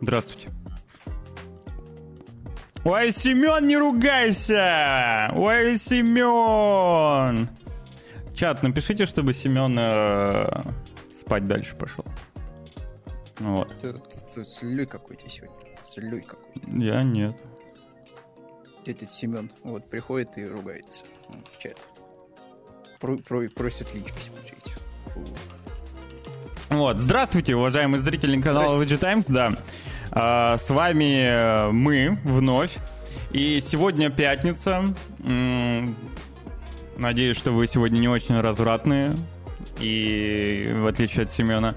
Здравствуйте. Ой, Семен, не ругайся! Ой, Семен! Чат, напишите, чтобы Семен э, спать дальше пошел. Вот. Ты, ты, ты слюй какой-то сегодня. Слюй какой-то. Я нет. Этот Семен вот приходит и ругается ну, в чат. Про, про, просит лички смотреть. Вот, здравствуйте, уважаемые зрители канала VG Times, да. А, с вами э, мы вновь. И сегодня пятница. Надеюсь, что вы сегодня не очень развратные. И в отличие от Семена,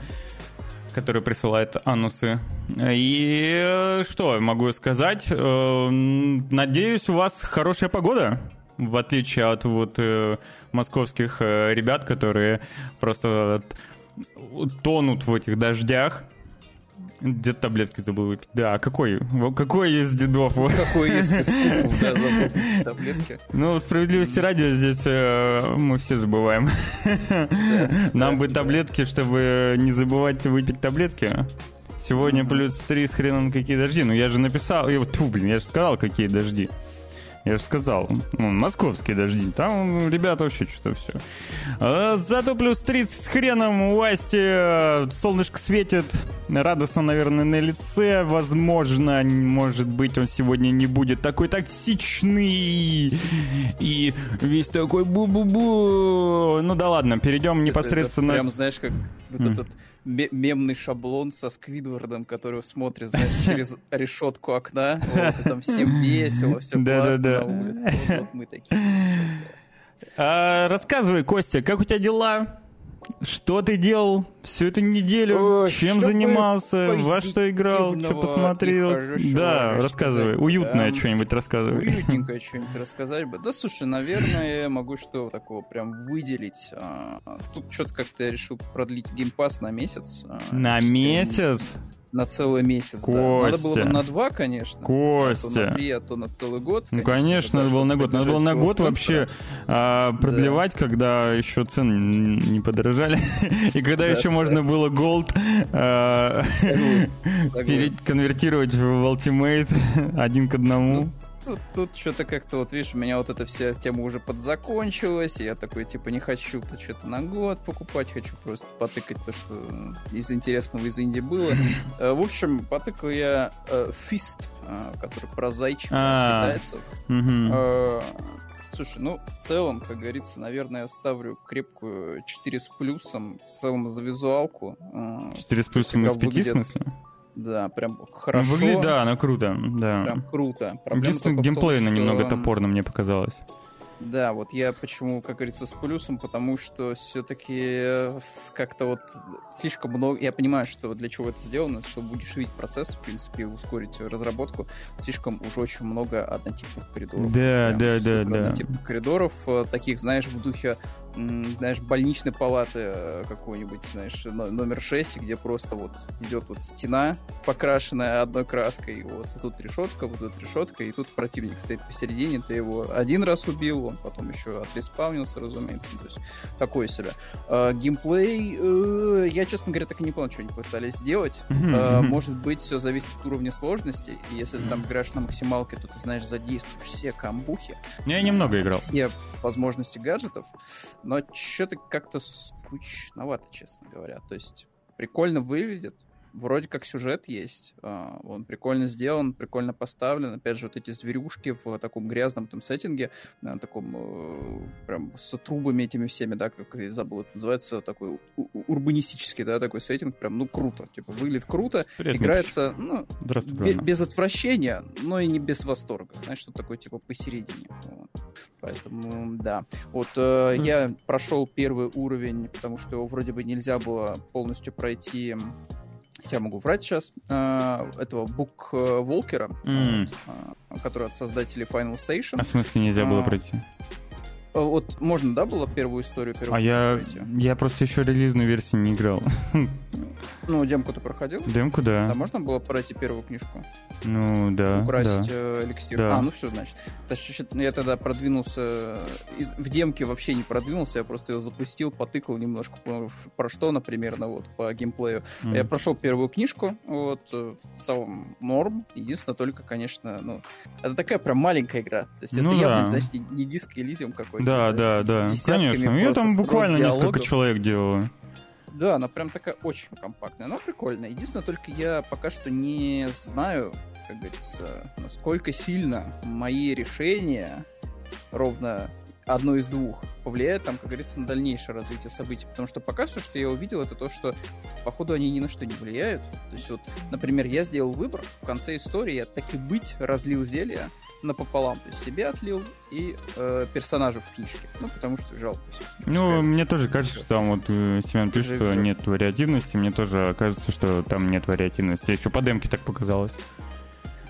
который присылает анусы. И э, что могу сказать? Э, Надеюсь, у вас хорошая погода. В отличие от вот московских ребят, которые просто тонут в этих дождях. Где таблетки забыл выпить. Да, какой? Во- Какой из дедов? Какой из скупов, да, забыл таблетки. Ну, справедливости ради, здесь э, мы все забываем. Нам бы таблетки, чтобы не забывать выпить таблетки. Сегодня плюс 3 с хреном какие дожди. Ну, я же написал... Тьфу, блин, я же сказал, какие дожди. Я же сказал, ну, московские дожди. Там, ребята, вообще что-то все. зато плюс 30 с хреном у Асти э, солнышко светит. Радостно, наверное, на лице. Возможно, может быть, он сегодня не будет такой токсичный. И весь такой бу-бу-бу. Ну да ладно, перейдем непосредственно... Это прям, знаешь, как вот этот мемный шаблон со Сквидвардом, который смотрит, знаешь, через решетку окна. Вот, там всем весело, все классно на улице. Вот, мы такие. А, рассказывай, Костя, как у тебя дела? Что ты делал всю эту неделю? Ой, Чем занимался? Во что играл? Что посмотрел? Да, рассказывай. да. Уютное что-нибудь рассказывай. Уютненькое что-нибудь рассказать бы. Да, слушай, наверное, могу что такого прям выделить. А, Тут что-то как-то я решил продлить геймпас на месяц. а, На месяц? На целый месяц, да. Надо было бы Костя. на два, конечно. А то на Костя. три, а то на целый год. Ну, конечно, надо да, было на год. Надо было на год вообще а, продлевать, когда еще цены не подорожали. И когда Да, еще да. можно было голд а, конвертировать в Ultimate один к одному. Тут, тут что-то как-то, вот видишь, у меня вот эта вся тема уже подзакончилась, и я такой, типа, не хочу что-то на год покупать, хочу просто потыкать то, что из интересного из Индии было. Э, В общем, потыкал я э, Fist, э, который про зайчика А. китайцев. Слушай, ну, в целом, как говорится, наверное, я ставлю крепкую 4 с плюсом, в целом за визуалку. Э, 4 с плюсом из 5, в выглядит смысле? Да, прям Ну, хорошо. Выглядит, да, она круто, да. Прям круто. Проблема Единственное, том, геймплейно что- немного топорно мне показалось. Да, вот я почему, как говорится, с плюсом, потому что все-таки как-то вот слишком много... Я понимаю, что для чего это сделано, чтобы удешевить процесс, в принципе, ускорить разработку. Слишком уж очень много однотипных коридоров. Да, Прям да, да, да. Однотипных коридоров, э, таких, знаешь, в духе знаешь, больничной палаты э, какой-нибудь, знаешь, но- номер 6, где просто вот идет вот стена, покрашенная одной краской, вот, тут решетка, вот тут решетка, и тут противник стоит посередине, ты его один раз убил, он потом еще отреспаунился, разумеется, то есть такое себе. Э, геймплей, э, я, честно говоря, так и не понял, что они пытались сделать. Мгм. Может быть, все зависит от уровня сложности, и если ты там играешь на максималке, то ты, знаешь, задействуешь все камбухи, Я немного играл. все возможности гаджетов, но что-то как-то скучновато, честно говоря. То есть прикольно выглядит, вроде как сюжет есть, а, он прикольно сделан, прикольно поставлен. Опять же, вот эти зверюшки в таком грязном там сеттинге, на таком э, прям с трубами этими всеми, да, как я забыл, это называется такой урбанистический, да, такой сеттинг, прям, ну, круто. Типа, выглядит круто, Привет, играется, ну, без отвращения, но и не без восторга. Знаешь, что такое типа посередине. Вот. Поэтому, да. Вот э, я прошел первый уровень, потому что его вроде бы нельзя было полностью пройти. Я могу врать сейчас. э, этого Бук Волкера, М. который от создателей Final Station. А в смысле нельзя было А, пройти? Э, Вот можно, да, было первую историю? Первую А я, я просто еще релизную версию не играл. Ну, демку ты проходил? Демку, да. Да, можно было пройти первую книжку? Ну, да. Украсть да. э, эликсир. Да. А, ну все, значит. Я тогда продвинулся... э, в демке вообще не продвинулся, я просто его запустил, потыкал немножко, про что она примерно, вот, по геймплею. М. Я прошел первую книжку, вот, в целом норм. Единственное, только, конечно, ну, это такая прям маленькая игра. То есть Ну это да. явно, не, не диск Элизиум какой-то. Да, да, с да, десятками конечно. Просто там буквально несколько диалогов. человек делало. Да, она прям такая очень компактная, но прикольная. Единственное, только я пока что не знаю, как говорится, насколько сильно мои решения, ровно одно из двух, повлияют там, как говорится, на дальнейшее развитие событий. Потому что пока все, что я увидел, это то, что, походу, они ни на что не влияют. То есть вот, например, я сделал выбор, в конце истории я так и быть разлил зелье напополам. То есть себе отлил и э, персонажу в книжке. Ну, потому что жалко. Ну, мне тоже кажется, что там вот э, Семен пишет, что Живет. нет вариативности. Мне тоже кажется, что там нет вариативности. Еще по демке так показалось.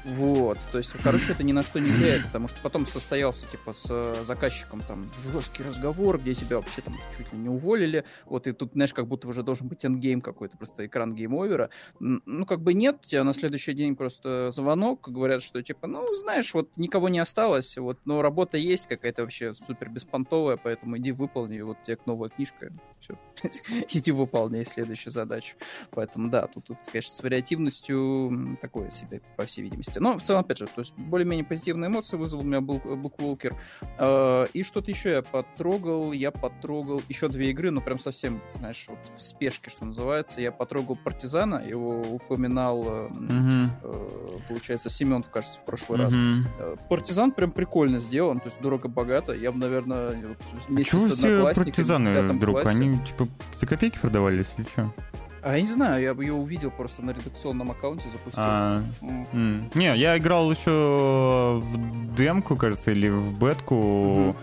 Вот, то есть, короче, это ни на что не влияет, потому что потом состоялся, типа, с э, заказчиком там жесткий разговор, где тебя вообще там чуть ли не уволили, вот, и тут, знаешь, как будто уже должен быть эндгейм какой-то, просто экран гейм-овера. Ну, как бы нет, тебя на следующий день просто звонок, говорят, что, типа, ну, знаешь, вот никого не осталось, вот, но работа есть какая-то вообще супер беспонтовая, поэтому иди выполни, вот тебе новая книжка, все, иди выполняй следующую задачу. Поэтому, да, тут, тут конечно, с вариативностью такое себе, по всей видимости. Но в целом, опять же, то есть более-менее позитивные эмоции вызвал у меня был Букволкер. И что-то еще я потрогал, я потрогал еще две игры, но прям совсем, знаешь, вот в спешке, что называется. Я потрогал Партизана, его упоминал, э, получается, Семен, кажется, в прошлый раз. Мгм. Э, Партизан прям прикольно сделан, то есть дорого-богато. Я бы, наверное, вот А вместе чего с одноклассниками партизаны вдруг? классе- Они типа за копейки продавались или что? А я не знаю, я бы ее увидел просто на редакционном аккаунте, запустил. А, м. Не, я играл еще в демку, кажется, или в бетку Мгм.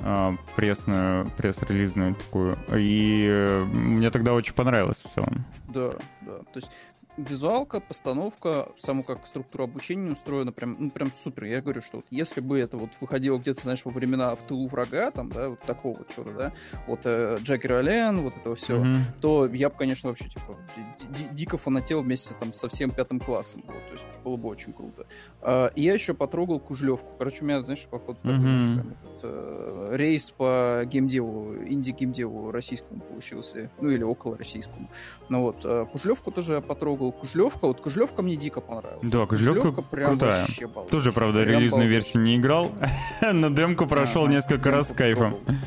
а, прессную, пресс-релизную такую. И э, мне тогда очень понравилось в целом. Да, да. То есть визуалка, постановка, саму как структура обучения устроена прям, ну, прям супер. Я говорю, что вот если бы это вот выходило где-то, знаешь, во времена в тылу врага, там, да, вот такого вот чего-то, да, вот э, Джекер Аллен, вот этого все, Мгм. то я бы, конечно, вообще, типа, ди- ди- дико фанател вместе там со всем пятым классом. Вот, то есть было бы очень круто. А, и я еще потрогал Кужлевку. Короче, у меня, знаешь, походу, такой, Мгм. знаешь, прям этот, э, рейс по геймдеву, инди-геймдеву российскому получился. Ну, или около российскому. Ну вот, э, Кужлевку тоже я потрогал. Кужлевка, вот Кужлевка мне дико понравилась. Да, Кужлевка прям крутая. балдеж. Тоже, правда, Прям релизную балдеж. версию не играл, но демку прошел несколько раз с кайфом. попробовал.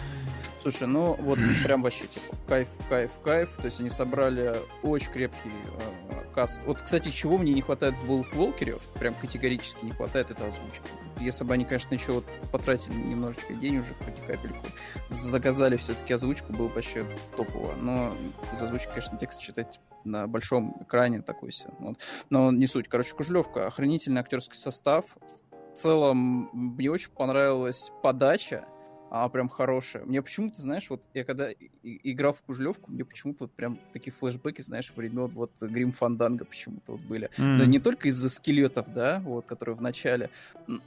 Слушай, ну вот прям вообще типа кайф, кайф, кайф. То есть они собрали очень крепкий э, каст. Вот, кстати, чего мне не хватает в Волк Волкере, прям категорически не хватает, это озвучка. Если бы они, конечно, еще вот потратили немножечко денежек, хоть капельку, заказали все-таки озвучку, было бы вообще топово. Но из озвучки, конечно, текст читать на большом экране такой все. Вот. Но не суть. Короче, Кужлевка, охранительный актерский состав. В целом, мне очень понравилась подача а прям хорошая. Мне почему-то, знаешь, вот я когда и- играл в Кужлевку, мне почему-то вот прям такие флешбеки, знаешь, времен вот Грим Фанданга почему-то вот были. М. Но не только из-за скелетов, да, вот, которые в начале,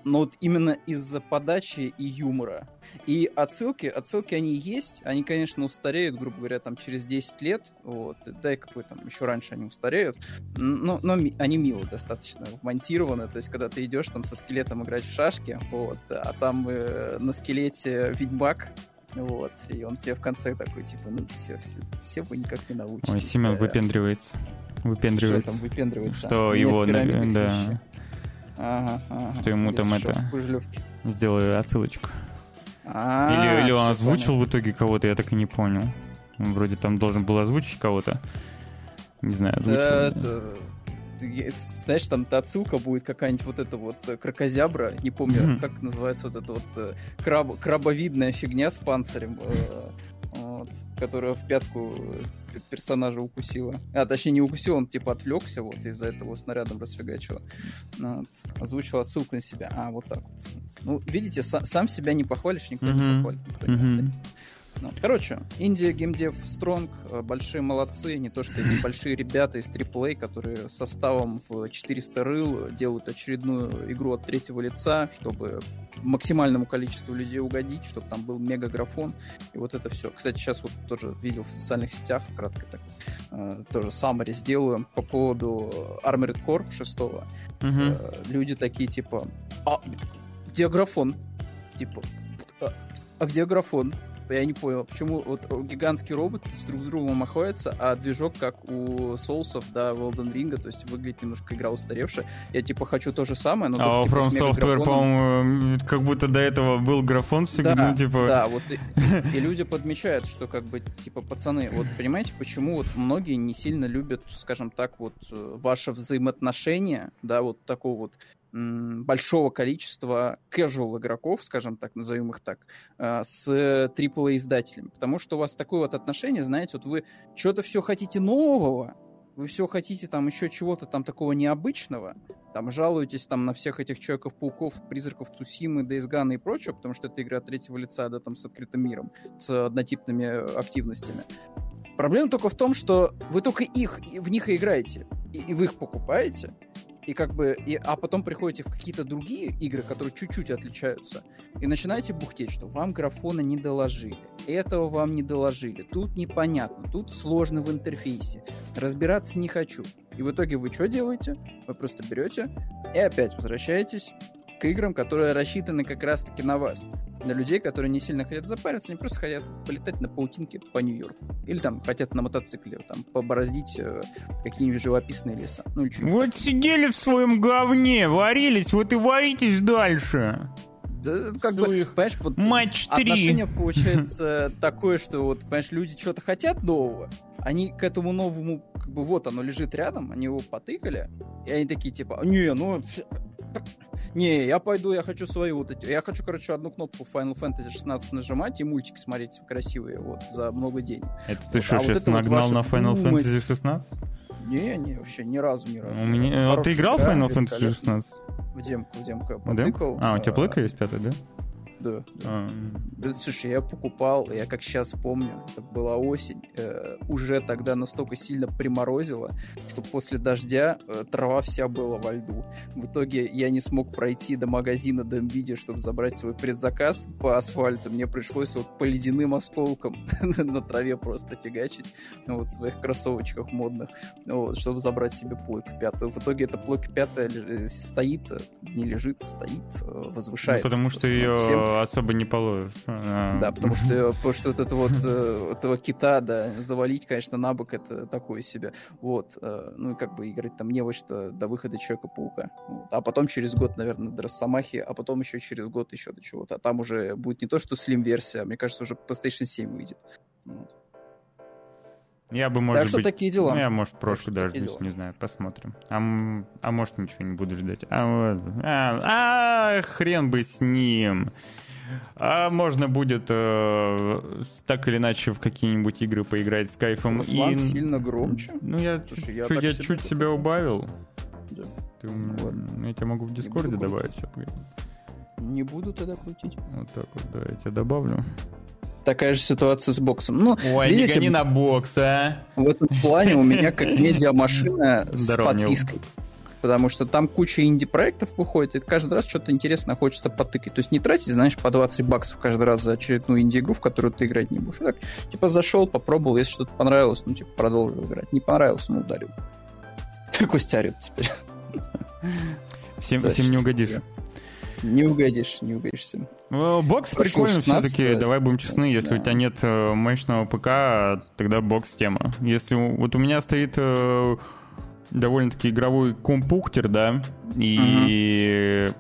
но вот именно из-за подачи и юмора. И отсылки, отсылки они есть, они, конечно, устареют, грубо говоря, там через 10 лет, вот, да и какой там, еще раньше они устареют, но, но ми- они мило достаточно вмонтированы, то есть, когда ты идешь там со скелетом играть в шашки, вот, а там э, на скелете ведьмак, вот, и он тебе в конце такой, типа, ну все, все, все вы никак не научитесь. Ой, Семен да. выпендривается. Что Выпендривается. там выпендривается? Что Меня его, да. Ага, ага. Что ему там Если это- что, в Пыжлёвке. Сделаю отсылочку. А, Или, или он озвучил в итоге кого-то, я так и не понял. Он вроде там должен был озвучить кого-то. Не знаю, озвучил. Да, это... Знаешь, там та отсылка будет какая-нибудь вот эта вот э, крокозябра, не помню, как называется вот эта вот э, краб, крабовидная фигня с панцирем, э, вот, которая в пятку персонажа укусила. А, точнее, не укусил, он типа отвлекся, вот, из-за этого снарядом расфигачила. Вот, озвучила ссылку на себя. А, вот так вот. Ну, видите, са- сам себя не похвалишь, никто не Мгм. похвалит, никто не Мгм. оценит. Ну, короче, Индия геймдев стронг, э, большие молодцы, не то что эти большие ребята из AAA, которые составом в 400 рыл делают очередную игру от третьего лица, чтобы максимальному количеству людей угодить, чтобы там был мега-графон, и вот это все. Кстати, сейчас вот тоже видел в социальных сетях, кратко так, э, тоже summary сделаю по поводу Armored Core 6. Угу. Э, люди такие, типа, а, где графон? Типа, а, а где графон? Я не понял, почему вот гигантский робот друг с другом махается, а движок, как у Соусов, да, в Elden Ring, то есть выглядит немножко игра устаревшая. Я, типа, хочу то же самое, но... А у типа, From Software, по-моему, как будто до этого был графон всегда, да, ну, типа... Да, вот и, и люди подмечают, что, как бы, типа, пацаны, вот понимаете, почему вот многие не сильно любят, скажем так, вот, э, ваше взаимоотношение, да, вот такого вот большого количества casual игроков, скажем так, назовем их так, а, с AAA издателями. Потому что у вас такое вот отношение, знаете, вот вы что-то все хотите нового, вы все хотите там еще чего-то там такого необычного, там жалуетесь там на всех этих Человеков-пауков, Призраков Цусимы, Days и прочее, потому что это игра третьего лица, да, там с открытым миром, с однотипными активностями. Проблема только в том, что вы только их, в них и играете, и, и вы их покупаете, и как бы, и, а потом приходите в какие-то другие игры, которые чуть-чуть отличаются, и начинаете бухтеть, что вам графона не доложили, этого вам не доложили, тут непонятно, тут сложно в интерфейсе, разбираться не хочу. И в итоге вы что делаете? Вы просто берете и опять возвращаетесь к играм, которые рассчитаны как раз-таки на вас. На людей, которые не сильно хотят запариться, они просто хотят полетать на паутинке по Нью-Йорку. Или там хотят на мотоцикле там побороздить э, какие-нибудь живописные леса. Ну, или вот такое. сидели в своем говне, варились, вот и варитесь дальше. Да, как бы, понимаешь, вот Матч 3. отношение получается такое, что вот, понимаешь, люди что-то хотят нового, они к этому новому, как бы, вот оно лежит рядом, они его потыкали, и они такие, типа, не, ну, не, я пойду, я хочу свои вот эти. Я хочу, короче, одну кнопку Final Fantasy 16 нажимать и мультики смотреть красивые вот за много денег. Это ты вот, что, а сейчас вот нагнал вот на Final думать... Fantasy 16? Не, не, вообще ни разу, ни разу. У меня... А ты играл в Final Fantasy 16? В демку, в демку я потыкал. А, у тебя плойка есть пятая, да? Да. А. Слушай, я покупал, я как сейчас помню, это была осень, э, уже тогда настолько сильно приморозило, что после дождя э, трава вся была во льду. В итоге я не смог пройти до магазина до NVIDIA, чтобы забрать свой предзаказ по асфальту. Мне пришлось вот по ледяным осколкам на траве просто фигачить, ну, вот в своих кроссовочках модных, вот, чтобы забрать себе плойку пятую. В итоге эта плойка пятая стоит, не лежит, стоит, э, возвышается. Ну, потому что ее особо не половишь. А. Да, потому что, потому что вот это вот э, этого кита, да, завалить, конечно, на бок это такое себе. Вот. Э, ну и как бы играть там не во что до выхода Человека-паука. Вот. А потом через год, наверное, до Росомахи, а потом еще через год еще до чего-то. А там уже будет не то, что Slim-версия, а мне кажется, уже PlayStation 7 выйдет. Вот. Я бы, может так что быть... такие дела. Ну, я, может, прошлый дождусь, не знаю, посмотрим. А, а может, ничего не буду ждать. А, а, а хрен бы с ним. А можно будет э, так или иначе в какие-нибудь игры поиграть с кайфом. Руслан и... сильно громче. Ну, я, Слушай, я, чуть, я чуть себя убавил. Да. Ты, ну, я тебя могу в Дискорде добавить. Не буду тогда крутить. Вот так вот, да, я тебя добавлю. Такая же ситуация с боксом. Ну, Ой, видите, не гони на бокс, а! В этом плане у меня как медиамашина с подпиской потому что там куча инди-проектов выходит, и каждый раз что-то интересное хочется потыкать. То есть не тратить, знаешь, по 20 баксов каждый раз за очередную инди-игру, в которую ты играть не будешь. так, типа, зашел, попробовал, если что-то понравилось, ну, типа, продолжил играть. Не понравилось, ну, ударил. Костя орет теперь. Всем, всем не угодишь. Не угодишь, не угодишь всем. Ну, бокс прикольно все-таки, давай будем честны, если да. у тебя нет э, мощного ПК, тогда бокс тема. Если вот у меня стоит э, довольно-таки игровой компуктер, да, и, uh-huh.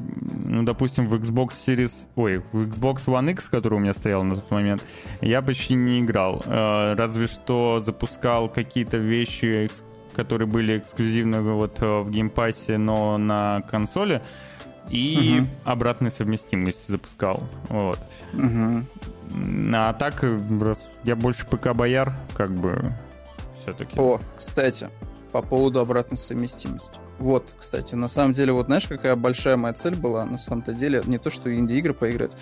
ну, допустим, в Xbox Series, ой, в Xbox One X, который у меня стоял на тот момент, я почти не играл. Э, разве что запускал какие-то вещи, которые были эксклюзивны вот э, в Game Pass е, но на консоли, и uh-huh. обратной совместимости запускал. Вот. Uh-huh. А так, я больше ПК-бояр, как бы, все-таки. О, кстати, по поводу обратной совместимости. Вот, кстати, на самом деле, вот знаешь, какая большая моя цель была, на самом-то деле, не то, что инди-игры поиграть,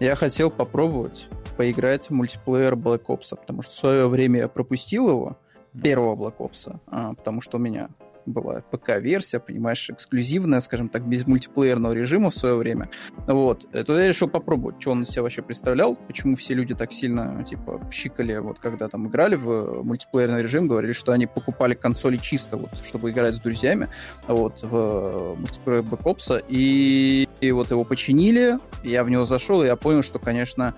я хотел попробовать поиграть в мультиплеер Black Ops, потому что в свое время я пропустил его, первого Black Ops, а, потому что у меня была ПК-версия, понимаешь, эксклюзивная, скажем так, без мультиплеерного режима в свое время. Вот. Туда я решил попробовать, что он из вообще представлял, почему все люди так сильно, типа, пщикали, вот, когда там играли в мультиплеерный режим, говорили, что они покупали консоли чисто, вот, чтобы играть с друзьями, вот, в мультиплеер Black Ops, и, и вот его починили, я в него зашел, и я понял, что, конечно,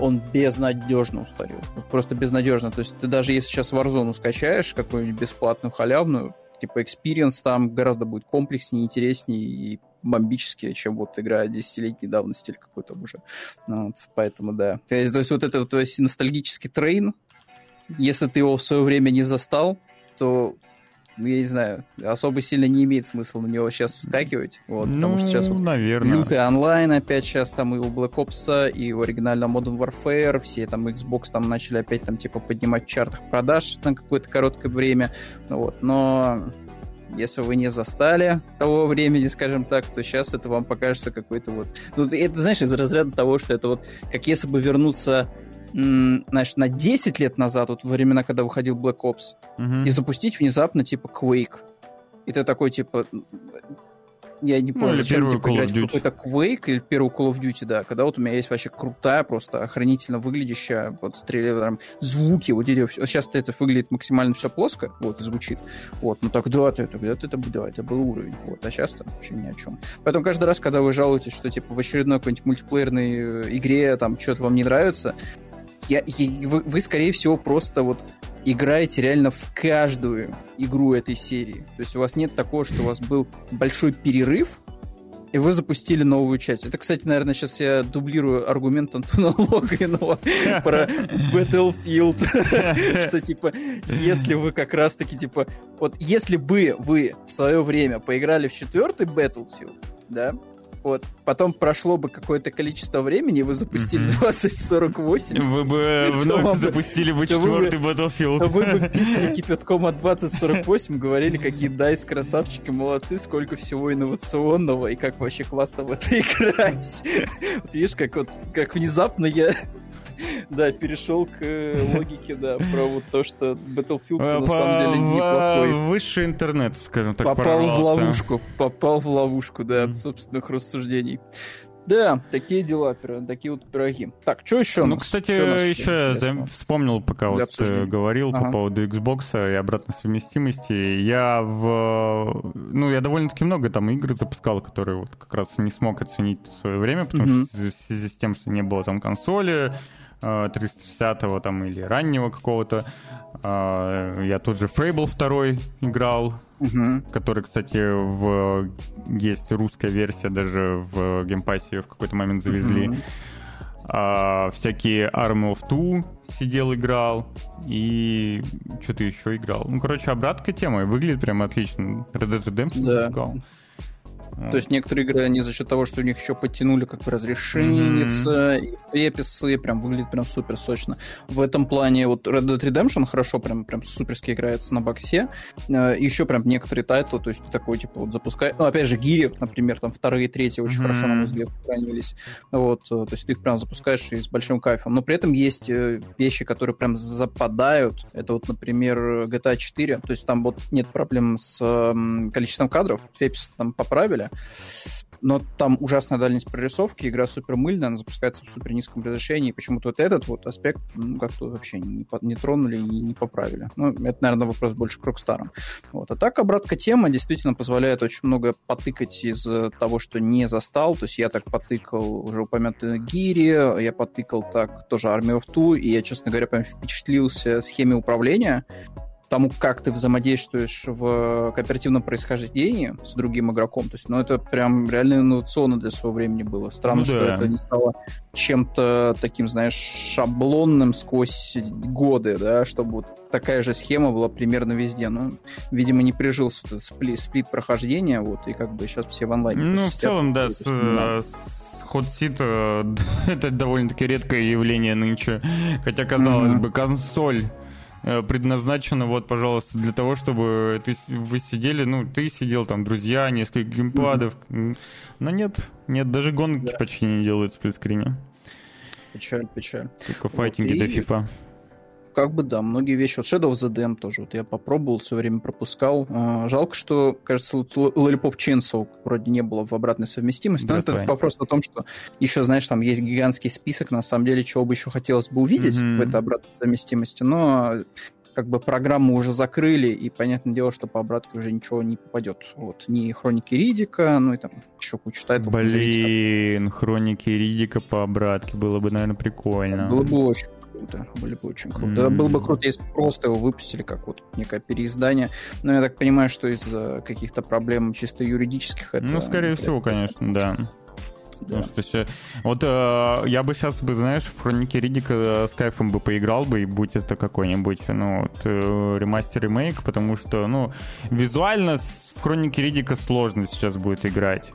он безнадежно устарел. Просто безнадежно. То есть ты даже если сейчас Warzone скачаешь, какую-нибудь бесплатную халявную, типа experience там гораздо будет комплекснее, интереснее и бомбические, чем вот игра десятилетней давности или какой-то уже. Ну, вот, поэтому да. То есть, то есть вот этот то ностальгический трейн, если ты его в свое время не застал, то ну, я не знаю, особо сильно не имеет смысла на него сейчас вскакивать, вот, ну, потому что сейчас вот наверное. лютый онлайн опять сейчас там и у Black Ops, и у оригинального Modern Warfare, все там Xbox там начали опять там типа поднимать в чартах продаж на какое-то короткое время, вот, но если вы не застали того времени, скажем так, то сейчас это вам покажется какой-то вот... Ну, это, знаешь, из разряда того, что это вот как если бы вернуться знаешь, на 10 лет назад, вот во времена, когда выходил Black Ops, угу. и запустить внезапно, типа, Quake. И ты такой, типа, я не помню, ну, зачем типа, играть в какой-то Quake или первый Call of Duty, да, когда вот у меня есть вообще крутая, просто охранительно выглядящая, вот стреляя, там, звуки, вот, вот сейчас это выглядит максимально все плоско, вот, и звучит, вот, ну тогда-то, тогда-то это, да, это был уровень, вот, а сейчас-то вообще ни о чем. Поэтому каждый раз, когда вы жалуетесь, что, типа, в очередной какой-нибудь мультиплеерной э, игре, там, что-то вам не нравится, я, я, вы, вы, скорее всего, просто вот играете реально в каждую игру этой серии. То есть у вас нет такого, что у вас был большой перерыв, и вы запустили новую часть. Это, кстати, наверное, сейчас я дублирую аргумент Антона Логвинова про Battlefield, что, типа, если вы как раз-таки, типа, вот если бы вы в свое время поиграли в четвертый Battlefield, да, вот. Потом прошло бы какое-то количество времени, вы запустили mm-hmm. 2048. Вы бы вновь запустили бы четвертый Battlefield. Вы бы писали кипятком от 2048, говорили, какие дайс красавчики, молодцы, сколько всего инновационного, и как вообще классно в это играть. Вот видишь, как вот как внезапно я да, перешел к э, логике, да, про вот то, что Battlefield на самом деле неплохой. Высший интернет, скажем так, Попал в ловушку, попал в ловушку, да, от собственных рассуждений. Да, такие дела, такие вот пироги. Так, что еще? Ну, кстати, еще я вспомнил, пока вот ты говорил ага. по поводу Xbox и обратной совместимости. Я в... Ну, я довольно-таки много там игр запускал, которые вот как раз не смог оценить в свое время, потому угу. что в связи с тем, что не было там консоли, 360-го э, там или раннего какого-то. Э, я тут же Fable 2 играл, угу. который, кстати, в... есть русская версия, даже в Game Pass е в какой-то момент завезли. Угу. А, всякие Army of Two сидел, играл, и что-то еще играл. Ну, короче, обратка тема, выглядит прям отлично. Red Dead Redemption да. играл. То есть некоторые игры, они за счет того, что у них еще подтянули как бы разрешение, mm-hmm. и FPS ы, прям выглядит прям супер сочно. В этом плане вот Red Dead Redemption хорошо прям, прям суперски играется на боксе. Э, еще прям некоторые тайтлы, то есть ты такой, типа, вот запускаешь... Ну, опять же, гири, например, там вторые, третьи очень mm-hmm. хорошо, на мой взгляд, сохранились. Вот, э, то есть ты их прям запускаешь и с большим кайфом. Но при этом есть э, вещи, которые прям западают. Это вот, например, GTA 4. То есть там вот нет проблем с количеством кадров. FPS ы там поправили но там ужасная дальность прорисовки, игра супер мыльная, она запускается в супер низком разрешении, почему-то вот этот вот аспект ну, как-то вообще не, не тронули и не поправили. Ну, это, наверное, вопрос больше к Rockstar. Вот. А так, обратка тема действительно позволяет очень много потыкать из того, что не застал, то есть я так потыкал уже упомянутые Гири, я потыкал так тоже Army of Two, и я, честно говоря, прям впечатлился схеме управления, тому, как ты взаимодействуешь в кооперативном происхождении с другим игроком. То есть, ну, это прям реально инновационно для своего времени было. Странно, ну, что да. это не стало чем-то таким, знаешь, шаблонным сквозь годы, да, чтобы вот такая же схема была примерно везде. Ну, видимо, не прижился этот сплит, сплит прохождения, вот, и как бы сейчас все в онлайне. Ну, в целом, да, с, э, HotSeat э, это довольно-таки редкое явление нынче. Хотя, казалось mm-hmm. бы, консоль э, предназначено вот, пожалуйста, для того, чтобы ты, вы сидели, ну, ты сидел там, друзья, несколько геймпадов. Mm-hmm. Но нет, нет, даже гонки да. почти не делают в сплитскрине. Печаль, печаль. Только файтинги вот, до FIFA как бы да, многие вещи. Вот Shadow of the Dam тоже. Вот я попробовал, все время пропускал. А, жалко, что, кажется, Lollipop Chainsaw вроде не было в обратной совместимости. Но это вопрос о том, что еще, знаешь, там есть гигантский список, на самом деле, чего бы еще хотелось бы увидеть mm-hmm. в этой обратной совместимости. Но как бы программу уже закрыли, и понятное дело, что по обратке уже ничего не попадет. Вот, ни Хроники Ридика, ну и там еще куча тайтлов. Блин, Хроники Ридика по обратке было бы, наверное, прикольно. Было бы очень круто. Были бы очень круто. Mm-hmm. Было бы круто, если просто его выпустили как вот некое переиздание. Но я так понимаю, что из-за каких-то проблем чисто юридических это... Ну, скорее всего, конечно, да. Потому что еще... Вот э, я бы сейчас бы, знаешь, в Хроники Ридика э, с кайфом бы поиграл бы, и будь это какой-нибудь, ну, вот, э, ремастер-ремейк, потому что, ну, визуально в Хроники Ридика сложно сейчас будет играть.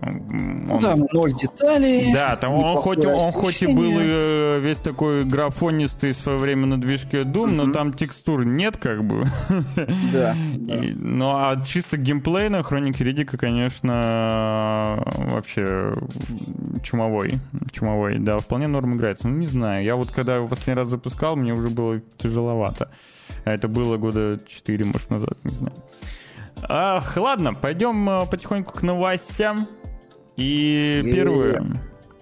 Он... Да, ноль деталей. Да, там он хоть, он хоть и был э, весь такой графонистый в свое время на движке Doom, mm-hmm. но там текстур нет, как бы. Да. И, ну, а чисто геймплей на Хронике Ридика, конечно, вообще чумовой. Чумовой, да, вполне норм играется. Ну, не знаю, я вот когда его последний раз запускал, мне уже было тяжеловато. А это было года 4, может, назад, не знаю. Ах, ладно, пойдем э, потихоньку к новостям. И первое...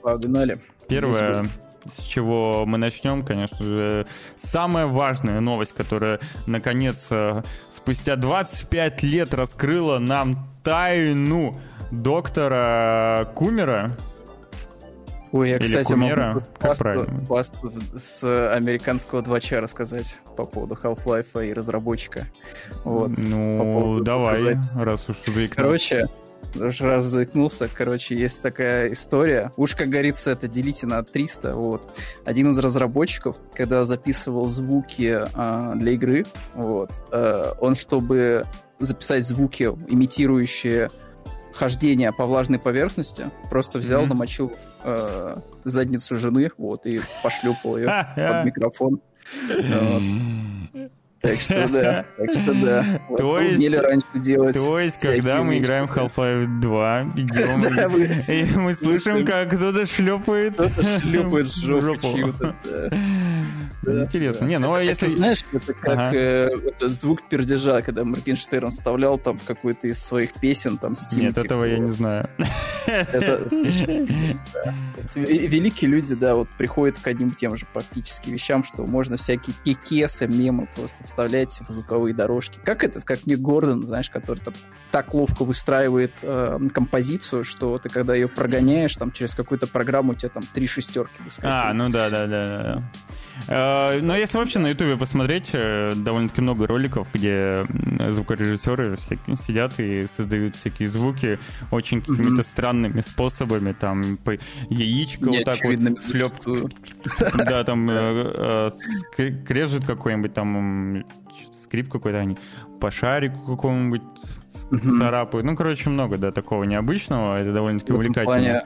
Погнали. Первое, с чего мы начнем, конечно же, самая важная новость, которая, наконец, э, спустя 25 лет раскрыла нам тайну доктора Кумера. Ой, я, Или кстати, Кумера, могу как правильно? пасту с американского 2 рассказать по поводу Half-Life и разработчика. Вот, ну, давай, раз уж заикнулся. Короче, уже раз заикнулся. Короче, есть такая история. Уж, как говорится, это делите на 300. Вот. Один из разработчиков, когда записывал звуки э, для игры, вот, э, он, чтобы записать звуки, имитирующие хождение по влажной поверхности, просто взял, mm-hmm. намочил э, задницу жены, вот, и пошлепал ее под микрофон. Вот. Так что да, так что да. Вот то есть, раньше делать. То есть, когда мы играем в Half-Life 2, идем, и мы слышим, как кто-то шлепает. Кто-то шлепает жопу Интересно. Не, ну а если... Знаешь, это как э, звук пердежа, когда Моргенштерн вставлял там в какую-то из своих песен, там, Steam. Нет, этого я не знаю. Великие люди, да, вот приходят к одним тем же практически вещам, что можно всякие кекесы, мемы просто вставлять в звуковые дорожки. Как этот, как Ник Гордон, знаешь, который там так ловко выстраивает э, композицию, что ты когда ее прогоняешь, там через какую-то программу у тебя там три шестерки выскакивают. А, ну да, да, да, да. Э, но если вообще на Ютубе посмотреть, э, довольно-таки много роликов, где звукорежиссеры всякие сидят и создают всякие звуки очень какими-то странными способами, там яичко вот так вот шлеп, да, там э, крежет какой-нибудь там скрип какой-то, они по шарику какому-нибудь царапают. Ну, короче, много, да, такого необычного. Это довольно-таки увлекательно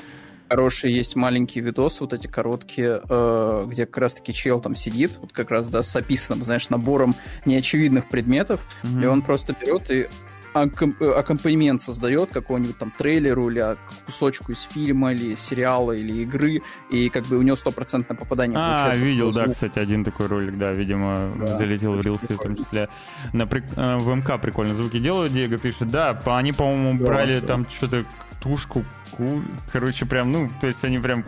хорошие есть маленькие видосы, вот эти короткие, э, где как раз-таки чел там сидит, вот как раз, да, с описанным, знаешь, набором неочевидных предметов, mm-hmm. и он просто берет и аккомпанемент создает какого-нибудь там трейлеру или кусочку из фильма или сериала или игры, и как бы у него стопроцентное попадание а, получается. А, видел, да, кстати, один такой ролик, да, видимо, да, залетел в рилсы, в том числе. На, э, в МК прикольно звуки делают, Диего пишет, да, они, по-моему, да, брали да. там что-то тушку, ку... короче, прям, ну, то есть они прям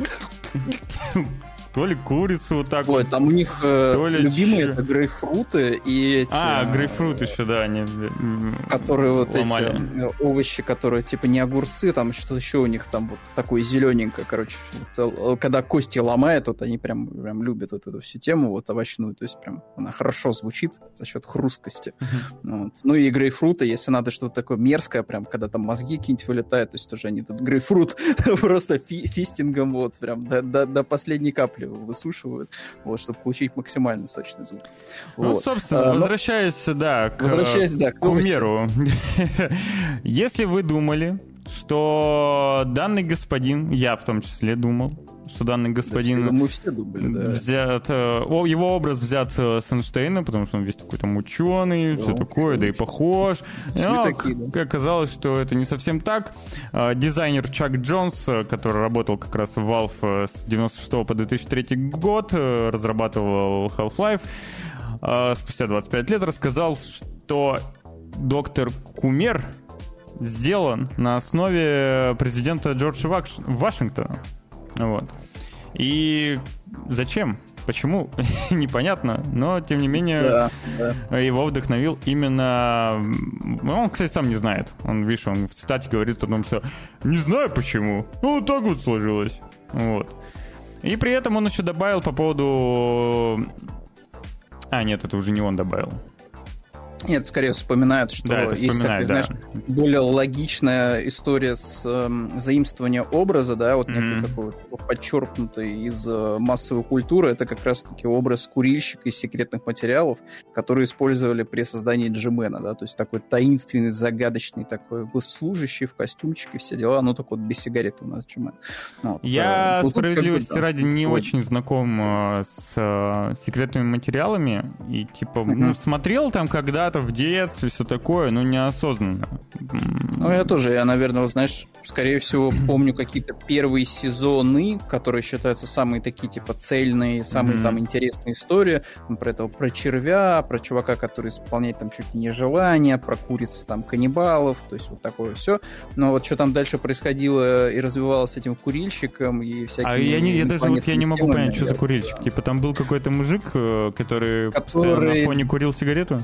то ли курицу вот так Ой, вот. там у них э, то ли любимые это грейпфруты и эти... А, грейпфрут еще, да, они Которые вот ломали. эти э, овощи, которые типа не огурцы, там что-то еще у них там вот такое зелененькое, короче. Вот, э, когда кости ломают, вот они прям, прям любят вот эту всю тему вот овощную, то есть прям она хорошо звучит за счет хрусткости. Uh-huh. Вот. Ну и грейпфруты, если надо что-то такое мерзкое, прям когда там мозги какие-нибудь вылетают, то есть тоже они этот грейпфрут просто фи- фистингом вот прям до, до, до последней капли капли высушивают, вот, чтобы получить максимально сочный звук. Ну, вот. собственно, а, возвращаясь, но... да, к, возвращаясь, да, к, к умеру. Если вы думали, что данный господин, я в том числе думал, что данный господин... Да, мы все думали, да. Взят, о, его образ взят с Эйнштейна, потому что он весь такой там ученый, да, все такое, да и похож. Но, такие, да. Оказалось, что это не совсем так. Дизайнер Чак Джонс, который работал как раз в Valve с 96 по 2003 год, разрабатывал Half-Life, спустя 25 лет рассказал, что доктор Кумер сделан на основе президента Джорджа Вашингтона. Вот. И зачем? Почему? Непонятно, но тем не менее да, да. его вдохновил именно... Он, кстати, сам не знает. Он, видишь, он в цитате говорит о том, что не знаю почему. Ну, вот так вот сложилось. Вот. И при этом он еще добавил по поводу... А, нет, это уже не он добавил. Нет, скорее вспоминают, что да, есть такая, да. знаешь, более логичная история с э, заимствования образа, да, вот mm-hmm. некий такой подчеркнутый из э, массовой культуры, это как раз-таки образ курильщика из секретных материалов, которые использовали при создании Джимена, да, то есть такой таинственный, загадочный такой госслужащий в костюмчике, все дела, ну, только вот без сигареты у нас Джимен. Вот. Я, э, справедливости как бы, да, ради, не вот. очень знаком э, с э, секретными материалами, и, типа, mm-hmm. ну, смотрел там когда когда-то в детстве, все такое, но неосознанно. Ну, я тоже, я, наверное, вот, знаешь, скорее всего, помню какие-то первые сезоны, которые считаются самые такие, типа, цельные, самые mm-hmm. там интересные истории. Ну, про этого, про червя, про чувака, который исполняет там чуть ли не желания, про куриц там каннибалов, то есть вот такое все. Но вот что там дальше происходило и развивалось с этим курильщиком и всякими... А я, не, я даже вот я не могу понять, что за курильщик. Типа там был какой-то мужик, э, который, который... постоянно на фоне курил сигарету?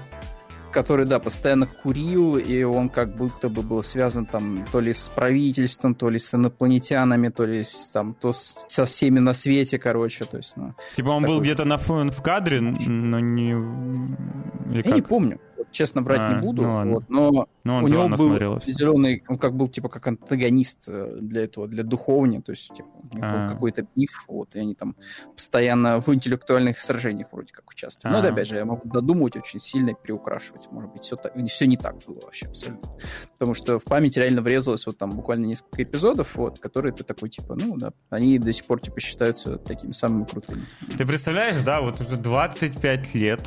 Который, да, постоянно курил, и он как будто бы был связан там то ли с правительством, то ли с инопланетянами, то ли с, там, то с, со всеми на свете, короче, то есть, ну... Типа он такой... был где-то на в кадре, но не... Или Я как? не помню честно брать а, не буду, ну, вот, но ну, у него был зеленый, он как был типа как антагонист э, для этого, для духовни, то есть типа, у а. был какой-то пиф, вот, и они там постоянно в интеллектуальных сражениях вроде как участвовали. А. Но это, опять же, я могу додумывать очень сильно и приукрашивать, может быть, все, так, все не так было вообще абсолютно. Потому что в память реально врезалось вот там буквально несколько эпизодов, вот, которые ты такой, типа, ну да, они до сих пор типа считаются такими самыми крутыми. Ты представляешь, да, вот уже 25 лет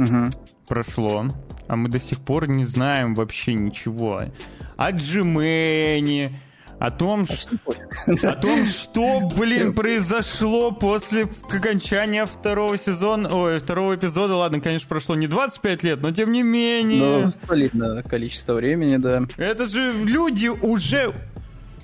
угу. Прошло, а мы до сих пор не знаем вообще ничего о Джимене, о том, что, о том, что, блин, произошло после окончания второго сезона, ой, второго эпизода. Ладно, конечно, прошло не 25 лет, но тем не менее. Ну, солидное количество времени, да. Это же люди уже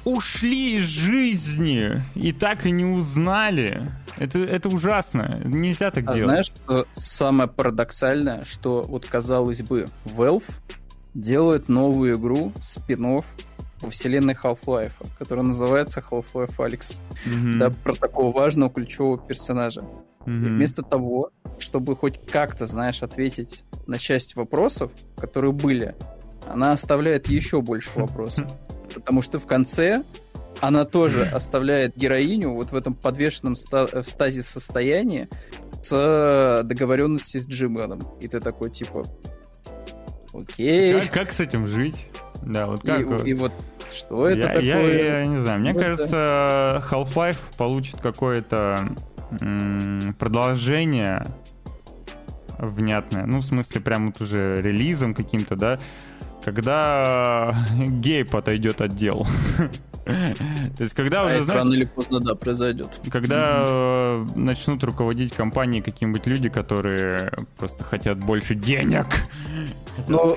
ушли из жизни и так и не узнали. Это, это ужасно. Нельзя так а делать. знаешь, что самое парадоксальное, что вот казалось бы, Valve делает новую игру, спин по вселенной Half-Life, которая называется Half-Life Алекс. Mm-hmm. Да, про такого важного ключевого персонажа. Mm-hmm. И вместо того, чтобы хоть как-то, знаешь, ответить на часть вопросов, которые были, она оставляет еще больше вопросов. потому что в конце она тоже оставляет героиню вот в этом подвешенном ста- в стазе состоянии с договоренностью с Джименом. И ты такой, типа, окей. Как, как с этим жить? Да, вот как... И, и вот что это я, такое? Я, я не знаю. Мне вот кажется, Half-Life получит какое-то м- продолжение внятное. Ну, в смысле, прям вот уже релизом каким-то, да, когда гейп отойдет от дел. То есть, когда а уже, знаешь... Рано или поздно, да, произойдет. Когда начнут руководить компанией какие-нибудь люди, которые просто хотят больше денег. Ну,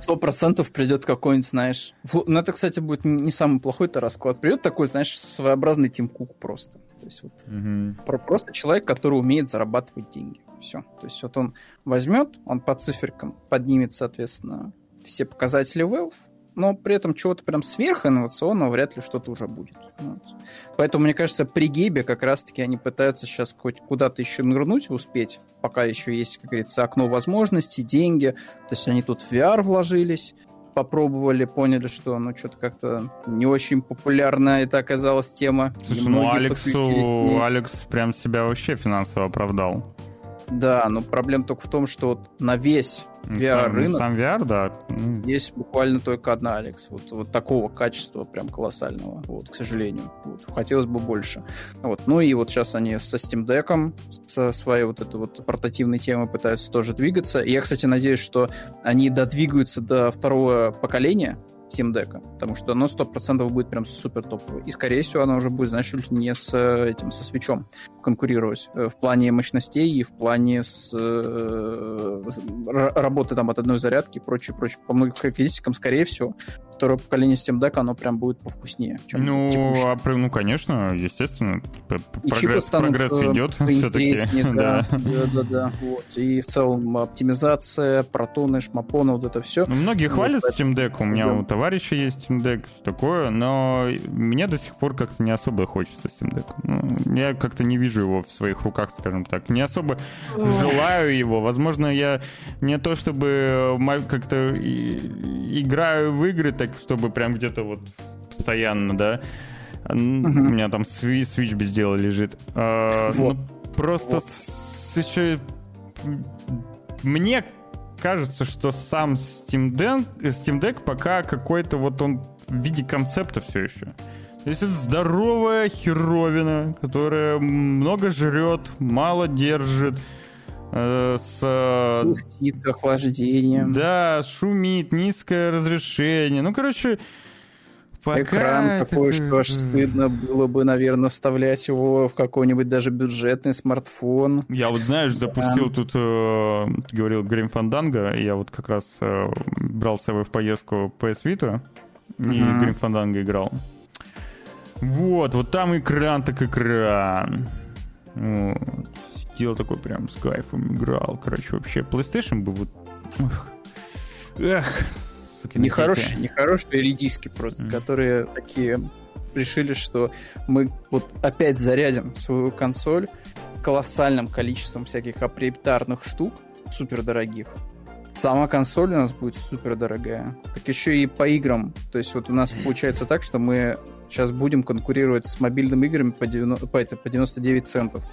сто процентов придет какой-нибудь, знаешь... Ну, это, кстати, будет не самый плохой-то расклад. Придет такой, знаешь, своеобразный Тим Кук просто. То есть вот просто человек, который умеет зарабатывать деньги. Все. То есть вот он возьмет, он по циферкам поднимет, соответственно, все показатели Valve, но при этом чего-то прям сверхинновационного вряд ли что-то уже будет. Вот. Поэтому, мне кажется, при Гейбе как раз-таки они пытаются сейчас хоть куда-то еще нырнуть, успеть, пока еще есть, как говорится, окно возможностей, деньги. То есть они тут в VR вложились, попробовали, поняли, что ну что-то как-то не очень популярна это оказалась тема. Слушай, ну Алексу, Алекс прям себя вообще финансово оправдал. Да, но проблема только в том, что вот на весь VR-рынок ну, Сам VR, да. есть буквально только одна, Алекс. Вот, вот такого качества прям колоссального, вот, к сожалению. Вот, хотелось бы больше. Вот. Ну и вот сейчас они со Steam Deck, со своей вот этой вот портативной темой пытаются тоже двигаться. И я, кстати, надеюсь, что они додвигаются до второго поколения, Steam Deck, потому что оно 100% будет прям супер топовое. И, скорее всего, оно уже будет, знаешь, не с этим, со свечом конкурировать э, в плане мощностей и в плане с, э, работы там от одной зарядки и прочее, прочее. По многим характеристикам, скорее всего, второе поколение Steam Deck, оно прям будет повкуснее. Чем ну, а, ну, конечно, естественно. И прогресс, прогресс э, идет все-таки. Да, да, да, да. Вот. И в целом оптимизация, протоны, шмапоны, вот это все. Ну, многие вот, хвалят Steam Deck. У меня у товарища есть Steam Deck, такое, но мне до сих пор как-то не особо хочется Steam Deck. Ну, я как-то не вижу его в своих руках, скажем так. Не особо желаю его. Возможно, я не то чтобы как-то играю в игры, так чтобы прям где-то вот постоянно, да. У меня там Switch без дела лежит. А. Ну, просто еще мне кажется, что сам Steam Deck, Steam Deck пока какой-то вот он в виде концепта все еще. То есть это здоровая херовина, которая много жрет, мало держит, с... Пухтит охлаждением. Да, шумит, низкое разрешение. Ну, короче, Пока Экран это... такой, что аж стыдно было бы, наверное, вставлять его в какой-нибудь даже бюджетный смартфон. Я вот, знаешь, запустил да. тут, э, говорил Грим Фанданга, я вот как раз э, брал с собой в поездку PS Vita и uh-huh. Грим Фанданга играл. Вот, вот там экран так экран. Вот. Сидел такой прям с кайфом играл. Короче, вообще PlayStation был вот... Эх, Нехорошие, нехорошие редиски просто, mm. которые такие решили, что мы вот опять зарядим свою консоль колоссальным количеством всяких априоритарных штук, супер дорогих. Сама консоль у нас будет супер дорогая. Так еще и по играм. То есть вот у нас получается так, что мы сейчас будем конкурировать с мобильными играми по, 90, по, это, по 99 центов.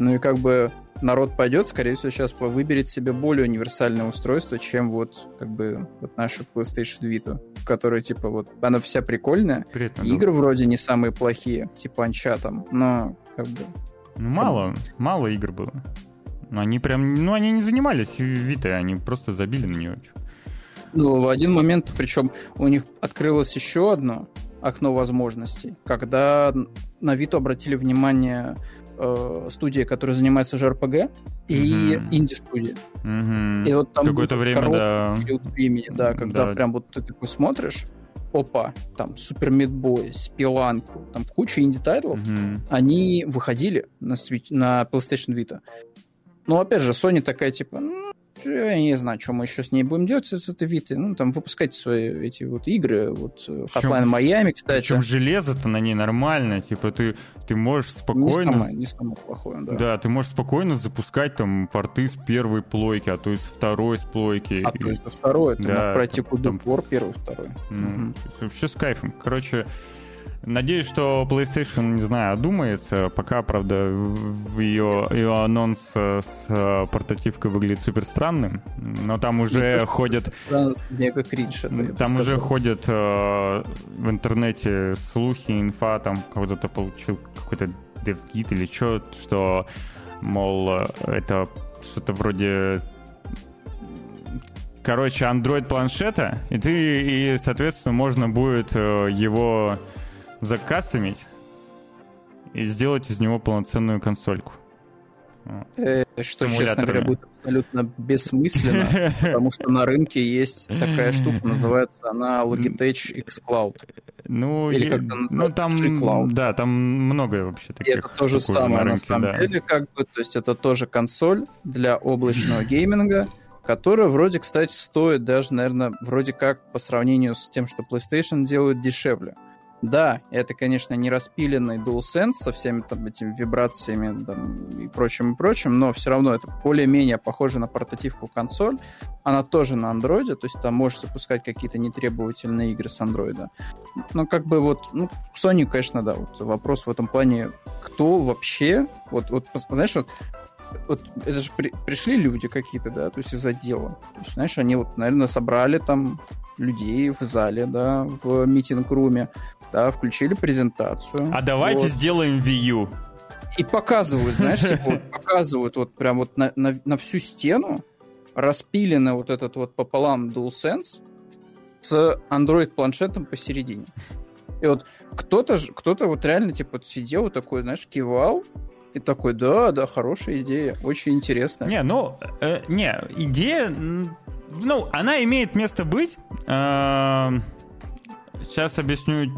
Ну и как бы народ пойдет, скорее всего, сейчас выберет себе более универсальное устройство, чем вот как бы вот наша PlayStation Vita, которая типа вот она вся прикольная, Приятно, игры да. вроде не самые плохие, типа Uncharted, но как бы ну, мало, мало игр было. Они прям, ну они не занимались Vita, они просто забили на нее. Ну, в один момент, причем у них открылось еще одно окно возможностей, когда на Vita обратили внимание э, студия, которая занимается JRPG, и mm-hmm. инди-студия. Mm-hmm. И вот там какое-то время, да. времени, да, когда да. прям вот ты такой смотришь, опа, там Super Meat Boy, Spelunky, там куча инди-тайтлов, mm-hmm. они выходили на, Switch, на PlayStation Vita. Но опять же, Sony такая типа, ну, я не знаю, что мы еще с ней будем делать с этой Витой. Ну, там, выпускать свои эти вот игры. Вот э, Hotline Miami, кстати. Причем железо-то на ней нормально. Типа, ты, ты можешь спокойно... Не самое, не самое плохое, да. Да, ты можешь спокойно запускать там порты с первой плойки, а то и с второй с плойки. А то есть со второй. Ты да, можешь пройти куда там... первый, второй. Ну, угу. Вообще с кайфом. Короче, Надеюсь, что PlayStation, не знаю, одумается. Пока, правда, ее, ее анонс с э, портативкой выглядит супер странным. Но там уже Мне ходят... Мега кринж. Там уже ходят э, в интернете слухи, инфа, там кто-то получил какой-то DevGit или что, что, мол, это что-то вроде короче, Android планшета, и ты, и, соответственно, можно будет э, его закастомить и сделать из него полноценную консольку. Э, что, честно говоря, будет абсолютно бессмысленно, потому что на рынке есть такая штука, называется она Logitech xCloud. Ну, Или как ну там, Cloud. да, там много вообще таких. И это то же самое на, рынке, на самом да. деле, как бы, то есть это тоже консоль для облачного гейминга, которая вроде, кстати, стоит даже, наверное, вроде как по сравнению с тем, что PlayStation делает дешевле. Да, это, конечно, не распиленный DualSense со всеми там этими вибрациями там, и прочим, и прочим, но все равно это более-менее похоже на портативку консоль. Она тоже на андроиде, то есть там можешь запускать какие-то нетребовательные игры с андроида. Ну, как бы вот, ну, Sony, конечно, да, вот вопрос в этом плане, кто вообще, вот, вот знаешь, вот вот это же при, пришли люди какие-то, да, то есть из отдела. То есть, знаешь, они вот, наверное, собрали там людей в зале, да, в митинг-руме, да, включили презентацию. А давайте вот. сделаем Wii И показывают, знаешь, типа, вот, показывают вот прям вот на, на, на всю стену распилено вот этот вот пополам DualSense с Android-планшетом посередине. И вот кто-то кто-то вот реально типа сидел такой, знаешь, кивал, и такой, да, да, хорошая идея, очень интересная. Не, ну, э, не, идея, ну, она имеет место быть. Э, сейчас объясню,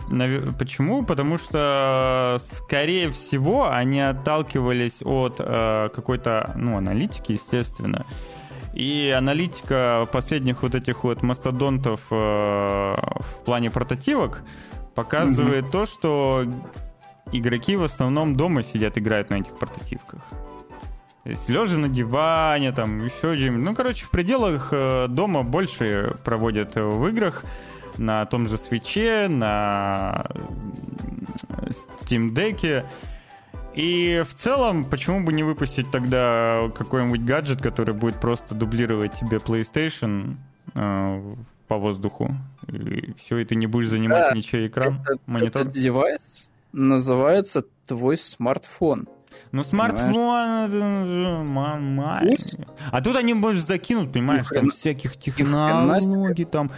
почему. Потому что, скорее всего, они отталкивались от э, какой-то, ну, аналитики, естественно. И аналитика последних вот этих вот мастодонтов э, в плане прототивок показывает mm-hmm. то, что игроки в основном дома сидят, играют на этих портативках. То есть лежа на диване, там еще где-нибудь. Ну, короче, в пределах э, дома больше проводят в играх на том же свече, на Steam Deck. И в целом, почему бы не выпустить тогда какой-нибудь гаджет, который будет просто дублировать тебе PlayStation э, по воздуху? И все, и ты не будешь занимать да, ничего экран, это, монитор? Этот девайс называется твой смартфон. Ну, смартфон... А тут они, может, закинут, понимаешь, там всяких технологий, там...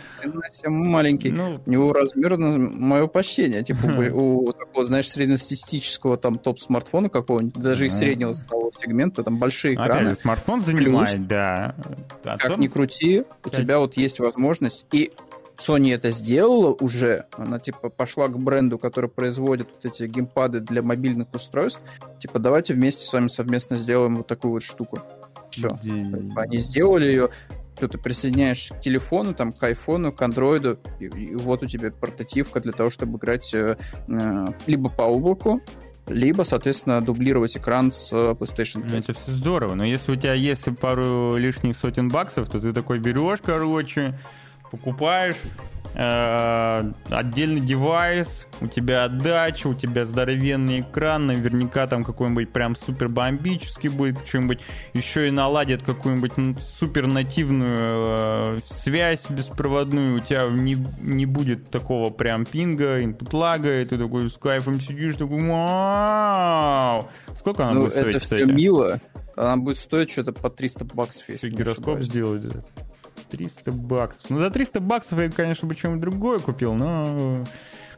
маленький. Ну... У него размер, мое почтение, типа, у такого, знаешь, среднестатистического там топ-смартфона какого-нибудь, даже из среднего сегмента, там большие экраны. смартфон занимает, да. А как ни крути, у тебя вот есть возможность, и Sony это сделала уже, она типа пошла к бренду, который производит вот эти геймпады для мобильных устройств, типа давайте вместе с вами совместно сделаем вот такую вот штуку. Все. Они сделали ее, что ты присоединяешь к телефону, там, к айфону, к андроиду, и, и вот у тебя портативка для того, чтобы играть э, э либо по облаку, либо, соответственно, дублировать экран с э, PlayStation 5. Это все здорово, но если у тебя есть пару лишних сотен баксов, то ты такой берешь, короче, покупаешь э, отдельный девайс, у тебя отдача, у тебя здоровенный экран, наверняка там какой-нибудь прям супер бомбический будет, что-нибудь еще и наладит какую-нибудь супер нативную э, связь беспроводную, у тебя не, не будет такого прям пинга, инпут лага, и ты такой с кайфом сидишь, такой вау! Сколько она ну, будет стоить, это кстати? мило. Она будет стоить что-то по 300 баксов, если Гироскоп сделать. 300 баксов. Ну, за 300 баксов я, конечно, бы что-нибудь другое купил, но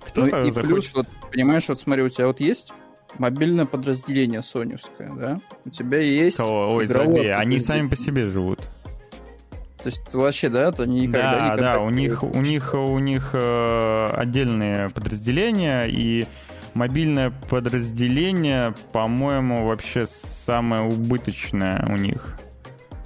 кто-то ну, и захочет. плюс, вот, понимаешь, вот смотри, у тебя вот есть мобильное подразделение соневское, да? У тебя есть Кого? Ой, забей, они сами по себе живут. То есть вообще, да, то они никогда... Да, да, у них, у них, у них э, отдельные подразделения, и мобильное подразделение, по-моему, вообще самое убыточное у них.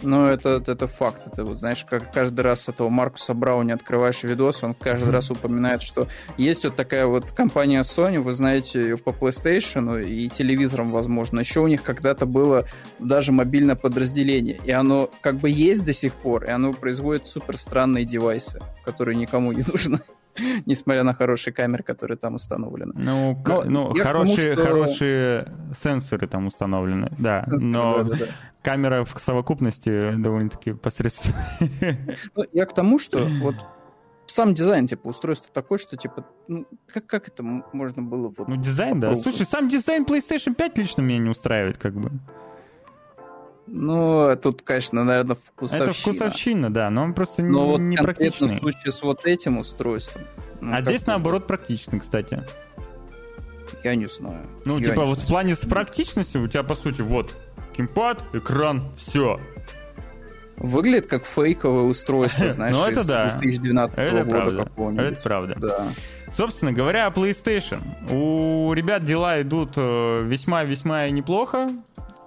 Ну, это, это факт. Это вот, знаешь, как каждый раз этого Маркуса Брауни открываешь видос, он каждый раз упоминает, что есть вот такая вот компания Sony, вы знаете ее по PlayStation и телевизорам, возможно. Еще у них когда-то было даже мобильное подразделение, и оно как бы есть до сих пор, и оно производит супер странные девайсы, которые никому не нужны. несмотря на хорошие камеры, которые там установлены. Ну, но ну хорошие, тому, что... хорошие сенсоры там установлены, да. Сенсоры, но да, да, да. камера в совокупности довольно-таки посредственная. Ну, я к тому, что вот сам дизайн, типа, устройство такое, что, типа, ну, как, как это можно было вот... Ну, дизайн, попробовать? да. Слушай, сам дизайн PlayStation 5 лично меня не устраивает, как бы. Ну, тут, конечно, наверное, вкусовщина. Это вкусовщина, да, но он просто но не, вот не практичный. в случае с вот этим устройством. Ну, а здесь, наоборот, практичный, кстати. Я не знаю. Ну, Я типа, вот знаю. в плане с практичностью у тебя, по сути, вот, кимпад, экран, все. Выглядит как фейковое устройство, знаешь, ну, это да. 2012 это года правда. какого-нибудь. Это правда. Да. Собственно говоря, о PlayStation. У ребят дела идут э, весьма-весьма неплохо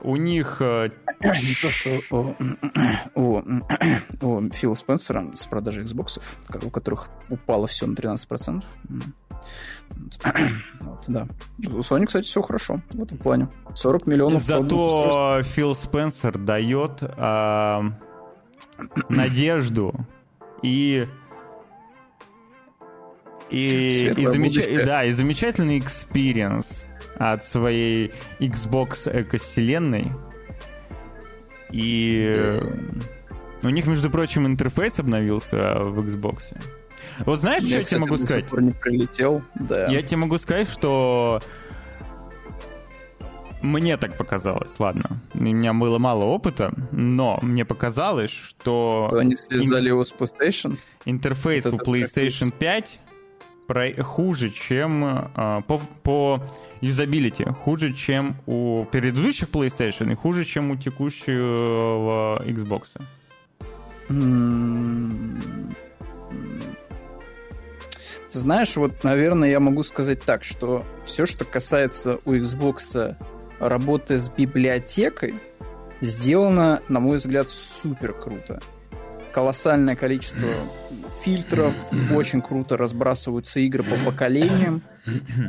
у них... Э, Не то, что у, у, у Фила Спенсера с продажи Xbox, у которых упало все на 13%. Вот, да. У Sony, кстати, все хорошо в этом плане. 40 миллионов. Зато Фил Спенсер дает э, надежду и и, и, замеч... да, и замечательный experience от своей Xbox экосвселенной. И у них, между прочим, интерфейс обновился в Xbox. Вот знаешь, что я тебе могу сказать? не прилетел, да. Я тебе могу сказать, что мне так показалось, ладно. У меня было мало опыта, но мне показалось, что... Что они слезали его с PlayStation? Интерфейс у PlayStation 5 про... хуже, чем а, по, по юзабилити, хуже, чем у предыдущих PlayStation и хуже, чем у текущего Xbox. Ты знаешь, вот, наверное, я могу сказать так, что все, что касается у Xbox работы с библиотекой, сделано, на мой взгляд, супер круто. Колоссальное количество фильтров, очень круто разбрасываются игры по поколениям.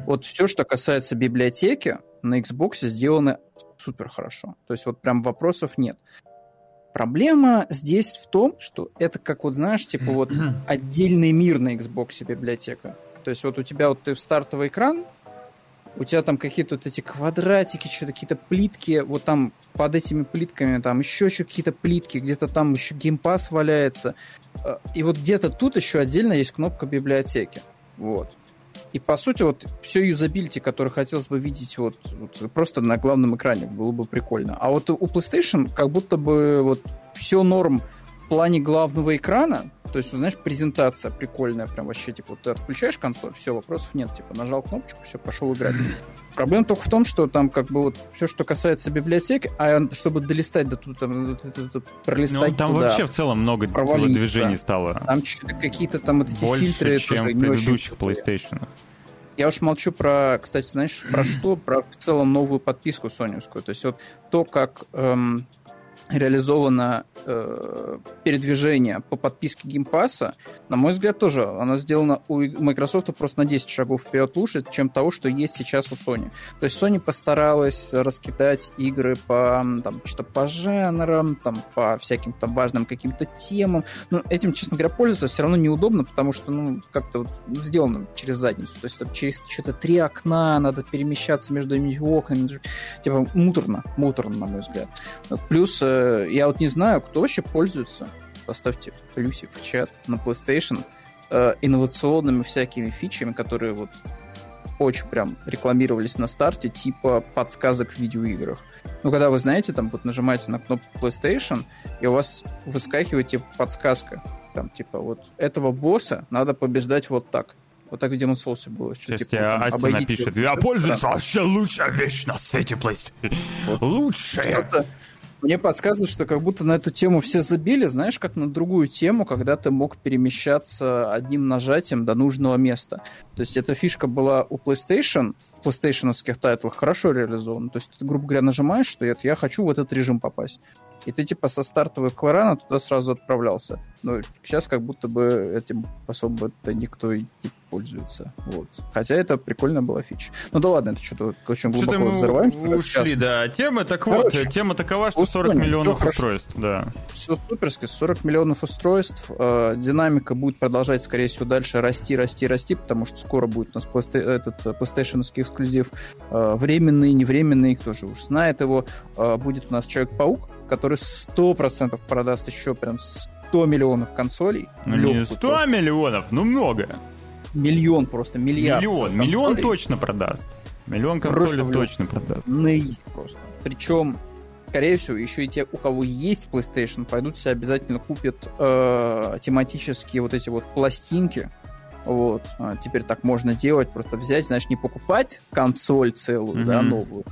Вот все, что касается библиотеки, на Xbox сделано супер хорошо. То есть вот прям вопросов нет. Проблема здесь в том, что это как вот, знаешь, типа вот отдельный мир на Xbox библиотека. То есть вот у тебя вот ты в стартовый экран, у тебя там какие-то вот эти квадратики, что-то какие-то плитки, вот там под этими плитками там еще что какие-то плитки, где-то там еще геймпас валяется. Э, и вот где-то тут еще отдельно есть кнопка библиотеки. Вот. И по сути, вот все юзабилити, которое хотелось бы видеть вот, вот просто на главном экране, было бы прикольно. А вот у PlayStation как будто бы вот все норм в плане главного экрана, то есть, знаешь, презентация прикольная, прям вообще, типа, ты отключаешь консоль, все, вопросов нет, типа, нажал кнопочку, все, пошел играть. Проблема только в том, что там как бы вот все, что касается библиотеки, а чтобы долистать до тут, там, пролистать ну, там туда, вообще в целом много движений стало. Там какие-то там вот эти Больше, фильтры чем тоже предыдущих PlayStation. Я уж молчу про, кстати, знаешь, про что? Про в целом новую подписку соневскую. То есть вот то, как эм, реализовано э, передвижение по подписке геймпаса, на мой взгляд, тоже она сделана у Microsoft просто на 10 шагов вперед лучше, чем того, что есть сейчас у Sony. То есть Sony постаралась раскидать игры по там, что-то по жанрам, там, по всяким там важным каким-то темам. Но этим, честно говоря, пользоваться все равно неудобно, потому что, ну, как-то вот сделано через задницу. То есть там, через что-то три окна надо перемещаться между этими окнами. Типа муторно, муторно, на мой взгляд. Плюс э, я вот не знаю, кто вообще пользуется, поставьте плюсик в чат на PlayStation, э, инновационными всякими фичами, которые вот очень прям рекламировались на старте, типа подсказок в видеоиграх. Ну, когда вы знаете, там вот нажимаете на кнопку PlayStation, и у вас выскакивает типа подсказка. Там, типа, вот этого босса надо побеждать вот так. Вот так в Demon Souls было. Что, Сейчас типа, тебе Астя напишет, я пользуюсь вообще лучшая вещь на свете PlayStation. Вот. Лучшая. Мне подсказывает, что как будто на эту тему все забили, знаешь, как на другую тему, когда ты мог перемещаться одним нажатием до нужного места. То есть эта фишка была у PlayStation, в PlayStation тайтлах хорошо реализована. То есть ты, грубо говоря, нажимаешь, что я, я хочу в этот режим попасть. И ты типа со стартовой кларана туда сразу отправлялся. Но сейчас как будто бы этим особо-то никто и не пользуется. Вот. Хотя это прикольная была фича. Ну да ладно, это что-то очень глубоко что мы взрываемся. ушли, да. Тема так вот, тема такова, что 40 миллионов устройств, да. Все суперски, 40 миллионов устройств. Э, динамика будет продолжать, скорее всего, дальше расти, расти, расти, потому что скоро будет у нас этот PlayStation эксклюзив. Э, временный, невременный, кто же уж знает его. Э, будет у нас Человек-паук, который 100% продаст еще прям 100 миллионов консолей. Ну не 100 просто. миллионов, ну много. Миллион просто, миллиард. Миллион, миллион точно продаст. Миллион консолей просто точно продаст. На просто. Причем, скорее всего, еще и те, у кого есть PlayStation, пойдут себе обязательно купят э, тематические вот эти вот пластинки. Вот. А теперь так можно делать, просто взять, знаешь, не покупать консоль целую, mm-hmm. да, новую,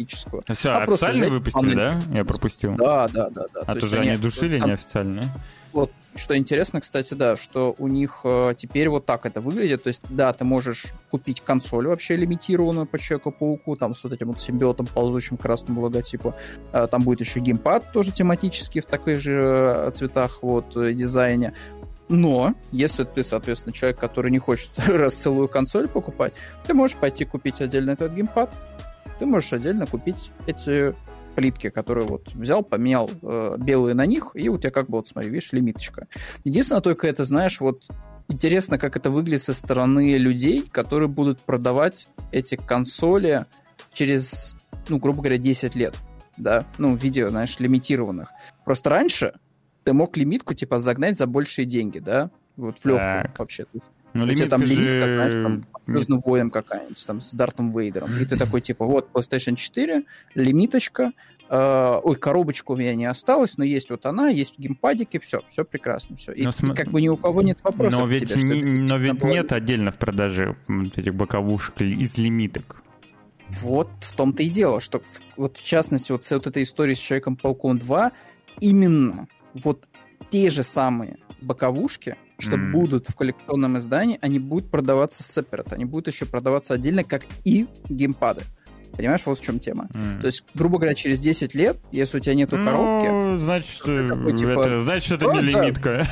фактическую. А все, а официально взять, выпустили, да? Я пропустил. Да, да, да. да. А то, то же они душили там... неофициально. Вот, что интересно, кстати, да, что у них э, теперь вот так это выглядит. То есть, да, ты можешь купить консоль вообще лимитированную по Человеку-пауку, там с вот этим вот симбиотом, ползущим красным логотипу. Э, там будет еще геймпад тоже тематический в таких же э, цветах, вот, дизайне. Но, если ты, соответственно, человек, который не хочет раз целую консоль покупать, ты можешь пойти купить отдельно этот геймпад, ты можешь отдельно купить эти плитки, которые вот взял, поменял э, белые на них, и у тебя как бы вот, смотри, видишь, лимиточка. Единственное только это, знаешь, вот интересно, как это выглядит со стороны людей, которые будут продавать эти консоли через, ну, грубо говоря, 10 лет. да, ну, в виде, знаешь, лимитированных. Просто раньше ты мог лимитку, типа, загнать за большие деньги, да, вот в легкую вообще. Ну, У тебя там лимитка лимитка, знаешь, же... там, Звездным воем какая-нибудь, там, с Дартом Вейдером. И ты такой, типа, вот, PlayStation 4, лимиточка, э, ой, коробочка у меня не осталась, но есть вот она, есть в геймпадике, все, все прекрасно, все. И, Но и как бы ни у кого нет вопросов Но ведь, тебе, не- но ведь было- нет отдельно в продаже этих боковушек из лимиток. Вот в том-то и дело, что вот в частности вот, с вот этой историей с Человеком-пауком 2 именно вот те же самые боковушки, что М. будут в коллекционном издании, они будут продаваться separate, они будут еще продаваться отдельно, как и геймпады. Понимаешь, вот в чем тема. М. То есть, грубо говоря, через 10 лет, если у тебя нету коробки, Ну, значит, ты такой, типа, это, значит, это «О, не да». лимитка.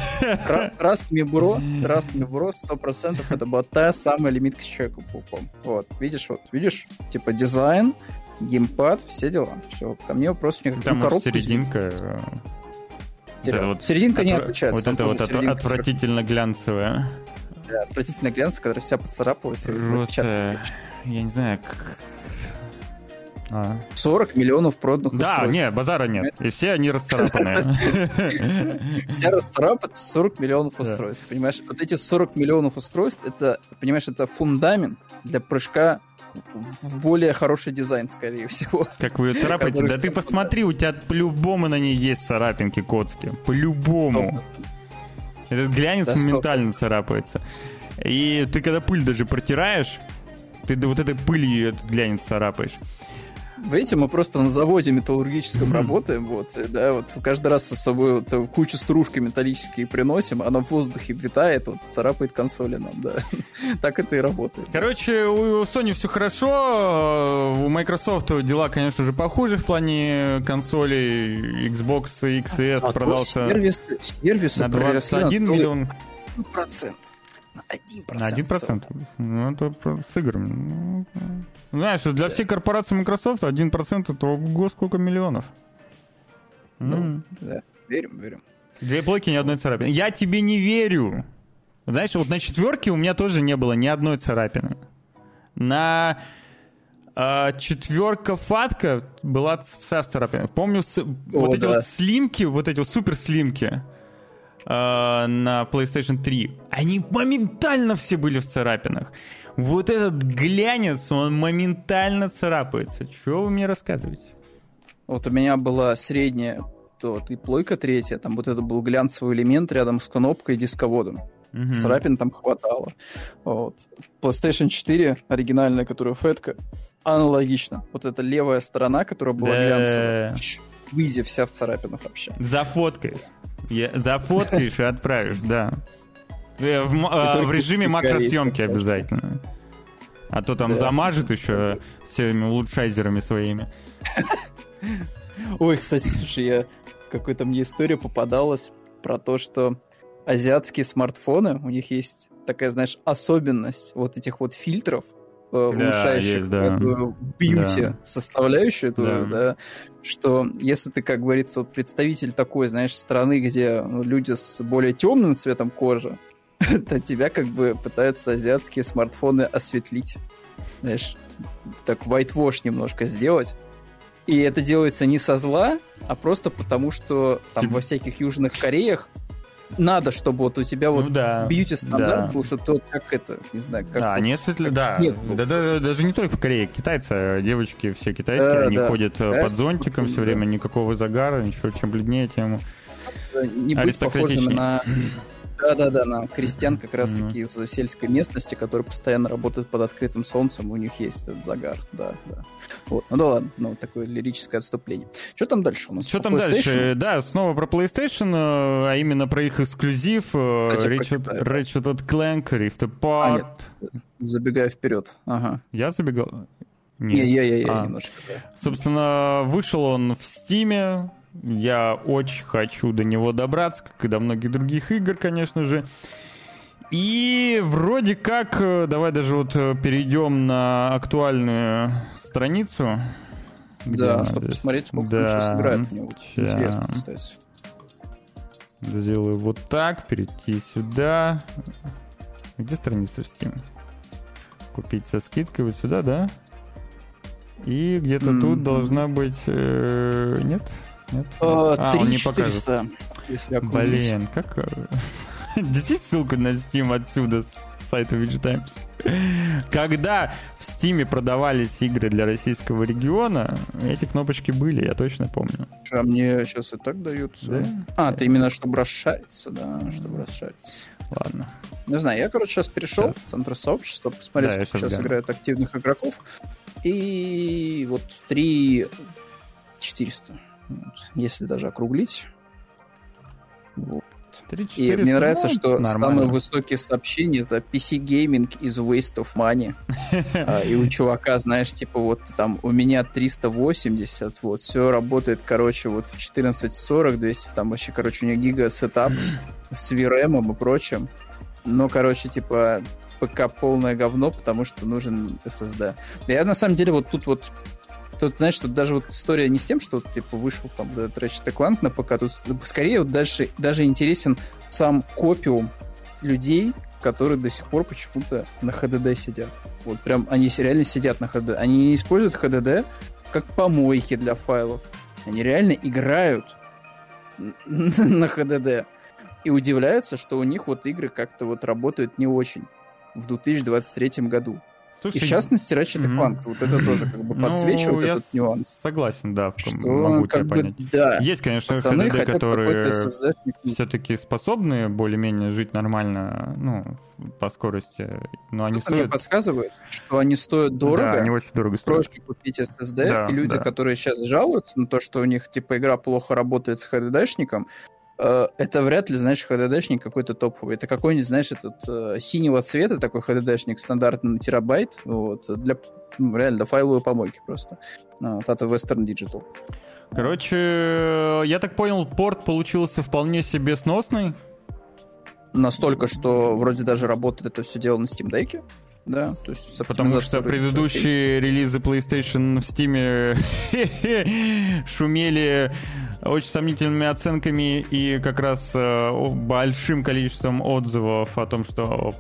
Тра- Trust me, bro, trust me, bro, 100% это была та самая лимитка с Человеком-пауком. Вот, видишь, вот, видишь, типа дизайн, геймпад, все дела. Все, ко мне вопросов никаких. Там Ну, коробку серединка. э, это вот Серединка не отличается. Вот это вот от- отвратительно глянцевая. такая Отвратительно глянцевая, которая вся поцарапалась. Просто, я не знаю, как... А. 40 миллионов проданных Да, устройств. нет, базара нет. И все они расцарапанные. Вся расцарапана 40 миллионов Да. устройств. Понимаешь, вот эти 40 миллионов устройств, это, понимаешь, это фундамент для прыжка в более хороший дизайн, скорее всего. Как вы ее царапаете? Да ты посмотри, у тебя по-любому на ней есть царапинки коцки. По-любому. Этот глянец Да, моментально царапается. И ты когда пыль даже протираешь, ты вот этой пылью этот глянец царапаешь. Видите, мы просто на заводе металлургическом работаем, вот, да, вот каждый раз с собой вот, э, кучу стружки металлические приносим, она в воздухе витает, вот, царапает консоли нам, да. Так это и работает. Короче, у Sony все хорошо, у Microsoft дела, конечно же, похуже в плане консолей. Xbox X и S А продался сервисы, сервисы на приросли 21 целый миллион. процент. На 1%. На 1%. Ну, это с играми. Знаешь, для всей корпорации Microsoft 1% это ого, сколько миллионов. Ну, М. да, верим, верим. Две плойки, ни одной царапины. Я тебе не верю. Знаешь, вот на четверке у меня тоже не было ни одной царапины. На а, четверка фатка была вся в царапинах. Помню, с- вот эти да. вот слимки, вот эти вот супер слимки а, на PlayStation 3, они моментально все были в царапинах. Вот этот глянец, он моментально царапается. Чего вы мне рассказываете? Вот у меня была средняя то и плойка третья, там вот это был глянцевый элемент рядом с кнопкой и дисководом. Мгм. Царапин там хватало. Вот. PlayStation 4, оригинальная, которая фетка, аналогично. Вот эта левая сторона, которая была Да. глянцевая, пш, в изи вся в царапинах вообще. Зафоткаешь. Я- Зафоткаешь и отправишь, да. Э, В, только в режиме макросъемки обязательно. А то там Да. замажет еще всеми улучшайзерами своими. Ой, кстати, слушай, я какой-то мне история попадалась про то, что азиатские смартфоны, у них есть такая, знаешь, особенность вот этих вот фильтров, э, улучшающих есть, да. эту бьюти Да. составляющую, эту, Да. да. что если ты, как говорится, вот представитель такой, знаешь, страны, где люди с более темным цветом кожи, то тебя как бы пытаются азиатские смартфоны осветлить, знаешь, так whitewash немножко сделать. И это делается не со зла, а просто потому, что там во всяких южных Кореях надо, чтобы вот у тебя вот ну да. бьюти стандарт да. был, чтобы ты вот как это, не знаю, как да, вот- они осветли... Да. был. Да, да, даже не только в Корее. Китайцы, девочки все китайские, Да, они да. ходят э, Да, под зонтиком все да. время, никакого загара, ничего, чем бледнее, тем... не быть аристократичнее. на... Да-да-да, на крестьян как раз-таки Мгм. из сельской местности, которые постоянно работают под открытым солнцем, у них есть этот загар, да, да. Вот, ну да ладно, ну такое лирическое отступление. Что там дальше у нас? Что там PlayStation? дальше? Да, снова про PlayStation, э, а именно про их эксклюзив э, Ratchet. Ratchet Clank Rift А, Apart. нет. Забегая вперед. Ага. Я забегал? Не, я, я, я А. немножко. да. Собственно, вышел он в Стиме. Я очень хочу до него добраться, как и до многих других игр, конечно же. И вроде как, э, давай даже вот э, перейдем на актуальную страницу. Где Да, чтобы здесь? посмотреть, сколько да. сейчас играет в него. Интересно, кстати. Сделаю вот так, перейти сюда. Где страница в Steam? Купить со скидкой вот сюда, да? И где-то mm-hmm. тут должна быть... Э, нет? Нет? Uh, а, 3 он не покажет. Если Блин, как... Действительно ссылку на Steam отсюда с сайта Witch Times. Когда в Steam продавались игры для российского региона, эти кнопочки были, я точно помню. А мне сейчас и так даются. Да? А, ты именно чтобы расшариться, да, чтобы расшариться. Ладно. Не знаю, я, короче, сейчас перешел сейчас. в центр сообщества, посмотреть, да, сколько сейчас глянь. играют активных игроков. И вот 3 400, если даже округлить. Вот. 3, и мне нравится, что нормально. самые высокие сообщения это PC Gaming is waste of money. а, и у чувака, знаешь, типа вот там у меня 380, вот все работает, короче, вот в 1440, 200, там вообще, короче, у него гига сетап с VRM и прочим. Но, короче, типа ПК полное говно, потому что нужен SSD. Я на самом деле вот тут вот Тут, знаешь, тут даже вот история не с тем, что типа вышел там этот Ratchet Clank на ПК, тут скорее вот дальше даже интересен сам копиум людей, которые до сих пор почему-то на HDD сидят. Вот прям они реально сидят на HDD. Они не используют HDD как помойки для файлов. Они реально играют на HDD. И удивляются, что у них вот игры как-то вот работают не очень в 2023 году. Слушай, и в частности, Ratchet mm-hmm. Clank, вот это тоже как бы ну, подсвечивает ну, этот нюанс. Согласен, да, что могу тебя бы, понять. Да, Есть, конечно, Пацаны HDD, которые все-таки способны более-менее жить нормально, ну, по скорости, но они стоят... Мне подсказывают, что они стоят дорого. Да, они очень дорого стоят. Проще купить SSD, да, и люди, да. которые сейчас жалуются на то, что у них, типа, игра плохо работает с HDD-шником, это вряд ли, знаешь, HDD-шник какой-то топовый. Это какой-нибудь, знаешь, этот э, синего цвета такой HDD-шник стандартный на терабайт, вот, для, ну, реально, для файловой помойки просто. Ну, вот это Western Digital. Короче, я так понял, порт получился вполне себе сносный. Настолько, что вроде даже работает это все дело на Steam Deck. Да, то есть Потому что предыдущие релизы PlayStation в Steam шумели очень сомнительными оценками и как раз э, большим количеством отзывов о том, что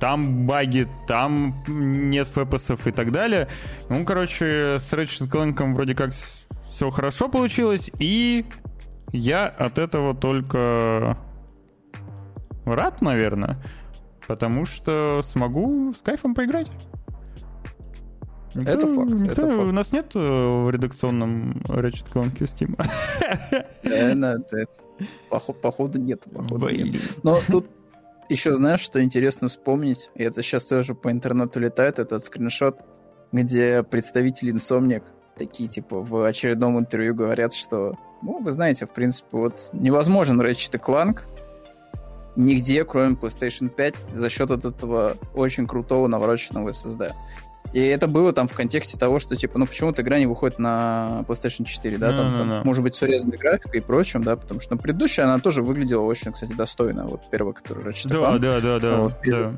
там баги, там нет фэпосов и так далее. Ну, короче, с Ratchet Clank вроде как все хорошо получилось, и я от этого только рад, наверное, потому что смогу с кайфом поиграть. Никто, это факт. Никто, это факт. У нас нет в редакционном Ratchet Clank Steam. Наверное, походу нет. Походу нет. Но тут еще знаешь, что интересно вспомнить, и это сейчас тоже по интернету летает, этот скриншот, где представители Insomniac такие, типа, в очередном интервью говорят, что, ну, вы знаете, в принципе, вот невозможен Ratchet Clank нигде, кроме PlayStation 5, за счет от этого очень крутого навороченного SSD. И это было там в контексте того, что, типа, ну почему-то игра не выходит на PlayStation 4, да, там, там может быть, с урезанной графикой и прочим, да, потому что ну, предыдущая, она тоже выглядела очень, кстати, достойно, вот первая, которая Ratchet Да, да, да, да. Вот, да.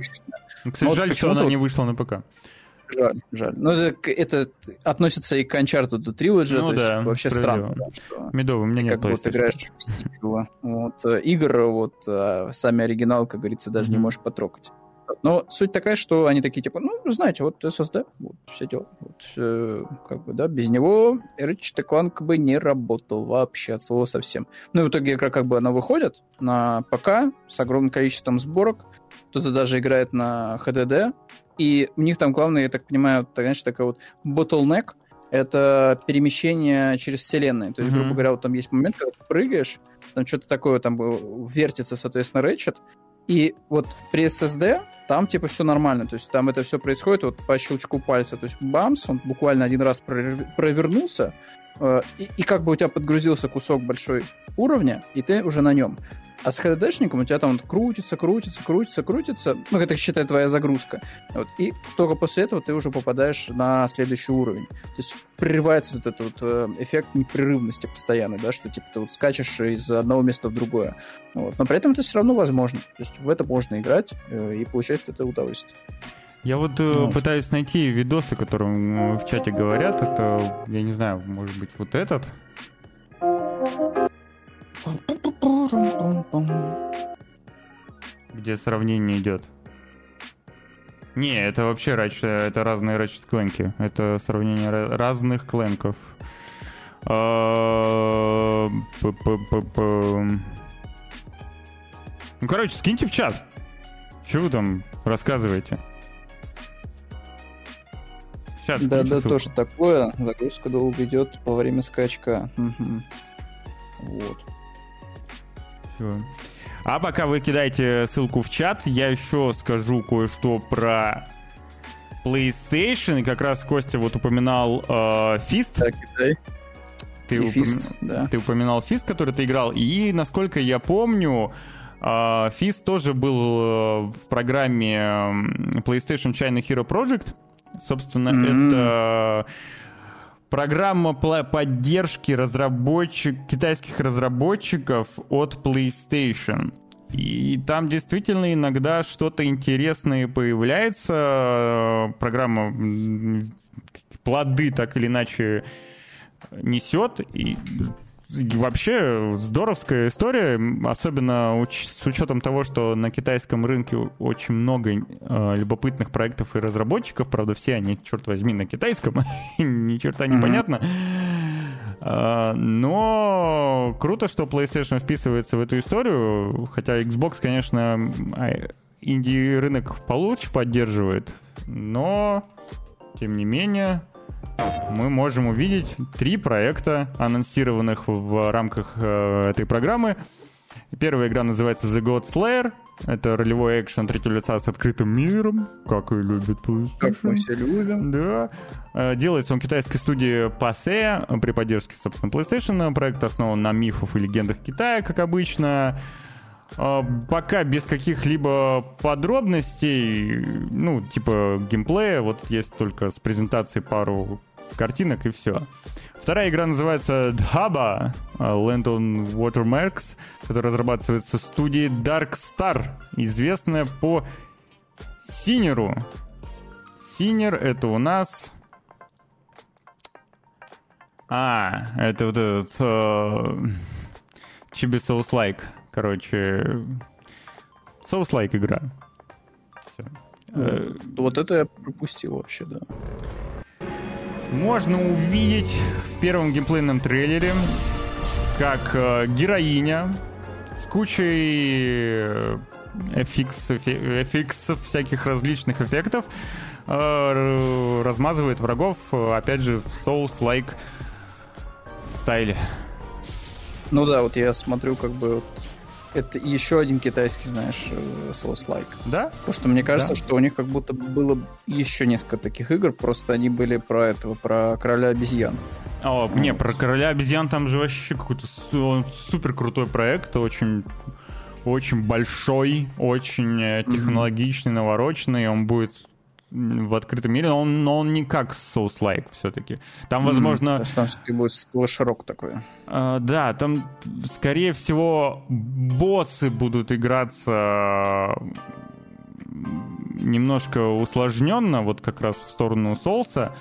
Ну, кстати, жаль, что она не вышла на ПК. Жаль, жаль. Но это, это относится и к Uncharted Trilogy, ну, то да, есть вообще странно. Да, что Медовый, у меня нет как вот играешь в стикла. Вот, э, игр, вот, а сами оригинал, как говорится, даже mm-hmm. не можешь потрогать. Но суть такая, что они такие, типа, ну, знаете, вот SSD, вот, все дело. Вот, э, как бы, да, без него Ratchet Clank бы не работал вообще от слова совсем. Ну, и в итоге игра, как бы, она выходит на ПК с огромным количеством сборок. Кто-то даже играет на HDD. И у них там главное, я так понимаю, знаешь, такая вот bottleneck, это перемещение через вселенную. То есть, mm-hmm. грубо говоря, вот там есть момент, когда ты прыгаешь, там что-то такое там вертится, соответственно, Ratchet, и вот при SSD там типа все нормально, то есть там это все происходит вот по щелчку пальца, то есть бамс, он буквально один раз провернулся, э, и, и как бы у тебя подгрузился кусок большой уровня, и ты уже на нем. А с HDD-шником у тебя там он крутится, крутится, крутится, крутится. Ну, это, считай, твоя загрузка. Вот. И только после этого ты уже попадаешь на следующий уровень. То есть прерывается вот этот вот э, эффект непрерывности постоянный, да, что типа ты вот скачешь из одного места в другое. Вот. Но при этом это все равно возможно. То есть в это можно играть э, и получать это удовольствие. Я вот ну. пытаюсь найти видосы, которые в чате говорят. Это, я не знаю, может быть, вот этот. Где сравнение идет. Не, это вообще Ratchet, это разные Ratchet Clank. Это сравнение разных клэнков. А, ну, короче, скиньте в чат. Что вы там рассказываете? Сейчас, да, да, ссылку. тоже такое. Загрузка долго идет во время скачка. Угу. Вот. Все. А пока вы кидаете ссылку в чат, я еще скажу кое-что про PlayStation. И как раз Костя вот упоминал э, Fist. Так, кидай. Ты, упом... Fist, да. ты упоминал Fist, который ты играл. И, насколько я помню, Uh, Fist тоже был э, в программе PlayStation China Hero Project. Собственно, mm-hmm. это программа поддержки разработчик, китайских разработчиков от PlayStation. И там действительно иногда что-то интересное появляется. Программа плоды так или иначе несет. И вообще здоровская история, особенно с учетом того, что на китайском рынке очень много э, любопытных проектов и разработчиков, правда, все они, черт возьми, на китайском, ни черта не понятно. Э, но круто, что PlayStation вписывается в эту историю, хотя Xbox, конечно, а, инди-рынок получше поддерживает, но, тем не менее, мы можем увидеть три проекта, анонсированных в рамках э, этой программы. Первая игра называется The God Slayer. Это ролевой экшен третьего лица с открытым миром, как и любит PlayStation. Как мы все любим. Да. Э, делается он китайской студии Pathé при поддержке, собственно, PlayStation. Проект основан на мифах и легендах Китая, как обычно. А, пока без каких-либо подробностей, ну, типа геймплея, вот есть только с презентацией пару картинок и все. Вторая игра называется Dhaba Land on Watermarks, которая разрабатывается студией Dark Star, известная по Синеру. Синер это у нас... А, это вот этот... Uh, Chibi Souls Like. Короче, Souls-like игра. Все. Э, вот это я пропустил вообще, да. Можно увидеть в первом геймплейном трейлере, как э, героиня с кучей FX, FX всяких различных эффектов э, размазывает врагов, опять же, в Souls-like стайле. Ну да, вот я смотрю как бы вот это еще один китайский, знаешь, Souls-like. Да? Потому что мне кажется, да. что у них как будто было еще несколько таких игр, просто они были про этого, про короля обезьян. О, не, про короля обезьян там же вообще какой-то супер крутой проект, очень очень большой, очень э, технологичный, навороченный, он будет в открытом мире, но он, но он не как Souls-like все-таки. Там, возможно... Mm, то есть там будет слэшерок такой. Uh, да, там, скорее всего, боссы будут играться немножко усложненно, вот как раз в сторону Соуса,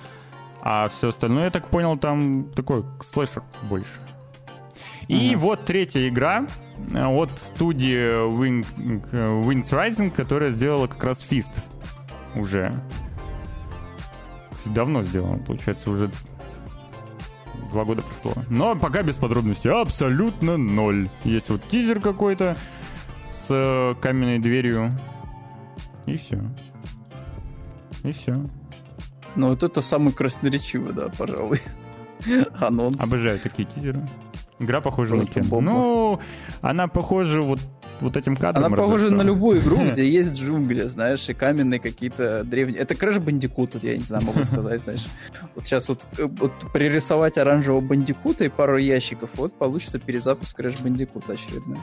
а все остальное, я так понял, там такой слэшер больше. И uh-huh. вот третья игра от студии Wing, Winds Rising, которая сделала как раз Fist уже. Давно сделано, получается, уже два года прошло. Но пока без подробностей. Абсолютно ноль. Есть вот тизер какой-то с э, каменной дверью. И все. И все. Ну вот это самый красноречивый, да, пожалуй. Анонс. Обожаю такие тизеры. Игра похожа Просто на Кен. Ну, она похожа вот вот этим кадром. Она похожа на любую игру, где есть джунгли, знаешь, и каменные какие-то древние... Это Crash Bandicoot, я не знаю, могу сказать, знаешь. Вот сейчас вот, э, вот пририсовать оранжевого бандикута и пару ящиков, вот получится перезапуск Crash Bandicoot очередной.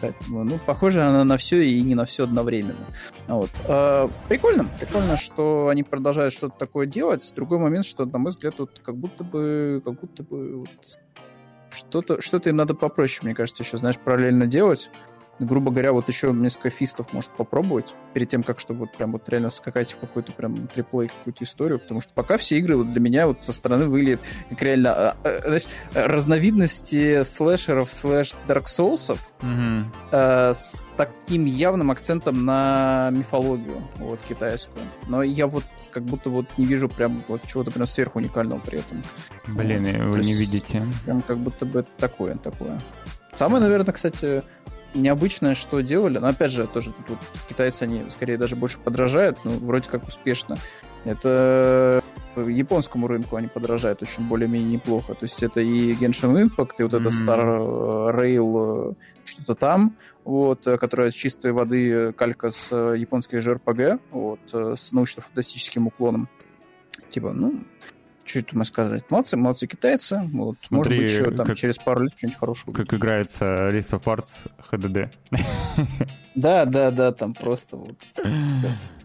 Поэтому, ну, похоже она на все и не на все одновременно. Вот. А, прикольно, прикольно, что они продолжают что-то такое делать. Другой момент, что, на мой взгляд, вот как будто бы, как будто бы вот что-то что им надо попроще, мне кажется, еще, знаешь, параллельно делать грубо говоря, вот еще несколько фистов может попробовать перед тем, как чтобы вот прям вот реально скакать в какую-то прям триплей какую-то историю, потому что пока все игры вот для меня вот со стороны выглядят как реально, а, а, знаешь, разновидности слэшеров слэш Dark Souls mm-hmm. э, с таким явным акцентом на мифологию вот китайскую. Но я вот как будто вот не вижу прям вот чего-то прям сверх уникального при этом. Блин, вот. вы не видите. Прям как будто бы такое, такое. Самое, наверное, кстати, необычное, что делали, но опять же, тоже тут китайцы, они скорее даже больше подражают, ну, вроде как успешно. Это японскому рынку они подражают очень более-менее неплохо. То есть это и Genshin Impact, и вот mm-hmm. это Star Rail, что-то там, вот, которая с чистой воды калька с японских JRPG, вот, с научно-фантастическим уклоном. Типа, ну, что это мы сказать? Молодцы, молодцы китайцы. Вот, Смотри, может быть, еще там как, через пару лет что-нибудь хорошего. Как будет. играется Rift of Parts HDD. Да, да, да, там просто вот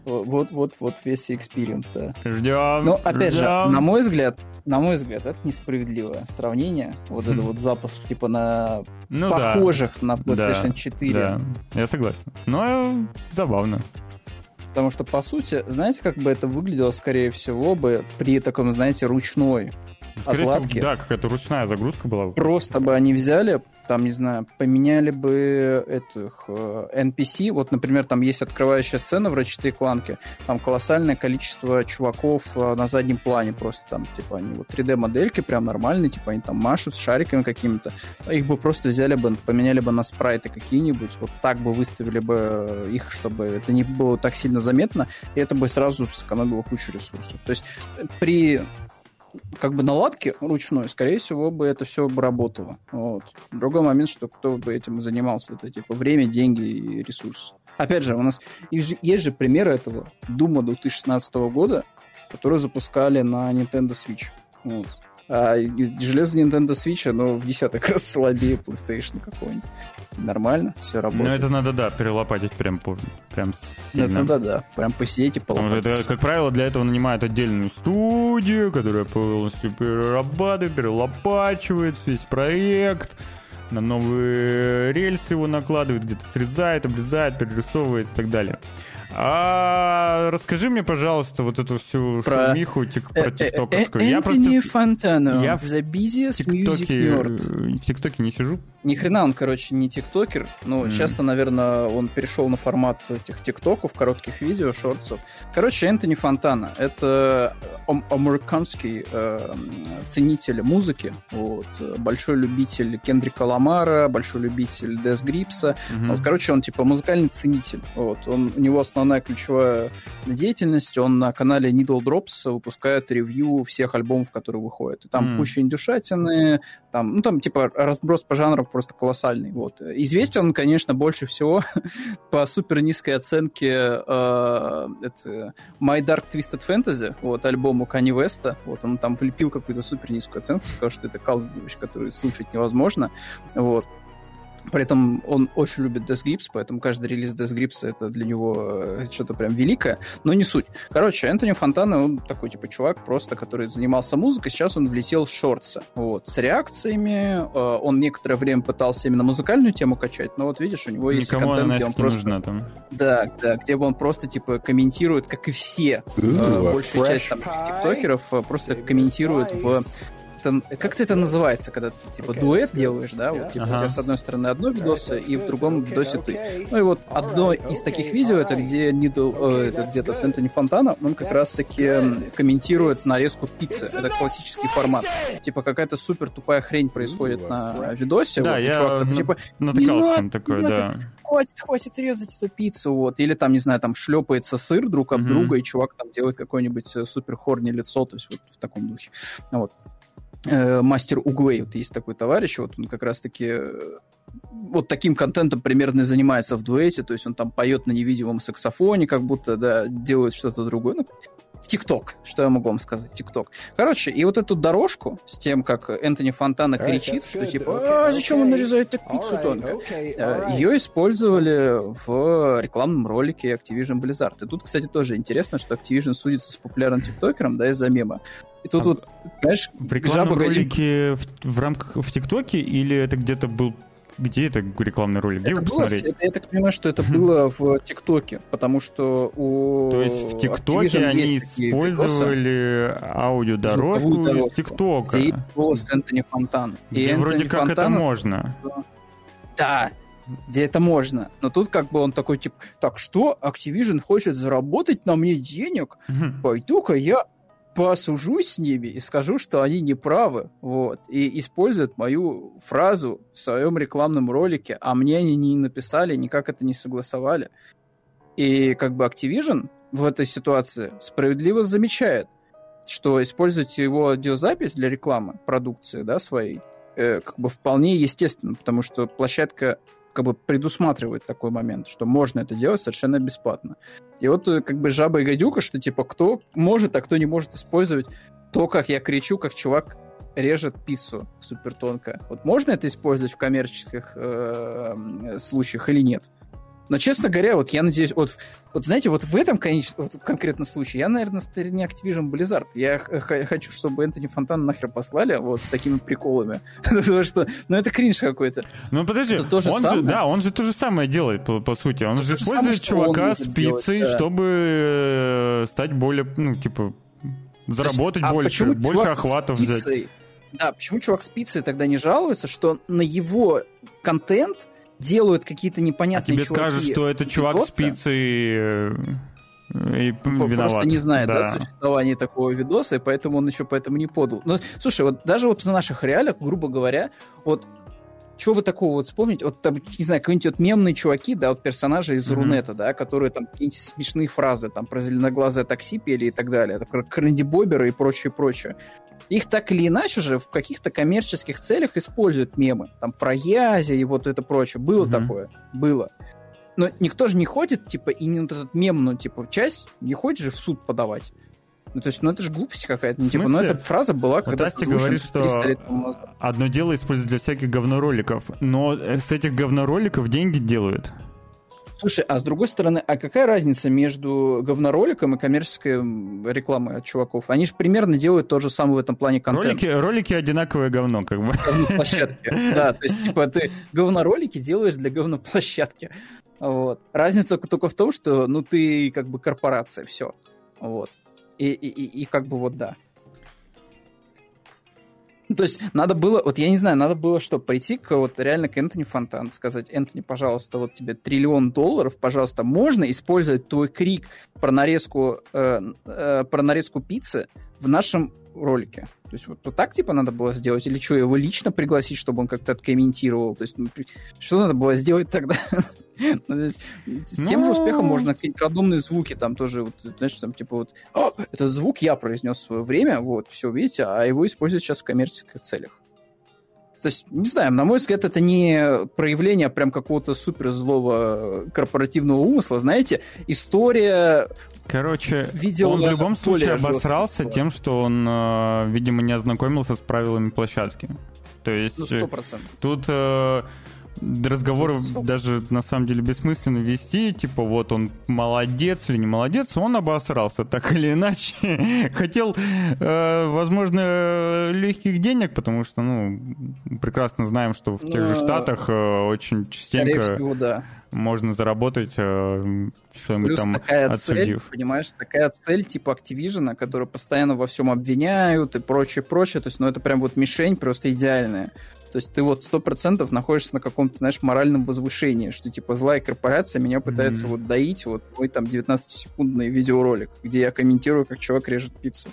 Вот, вот, вот весь experience, да. Ждем. Но опять ждем. же, на мой взгляд, на мой взгляд, это несправедливое сравнение. Вот это вот запуск типа на ну, похожих да. на PlayStation да, 4. Да, я согласен. Но забавно. Потому что, по сути, знаете, как бы это выглядело, скорее всего, бы при таком, знаете, ручной Скорее. Всего, да, какая-то ручная загрузка была. Просто бы они взяли, там, не знаю, поменяли бы этих э, NPC. Вот, например, там есть открывающая сцена в Ratchet Кланке. Там колоссальное количество чуваков э, на заднем плане. Просто там, типа, они вот 3D-модельки прям нормальные, типа, они там машут с шариками какими-то. Их бы просто взяли бы, поменяли бы на спрайты какие-нибудь. Вот так бы выставили бы их, чтобы это не было так сильно заметно. И это бы сразу сэкономило кучу ресурсов. То есть при как бы наладки ручной, скорее всего, бы это все бы работало. Вот. Другой момент, что кто бы этим занимался, это типа время, деньги и ресурсы. Опять же, у нас есть же примеры этого Дума 2016 года, который запускали на Nintendo Switch. Вот. А железо Nintendo Switch, оно в десятых раз слабее PlayStation какого-нибудь. Нормально, все работает. Ну, это надо, да, перелопатить прям, прям сильно. Это да, да, прям посидеть и полопатить. Это, как правило, для этого нанимают отдельную студию, которая полностью перерабатывает, перелопачивает весь проект, на новые рельсы его накладывает, где-то срезает, обрезает, перерисовывает и так далее. А расскажи мне, пожалуйста, вот эту всю про... шумиху тик... про э, э, тиктоковскую. Я просто... Фонтано, я the busiest music nerd. В тиктоке не сижу. Ни хрена он, короче, не тиктокер, но mm. часто, наверное, он перешел на формат этих тиктоков, коротких видео, шортсов. Короче, Энтони Фонтана — это американский э, ценитель музыки, вот, большой любитель Кендрика Ламара, большой любитель Дес Грипса. Mm-hmm. Вот, короче, он типа музыкальный ценитель. Вот, он, у него основная ключевая деятельность, он на канале Needle Drops выпускает ревью всех альбомов, которые выходят. И там mm. куча индюшатины, там, ну, там, типа, разброс по жанрам просто колоссальный. Вот. Известен он, конечно, больше всего по супер низкой оценке э, это My Dark Twisted Fantasy, вот, альбому Kanye West. Вот, он там влепил какую-то супер низкую оценку, сказал, что это колдович, который слушать невозможно. Вот. При этом он очень любит Death Grips, поэтому каждый релиз Death Grips это для него э, что-то прям великое, но не суть. Короче, Энтони Фонтана, он такой, типа, чувак просто, который занимался музыкой, сейчас он влетел в шортсы, вот, с реакциями, э, он некоторое время пытался именно музыкальную тему качать, но вот видишь, у него есть Никому контент, где он просто... Нужна, там. Да, да, где он просто, типа, комментирует, как и все, э, большая часть там тиктокеров, просто комментирует в это, как это называется, когда ты, типа, дуэт делаешь, да, вот, типа, ага. у тебя с одной стороны одно видосе, и в другом видосе ты. Ну и вот одно из таких видео, это где Нидл, э, это где-то Энтони Фонтана, он как раз-таки комментирует нарезку пиццы. Это классический формат. Типа, какая-то супер тупая хрень происходит на видосе. Да, вот, я чувак, такой, типа, натыкался на такое, да. Хватит, хватит резать эту пиццу, вот. Или там, не знаю, там шлепается сыр друг об mm-hmm. друга, и чувак там делает какое-нибудь э, супер хорни лицо, то есть вот в таком духе. Вот. Э, мастер Угвей, вот есть такой товарищ, вот он как раз-таки э, вот таким контентом примерно занимается в дуэте, то есть он там поет на невидимом саксофоне, как будто, да, делает что-то другое. Ну, ТикТок, что я могу вам сказать, ТикТок. Короче, и вот эту дорожку с тем, как Энтони Фонтана кричит, right, что типа, а зачем он нарезает так пиццу тонко? Okay, right. Ее использовали в рекламном ролике Activision Blizzard. И тут, кстати, тоже интересно, что Activision судится с популярным тиктокером, да, из-за мема. И тут а вот, знаешь, в рекламном ролике в, в рамках в ТикТоке или это где-то был где это рекламный ролик? Где это его было, посмотреть? это, я так понимаю, что это было в ТикТоке, потому что у То есть в ТикТоке они использовали аудиодорожку из ТикТока. где голос Энтони Фантано. И Где Энтони вроде как это Фантано- можно. Да, где это можно. Но тут как бы он такой, типа, так что, Activision хочет заработать на мне денег? Пойду-ка я посужусь с ними и скажу, что они не правы, вот, и используют мою фразу в своем рекламном ролике, а мне они не написали, никак это не согласовали. И как бы Activision в этой ситуации справедливо замечает, что использовать его аудиозапись для рекламы продукции, да, своей, э, как бы вполне естественно, потому что площадка как бы предусматривает такой момент, что можно это делать совершенно бесплатно. И вот э, как бы жаба и гадюка, что типа кто может, а кто не может использовать то, как я кричу, как чувак режет пиццу супер тонко. Вот можно это использовать в коммерческих э, случаях или нет? Но, честно говоря, вот я надеюсь, вот, вот знаете, вот в этом конечно, вот конкретном случае я, наверное, на стороне Activision Blizzard. Я хочу, чтобы Энтони Фонтан нахер послали вот с такими приколами. Потому что, ну, это кринж какой-то. Ну подожди, Это то же он же, самое? да, он же то же самое делает, по, по сути. Он Это же же самое, использует он чувака с пиццей, да. чтобы э, стать более, ну, типа, заработать а больше, больше охватов взять. Да, почему чувак с пиццей тогда не жалуется, что на его контент делают какие-то А непонятные тебе чуваки скажут, что это чувак с пиццей э, и виноват. Просто не знает, да. Да. существования такого видоса, и поэтому он еще поэтому не подал. Но, слушай, вот даже вот в наших реалиях, грубо говоря, вот чего бы такого вот вспомнить? Вот там, не знаю, какие-нибудь вот мемные чуваки, да, вот персонажи из Мгм. Рунета, да, которые там какие-нибудь смешные фразы там про зеленоглазое такси пели и так далее, это про Крэнди Бобера и прочее, прочее. Их так или иначе же в каких-то коммерческих целях используют мемы. Там про Язи и вот это прочее. Было Мгм. такое? Было. Но никто же не ходит, типа, и не вот этот мемную, типа, часть не ходит же в суд подавать. Ну, то есть, ну, это же глупость какая-то. Ну, типа, ну, эта фраза была, когда Асти говорит, что 300 лет тому назад. одно дело использовать для всяких говнороликов, но с этих говнороликов деньги делают. Слушай, а с другой стороны, а какая разница между говнороликом и коммерческой рекламой от чуваков? Они же примерно делают то же самое в этом плане контента. Ролики, ролики одинаковое говно, как бы. говноплощадки. Да, то есть, типа, ты говноролики делаешь для говноплощадки. Вот. Разница только, только в том, что, ну, ты как бы корпорация, все. Вот. И, и, и, и как бы вот да. То есть надо было, вот я не знаю, надо было что, прийти к вот реально к Энтони Фонтан, сказать, Энтони, пожалуйста, вот тебе триллион долларов, пожалуйста, можно использовать твой крик про нарезку, э, э, про нарезку пиццы в нашем ролике. То есть вот, вот так типа надо было сделать? Или что, его лично пригласить, чтобы он как-то откомментировал? То есть ну, что надо было сделать тогда? Ну, С тем же Ну. успехом можно какие-то рандомные звуки там тоже, вот, знаешь, там типа вот, «О, этот звук я произнес в свое время, вот, все, видите, а его используют сейчас в коммерческих целях. То есть, не знаю, на мой взгляд, это не проявление прям какого-то супер злого корпоративного умысла. Знаете, история Короче, Видел он в любом случае обосрался слой. тем, что он, э, видимо, не ознакомился с правилами площадки. То есть ну, э, сто процентов. тут э, разговор Ну, даже на самом деле бессмысленно вести, типа вот он молодец или не молодец, он обосрался так или иначе. Хотел, э, возможно, легких денег, потому что, ну, прекрасно знаем, что в тех же Ну, Штатах э, очень частенько всего, да. можно заработать э, что-нибудь Плюс там такая цель, отсудив. понимаешь, такая цель типа Activision, которую постоянно во всем обвиняют и прочее, прочее. То есть, ну, это прям вот мишень просто идеальная. То есть ты вот сто процентов находишься на каком-то, знаешь, моральном возвышении, что типа злая корпорация меня пытается Мгм. вот доить вот мой там 19-секундный видеоролик, где я комментирую, как чувак режет пиццу.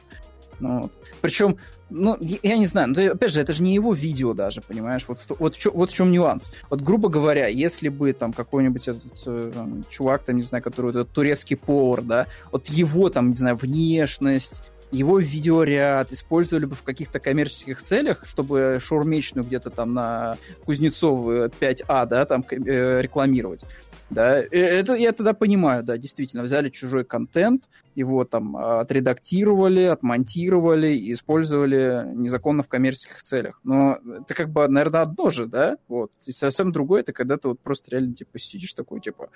Ну, вот. Причем, ну, я, не знаю, ну, опять же, это же не его видео даже, понимаешь? Вот, вот, вот в чем нюанс. Вот, грубо говоря, если бы там какой-нибудь этот э, там, чувак, там, не знаю, который этот турецкий повар, да, вот его там, не знаю, внешность, его видеоряд использовали бы в каких-то коммерческих целях, чтобы шаурмечную где-то там на Кузнецов 5А, да, там э, рекламировать. Да, э, это я тогда понимаю, да, действительно, взяли чужой контент, его там а, отредактировали, отмонтировали и использовали незаконно в коммерческих целях. Но это как бы, наверное, одно же, да? Вот. И совсем другое, это когда ты вот просто реально, типа, сидишь такой, типа...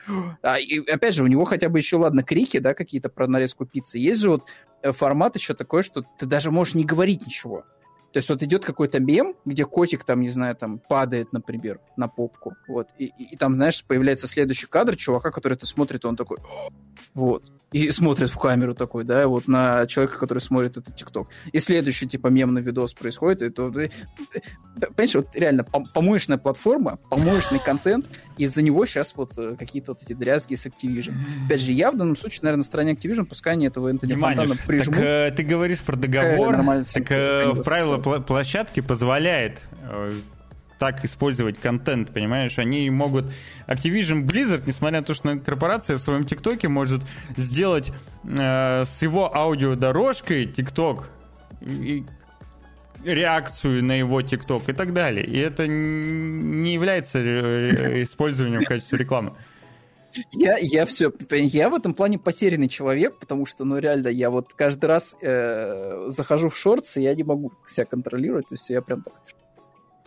А, и опять же, у него хотя бы еще, ладно, крики, да, какие-то про нарезку пиццы. Есть же вот э, формат еще такой, что ты даже можешь не говорить ничего. То есть вот идет какой-то мем, где котик там, не знаю, там падает, например, на попку, вот, и, и, и там, знаешь, появляется следующий кадр чувака, который это смотрит, и он такой, вот, и смотрит в камеру такой, да, вот на человека, который смотрит этот ТикТок. И следующий, типа, мемный видос происходит, и то, понимаешь, вот реально помоечная платформа, помоечный контент, из-за него сейчас вот э, какие-то вот эти дрязги с Activision. Опять же, я в данном случае, наверное, на стороне Activision, пускай они этого Энтони Фонтана прижмут. Так, э, ты говоришь про договор, так э, в правила площадки позволяет э, так использовать контент, понимаешь? Они могут... Activision Blizzard, несмотря на то, что корпорация в своем ТикТоке может сделать э, с его аудиодорожкой ТикТок реакцию на его ТикТок и так далее. И это не является э, использованием в качестве рекламы. Я, я все, я в этом плане потерянный человек, потому что, ну, реально, я вот каждый раз э, захожу в шортс, и я не могу себя контролировать, то есть я прям так,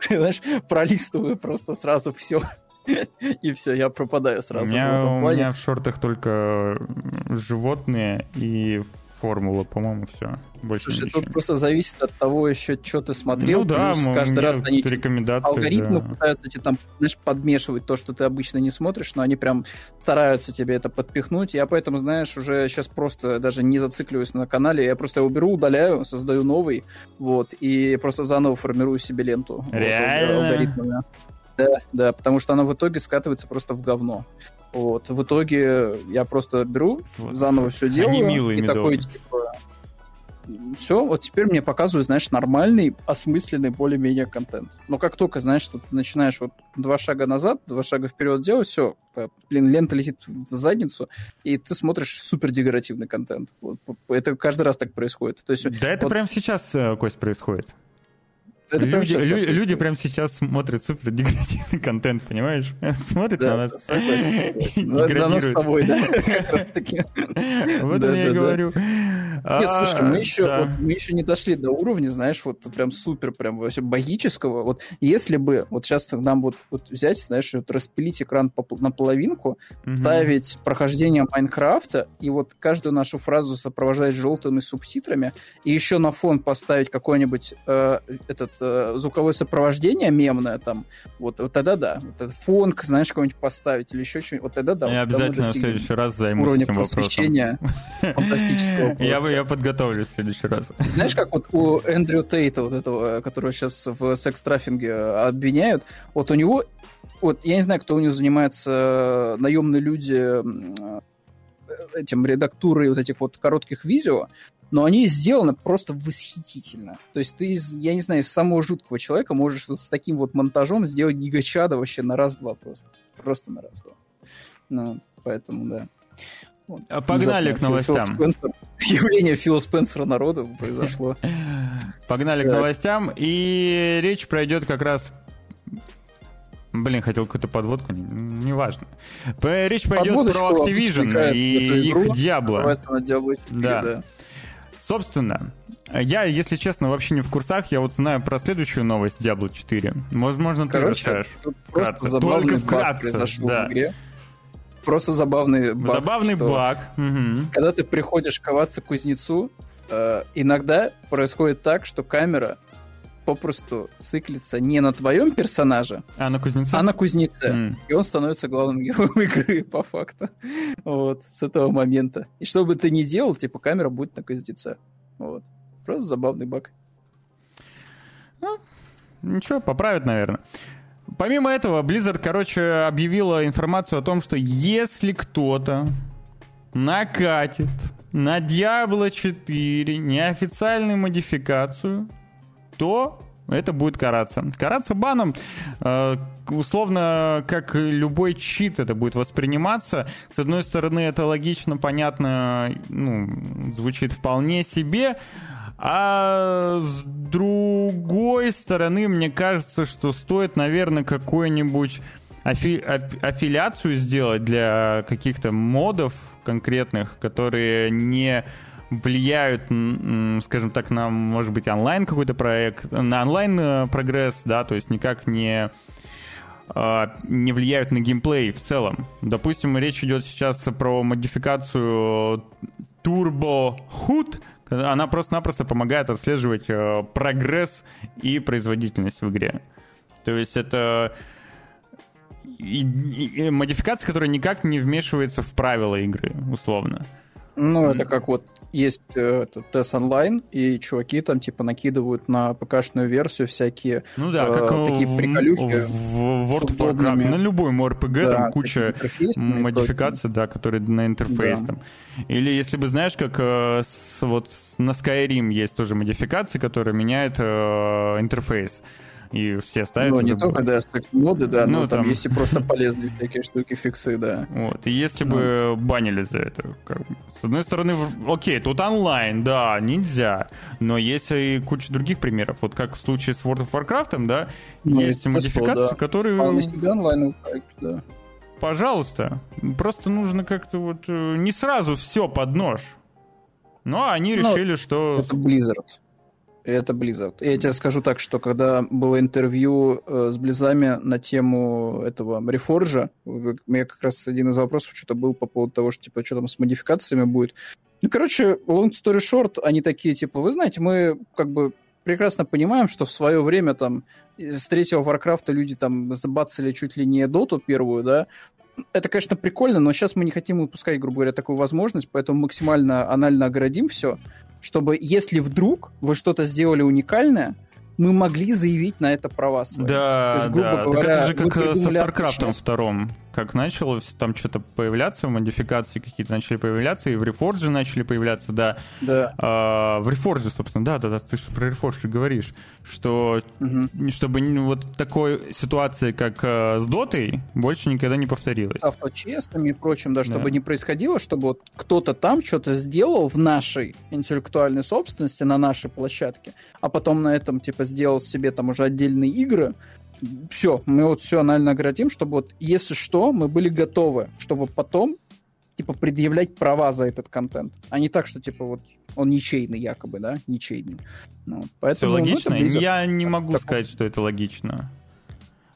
знаешь, пролистываю просто сразу все. И все, я пропадаю сразу. У меня, у меня в шортах только животные и формула, по-моему, все. Больше Слушай, ничего. тут просто зависит от того еще, что ты смотрел. Ну да, плюс каждый раз они рекомендации, алгоритмы да. пытаются тебе там, знаешь, подмешивать то, что ты обычно не смотришь, но они прям стараются тебе это подпихнуть. Я поэтому, знаешь, уже сейчас просто даже не зацикливаюсь на канале, я просто его беру, удаляю, создаю новый, вот, и просто заново формирую себе ленту. Реально? Вот, алгоритмами. Да, да, потому что она в итоге скатывается просто в говно. Вот, в итоге я просто беру, вот, заново все делаю. Они милые, и такой, типа, все, вот теперь мне показывают, знаешь, нормальный, осмысленный более-менее контент. Но как только, знаешь, что ты начинаешь вот два шага назад, два шага вперед делать, все, блин, лента летит в задницу, и ты смотришь супер декоративный контент. Вот, это каждый раз так происходит. То есть, да, это вот... прямо сейчас, э, Кость, происходит. Это люди, прям лю- люди прямо сейчас смотрят супер деградированный контент, понимаешь? Смотрят да, на нас. На нас с тобой, да? Этом я и говорю. Нет, слушай, мы еще, а, вот, мы еще не дошли до уровня, знаешь, вот прям супер, прям вообще богического. Вот если бы вот сейчас нам вот, вот взять, знаешь, вот распилить экран по, на половинку, угу. ставить прохождение Майнкрафта и вот каждую нашу фразу сопровождать желтыми субтитрами, и еще на фон поставить какой-нибудь э, этот э, звуковое сопровождение мемное там, вот, вот тогда да. Вот этот фонк, знаешь, какой-нибудь поставить или еще что-нибудь, вот тогда да. Я вот, обязательно в следующий раз займусь этим вопросом. фантастического я, я подготовлюсь в следующий раз. Знаешь, как вот у Эндрю Тейта, вот этого, которого сейчас в секс-трафинге обвиняют, вот у него, вот я не знаю, кто у него занимается наемные люди этим редактурой вот этих вот коротких видео, но они сделаны просто восхитительно. То есть ты, из, я не знаю, из самого жуткого человека можешь вот с таким вот монтажом сделать гигачада вообще на раз-два просто. Просто на раз-два. Ну, вот, поэтому, да. Вот. А погнали к новостям. Спенсер, явление Фила Спенсера народу произошло. Погнали к новостям, и речь пройдет как раз Блин, хотел какую-то подводку, неважно. Не речь пойдет про Activision и их Diablo. Да. да. Собственно, я, если честно, вообще не в курсах. Я вот знаю про следующую новость Diablo 4. Возможно, ты Короче, расскажешь. Вкратце. Только вкратце. Да. В игре. Просто забавный баг. Забавный баг. Угу. Когда ты приходишь коваться к кузнецу, э, иногда происходит так, что камера попросту циклится не на твоем персонаже, а на кузнеце, а на кузнеце. Mm. И он становится главным героем игры, по факту. Вот, с этого момента. И что бы ты ни делал, типа камера будет на кузнеце. Вот. Просто забавный баг. Ну, ничего, поправят, наверное. Помимо этого, Blizzard, короче, объявила информацию о том, что если кто-то накатит на Diablo 4 неофициальную модификацию, то это будет караться. Караться баном, э, условно, как любой чит это будет восприниматься. С одной стороны, это логично, понятно, ну, звучит вполне себе, а с другой стороны, мне кажется, что стоит, наверное, какую-нибудь афи- аффилиацию сделать для каких-то модов конкретных, которые не влияют, скажем так, на, может быть, онлайн какой-то проект, на онлайн э, прогресс, да, то есть никак не а, не влияют на геймплей в целом. Допустим, речь идет сейчас про модификацию Turbo Hood, Она просто-напросто помогает отслеживать э, прогресс и производительность в игре. То есть это модификация, которая никак не вмешивается в правила игры, условно. Ну, это как вот есть э, тест онлайн, и чуваки там типа накидывают на ПК-шную версию всякие ну, да, как э, такие в, приколюхи. В, в World of Warcraft, на любой МРПГ да, там куча модификаций, да, которые на интерфейс да. там. Или если бы знаешь, как э, с, вот на Skyrim есть тоже модификации, которые меняют э, интерфейс и все ставят. Ну, не забывают. только, да, секс-моды, да, ну, но там, там есть и просто полезные всякие штуки, фиксы, да. Вот, и если ну, бы банили за это, как с одной стороны, окей, тут онлайн, да, нельзя, но есть и куча других примеров, вот как в случае с World of Warcraft, да, ну, есть модификации, да. которые... Вполне себе онлайн да. Пожалуйста, просто нужно как-то вот э, не сразу все под нож. Ну, а они ну, решили, что... Это Blizzard. Это Blizzard. Я тебе скажу так, что когда было интервью э, с Близами на тему этого Reforge, у меня как раз один из вопросов что-то был по поводу того, что типа что там с модификациями будет. Ну, короче, long story short, они такие, типа, вы знаете, мы как бы прекрасно понимаем, что в свое время там с третьего Варкрафта люди там забацали чуть ли не доту первую, да, это, конечно, прикольно, но сейчас мы не хотим выпускать, грубо говоря, такую возможность, поэтому максимально анально оградим все чтобы если вдруг вы что-то сделали уникальное, мы могли заявить на это права свои. Да, То есть, грубо да. Говоря, так это же как со StarCraft втором. Как начало там что-то появляться, модификации какие-то начали появляться, и в Reforge начали появляться, да. Да. А, в Reforge, собственно, да, да, да, ты же про Reforge говоришь, что угу. чтобы вот такой ситуации, как э, с Дотой, больше никогда не повторилось. Авточестными и прочим, да, чтобы да. не происходило, чтобы вот кто-то там что-то сделал в нашей интеллектуальной собственности, на нашей площадке, а потом на этом, типа, сделал себе там уже отдельные игры, все, мы вот все анально оградим, чтобы вот, если что, мы были готовы, чтобы потом, типа, предъявлять права за этот контент. А не так, что, типа, вот он ничейный якобы, да, ничейный. Ну, поэтому, все логично? Ну, близок... Я не могу так, сказать, что это логично.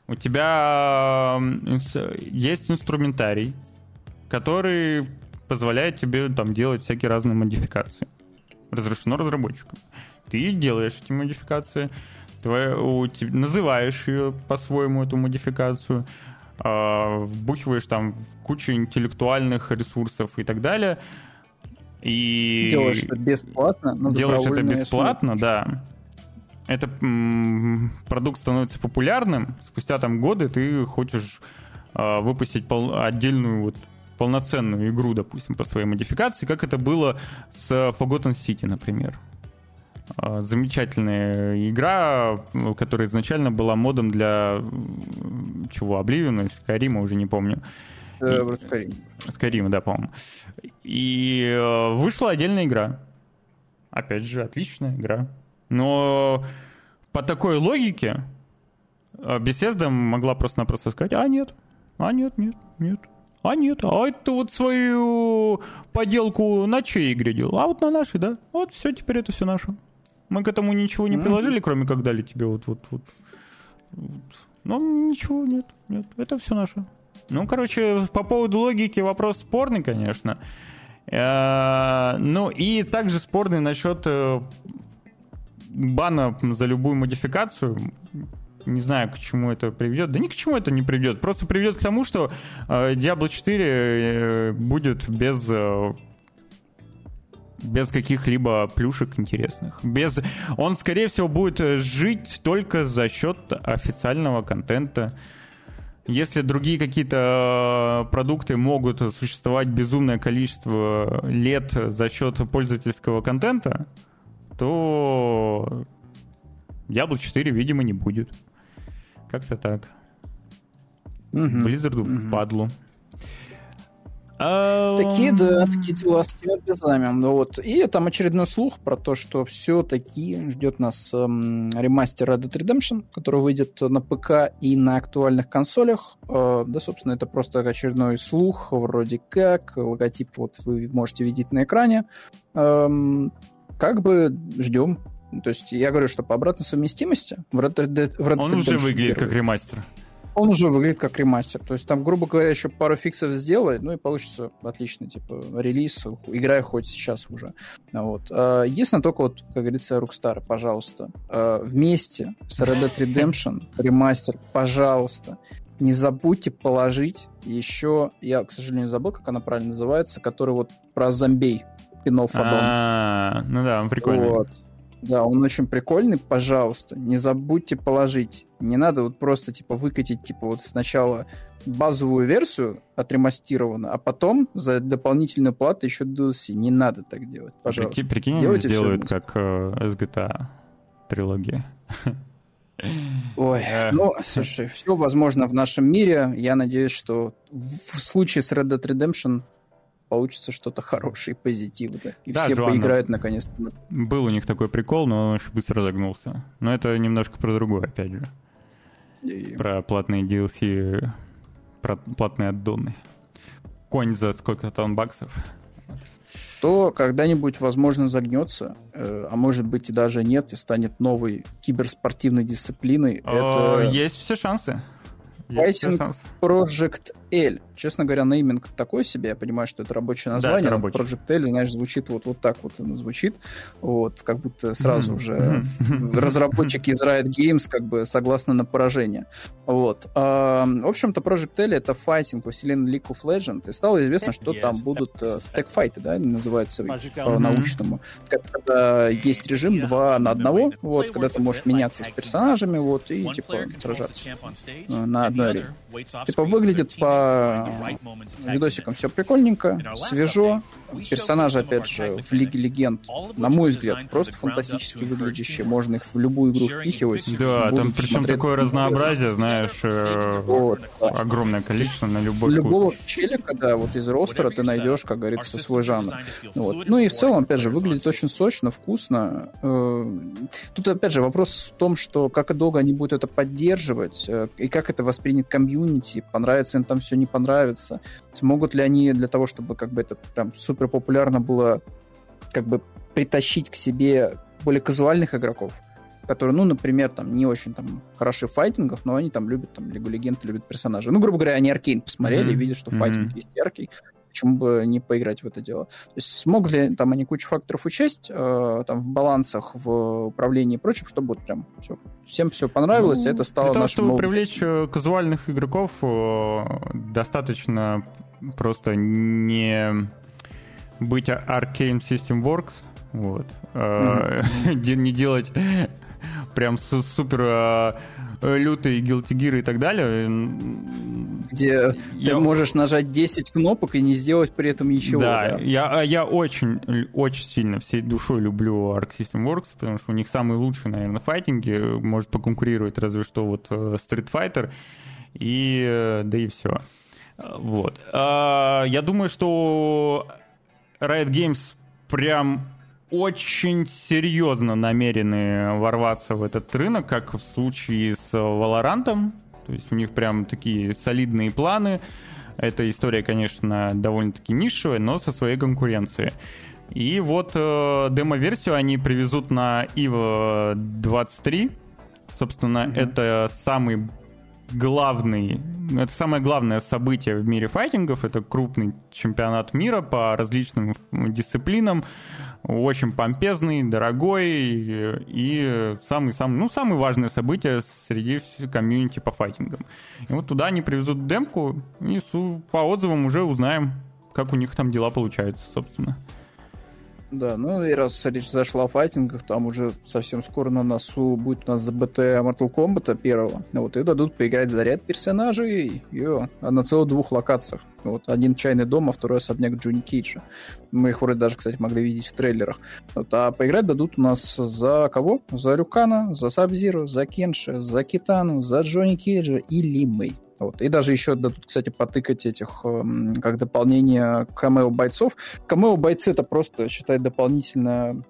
У тебя есть инструментарий, который позволяет тебе там делать всякие разные модификации. Разрешено разработчикам. Ты делаешь эти модификации, твою, называешь ее по-своему, эту модификацию, э, вбухиваешь там кучу интеллектуальных ресурсов и так далее. И делаешь это бесплатно, делаешь это бесплатно, да. Это м- продукт становится популярным. Спустя там годы ты хочешь э, выпустить пол- отдельную вот полноценную игру, допустим, по своей модификации, как это было с Forgotten City, например. А, замечательная игра, которая изначально была модом для чего, Oblivion, Skyrim, уже не помню. Э, Skyrim. Skyrim, да, по-моему. И э, вышла отдельная игра. Опять же, отличная игра. Но по такой логике э, Bethesda могла просто-напросто сказать, а нет, а нет, нет, нет. А нет, а это вот свою поделку на чьей игре делал? А вот на нашей, да? Вот все, теперь это все наше. Мы к этому ничего не приложили, кроме как дали тебе вот вот вот. Но ничего нет, нет, это все наше. Ну, короче, по поводу логики вопрос спорный, конечно. Э, ну и также спорный насчет э, бана за любую модификацию. Не знаю, к чему это приведет. Да ни к чему это не приведет. Просто приведет к тому, что э, Diablo 4 будет без без каких-либо плюшек интересных. Без... Он, скорее всего, будет жить только за счет официального контента. Если другие какие-то продукты могут существовать безумное количество лет за счет пользовательского контента, то Diablo 4, видимо, не будет. Как-то так. Угу. Blizzard угу. падлу. Такие, да, такие дела с теми глазами. Ну, вот. И там очередной слух про то, что все-таки ждет нас эм, ремастер Red Dead Redemption, который выйдет на ПК и на актуальных консолях. Э, да, собственно, это просто очередной слух, вроде как. Логотип вот вы можете видеть на экране. Эм, как бы ждем. То есть я говорю, что по обратной совместимости в Red Dead, в Red Dead Он уже выглядит первый. как ремастер. Он уже выглядит как ремастер. То есть там, грубо говоря, еще пару фиксов сделать, ну и получится отличный, типа, релиз. Играй хоть сейчас уже. Вот. А, единственное, только вот, как говорится, Rockstar, пожалуйста, а, вместе с Red Dead Redemption ремастер, пожалуйста, не забудьте положить еще, я, к сожалению, забыл, как она правильно называется, который вот про зомбей, пинов А, ну да, он прикольный. Вот. Да, он очень прикольный, пожалуйста, не забудьте положить. Не надо вот просто, типа, выкатить, типа, вот сначала базовую версию отремастированную, а потом за дополнительную плату еще DLC. Не надо так делать, пожалуйста. Прикинь, прикинь Делайте они сделают как э, SGTA трилогия. Ой, ну, слушай, все возможно в нашем мире. Я надеюсь, что в случае с Red Dead Redemption получится что-то хорошее, позитивное. И да, все Джоанна, поиграют наконец-то. Был у них такой прикол, но он очень быстро загнулся. Но это немножко про другое, опять же. И... Про платные DLC, про платные аддоны. Конь за сколько там баксов то когда-нибудь, возможно, загнется, э, а может быть и даже нет, и станет новой киберспортивной дисциплиной. О, Это... Есть все шансы. Fighting Project L. Честно говоря, нейминг такой себе. Я понимаю, что это рабочее название. Да, это рабочий. Project L, знаешь, звучит вот, вот так вот оно звучит. Вот, как будто сразу уже разработчики из Riot Games как бы согласны на поражение. Вот. А, в общем-то, Project L это файтинг во вселенной League of Legends. И стало известно, что там будут э, тек-файты, да, называются по-научному. Когда есть режим 2 на одного, вот, когда ты можешь меняться с персонажами, вот, и, типа, сражаться на одной арене. Типа, выглядит по видосикам все прикольненько, свежо. Персонажи, опять же, в Лиге Легенд, на мой взгляд, просто фантастически выглядящие. Можно их в любую игру впихивать. Да, там причем такое разнообразие, знаешь, э, вот, огромное количество на любой Любого вкус. челика, да, вот из ростера ты найдешь, как говорится, свой жанр. Вот. Ну и в целом, опять же, выглядит очень сочно, вкусно. Э, тут, опять же, вопрос в том, что как долго они будут это поддерживать, э, и как это воспринят комьюнити, понравится им там все, не понравится. Смогут ли они для того, чтобы как бы это прям супер популярно было, как бы притащить к себе более казуальных игроков, которые, ну, например, там не очень там хороши в файтингах, но они там любят там Лигу Легенд, любят персонажей. Ну, грубо говоря, они Аркейн посмотрели mm-hmm. видят, что mm-hmm. файтинг есть яркий, почему бы не поиграть в это дело. То есть смогли ли там они кучу факторов учесть э, там в балансах, в управлении и прочем, чтобы вот прям все, всем все понравилось, ну, и это стало Для того, чтобы молодым. привлечь э, казуальных игроков, э, достаточно просто не быть Arcane System Works, вот, mm-hmm. не делать прям супер Э, лютые Guilty Gear и так далее. Где я... ты можешь нажать 10 кнопок и не сделать при этом ничего. Да, да. Я, а я очень, очень сильно всей душой люблю Arc System Works, потому что у них самые лучшие, наверное, файтинги. Может поконкурировать разве что вот э, Street Fighter. И э, да и все. Вот. А, я думаю, что Riot Games прям очень серьезно намерены ворваться в этот рынок, как в случае с Valorant. То есть у них прям такие солидные планы. Эта история, конечно, довольно-таки нишевая, но со своей конкуренцией. И вот э, демо-версию они привезут на EVO 23. Собственно, mm-hmm. это самый главный, это самое главное событие в мире файтингов. Это крупный чемпионат мира по различным дисциплинам очень помпезный, дорогой и самый-самый, ну, самое важное событие среди комьюнити по файтингам. И вот туда они привезут демку, и по отзывам уже узнаем, как у них там дела получаются, собственно. Да, ну и раз речь зашла о файтингах, там уже совсем скоро на носу будет у нас ЗБТ Mortal Kombat первого. Вот, и дадут поиграть за ряд персонажей и, на целых двух локациях. Вот, один чайный дом, а второй особняк Джонни Кейджа. Мы их вроде даже, кстати, могли видеть в трейлерах. Вот, а поиграть дадут у нас за кого? За Рюкана, за Сабзиру, за Кенши, за Китану, за Джонни Кейджа и Ли Мэй. Вот. И даже еще дадут, кстати, потыкать этих эм, как дополнение камео бойцов. Камео бойцы это просто, считай, дополнительно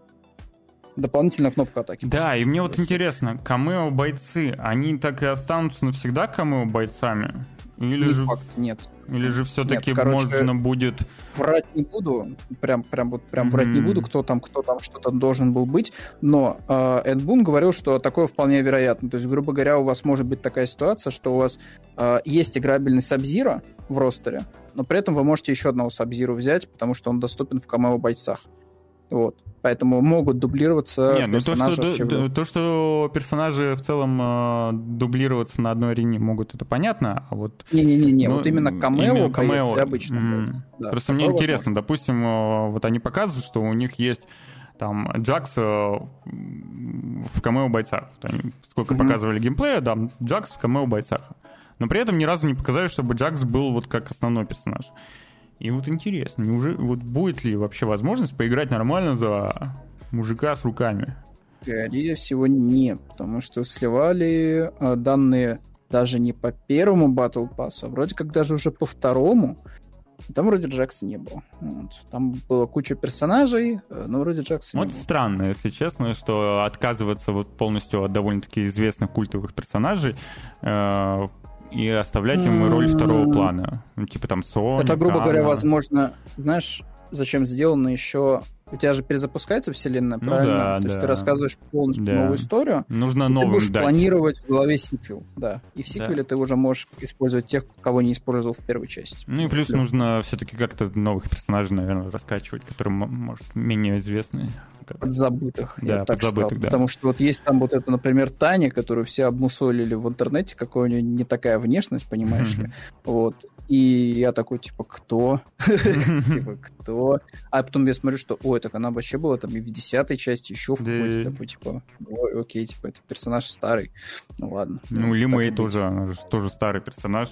дополнительная кнопка атаки. Да, и мне вот интересно, камео бойцы, они так и останутся навсегда камео бойцами? Или Не же, факт, нет. или же все-таки Нет, короче, можно будет... Врать не буду, прям, прям вот прям врать не буду, кто там, кто там что-то должен был быть, но э, Эд Бун говорил, что такое вполне вероятно. То есть, грубо говоря, у вас может быть такая ситуация, что у вас э, есть играбельный Сабзира в ростере, но при этом вы можете еще одного Сабзиру взять, потому что он доступен в камео бойцах. Вот. Поэтому могут дублироваться Не, ну то персонажи что, вообще в ду- то, что персонажи в целом э, дублироваться на одной арене могут, это понятно, а вот... Не-не-не, ну, вот именно камео, именно камео камео. обычно. М. будет. Да, Просто мне интересно, допустим, э, вот они показывают, что у них есть там Джакс э, в камео бойцах. Сколько Мгм. показывали геймплея, да, Джакс в камео бойцах. Но при этом ни разу не показали, чтобы Джакс был вот как основной персонаж. И вот интересно, неужели вот будет ли вообще возможность поиграть нормально за мужика с руками? Скорее всего, нет, потому что сливали э, данные даже не по первому Battle Pass, а вроде как даже уже по второму. Там вроде Джекса не было. Вот. Там была куча персонажей, э, но вроде Джекса Вот не было. странно, если честно, что отказываться вот полностью от довольно-таки известных культовых персонажей э, и оставлять им роль второго плана. Ну, типа там Соник, Это, грубо говоря, Анна. возможно, знаешь, зачем сделано еще... У тебя же перезапускается вселенная, Ну правильно? да, То есть да. ты рассказываешь полностью Да. новую историю, Нужно и ты будешь дать. планировать в голове сиквел, да. И в сиквеле ты уже можешь использовать тех, кого не использовал в первой части. Ну и плюс Да. нужно все-таки как-то новых персонажей, наверное, раскачивать, которые, может, менее известны. Подзабытых, Да, подзабытых, сказал. да. Потому что вот есть там вот это, например, Таня, которую все обмусолили в интернете, какой у нее не такая внешность, понимаешь ли. Вот. И я такой, типа, кто? Типа, кто? А потом я смотрю, что, ой, так она вообще была там и в десятой части, еще в какой-то такой, типа, ой, окей, типа, это персонаж старый. Ну ладно. Ну, Ли и Мэй тоже, она же тоже старый персонаж.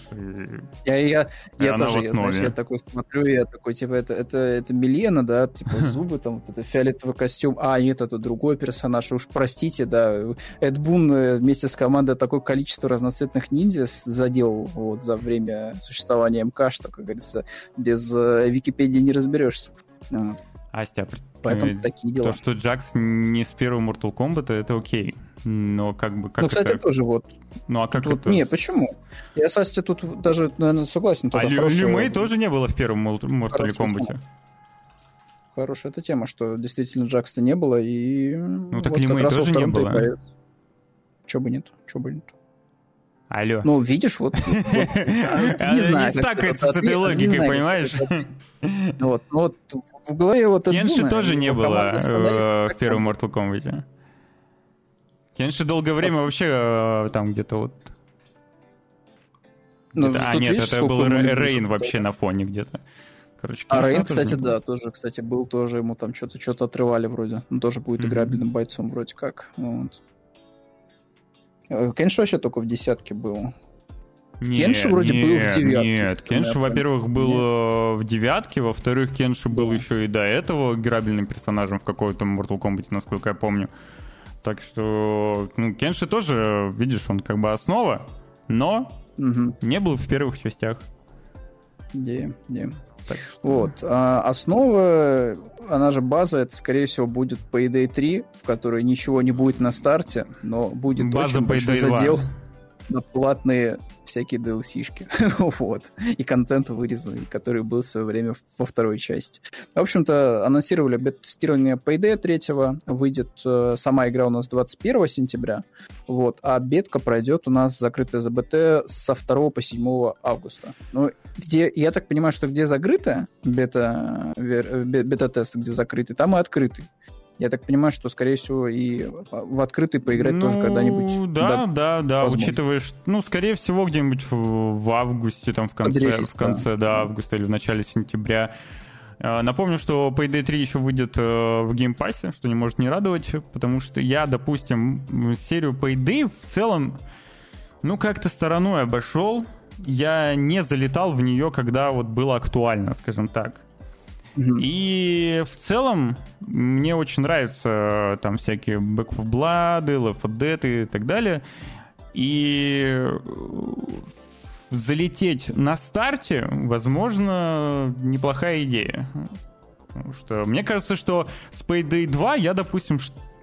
Я, я, я тоже, я, знаешь, я такой смотрю, я такой, типа, это, это, это Милена, да, типа, зубы, там, вот это фиолетовый костюм, а, нет, это другой персонаж, уж простите, да, Эд Бун э, вместе с командой такое количество разноцветных ниндзя заделал вот за время существования МК, что, как говорится, без э, Википедии не разберешься. Вот. Астя, при- Поэтому э, такие дела. то, что Джакс не с первого Mortal Kombat, это окей. Но как бы как ну, кстати, это... тоже вот. Ну а как тут- это... Не, почему? Я с Асти тут даже, наверное, согласен. А тоже Ли, хорошая- Ли Мэй тоже не было в первом Mortal Kombat. Хорошая эта тема, что действительно Джакста не было, и... Ну, так Ли Мэй тоже не было. Че бы нет, че бы нет. Алло. Ну, видишь, вот... вот, а, не знаю, не как стакается с этой не логикой, понимаешь? Вот, ну вот в голове вот Кенши тоже не было э, в первом Mortal Kombat. Кенши долгое время вообще э, там где-то вот... Ну, А, нет, это был Рейн вообще на фоне где-то. Короче, А Кенши Рейн, кстати, был. да, тоже, кстати, был тоже, ему там что-то что отрывали вроде. Он тоже будет Мгм. играбельным бойцом вроде как. Вот. Э, Кенши вообще только в десятке был. Кенши Нет, вроде был в нет, девятке, Нет, Кенши, во-первых, был э, в девятке, во-вторых, Кенши был Да. еще и до этого играбельным персонажем в какой-то Mortal Kombat, насколько я помню. Так что, ну, Кенши тоже, видишь, он как бы основа, но Угу. не был в первых частях. Идея, идея. Так Вот. А основа, она же база, это, скорее всего, будет Payday 3, в которой ничего не будет на старте, но будет База очень большой Payday 2. На платные всякие DLC-шки. вот. И контент вырезанный, который был в свое время во второй части. В общем-то, анонсировали бета-тестирование Payday 3, выйдет э, сама игра у нас 21 сентября, вот, а бетка пройдет у нас закрытая за БТ со 2 по 7 августа. Ну, где, я так понимаю, что где закрытая бета, вер- бе- бета-тест, где закрытый, там и открытый. Я так понимаю, что, скорее всего, и в открытый поиграть тоже Ну, когда-нибудь. Да, да, да, возможно. учитывая, что, ну, скорее всего, где-нибудь в, в августе, там, в конце, релиз, в конце, да. августа или в начале сентября. Э, Напомню, что Payday 3 еще выйдет э, в Game Pass е, что не может не радовать, потому что я, допустим, серию Payday в целом, ну, как-то стороной обошел. Я не залетал в нее, когда вот было актуально, скажем так. И в целом мне очень нравятся э, там всякие Back 4 Blood, Left 4 Dead и так далее. И э, залететь на старте, возможно, неплохая идея. Потому что мне кажется, что с Payday 2 я, допустим,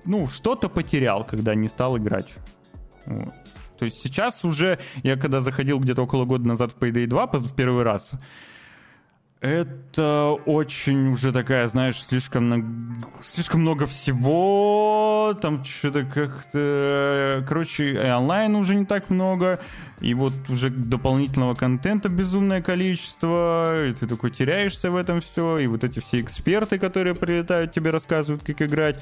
ну, что-то потерял, когда не стал играть. Вот. То есть сейчас уже, я когда заходил где-то около года назад в Payday 2 в первый раз, это очень уже такая, знаешь, слишком, слишком много всего, там что-то как-то... Короче, и онлайн уже не так много, и вот уже дополнительного контента безумное количество, и ты такой теряешься в этом все, и вот эти все эксперты, которые прилетают, тебе рассказывают, как играть.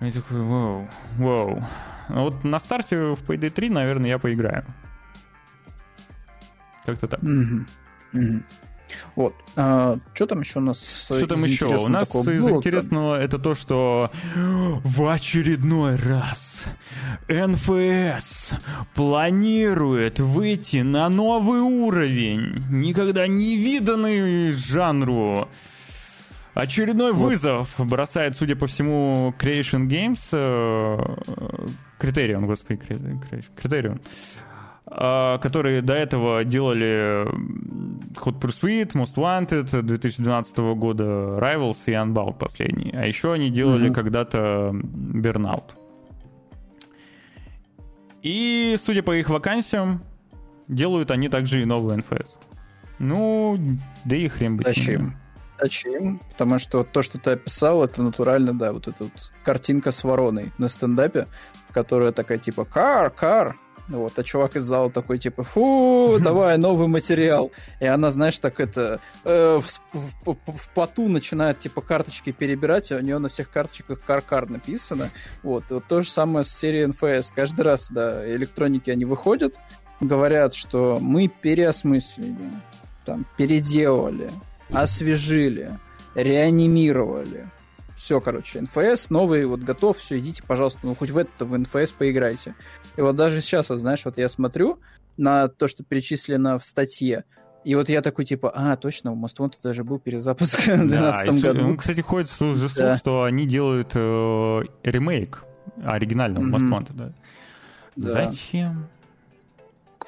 И такой, вау, вау. А вот на старте в Payday 3, наверное, я поиграю. Как-то так. Mm-hmm. Mm-hmm. Вот. А, что там еще у нас? Что там еще? У нас из было, интересного там? это то, что в очередной раз НФС планирует выйти на новый уровень, никогда не виданный жанру. Очередной вот. вызов бросает, судя по всему, Creation Games, Criterion, господи, Criterion, а, которые до этого делали Hot Pursuit, Most Wanted 2012 года, Rivals и Unbound последний. А еще они делали mm-hmm. когда-то Burnout. И, судя по их вакансиям, делают они также и новый NFS. Ну, да и хрен бы Зачем? Зачем? Потому что то, что ты описал, это натурально, да, вот эта вот картинка с вороной на стендапе, которая такая типа «Кар, кар!» Вот, а чувак из зала такой, типа, фу, давай, новый материал. И она, знаешь, так это, э, в, в, в поту начинает, типа, карточки перебирать, и у нее на всех карточках кар-кар написано. Вот, вот то же самое с серией НФС. Каждый раз, да, электроники, они выходят, говорят, что мы переосмыслили, там, переделали, освежили, реанимировали, все, короче, НФС новый, вот готов, все, идите, пожалуйста, ну хоть в это в НФС поиграйте. И вот даже сейчас, вот, знаешь, вот я смотрю на то, что перечислено в статье, и вот я такой, типа, а, точно, у Most Wanted даже был перезапуск в 2012 да, году. Кстати, ходит уже слух, да. что они делают э, ремейк оригинального mm-hmm. Most Wanted, да. да. Зачем?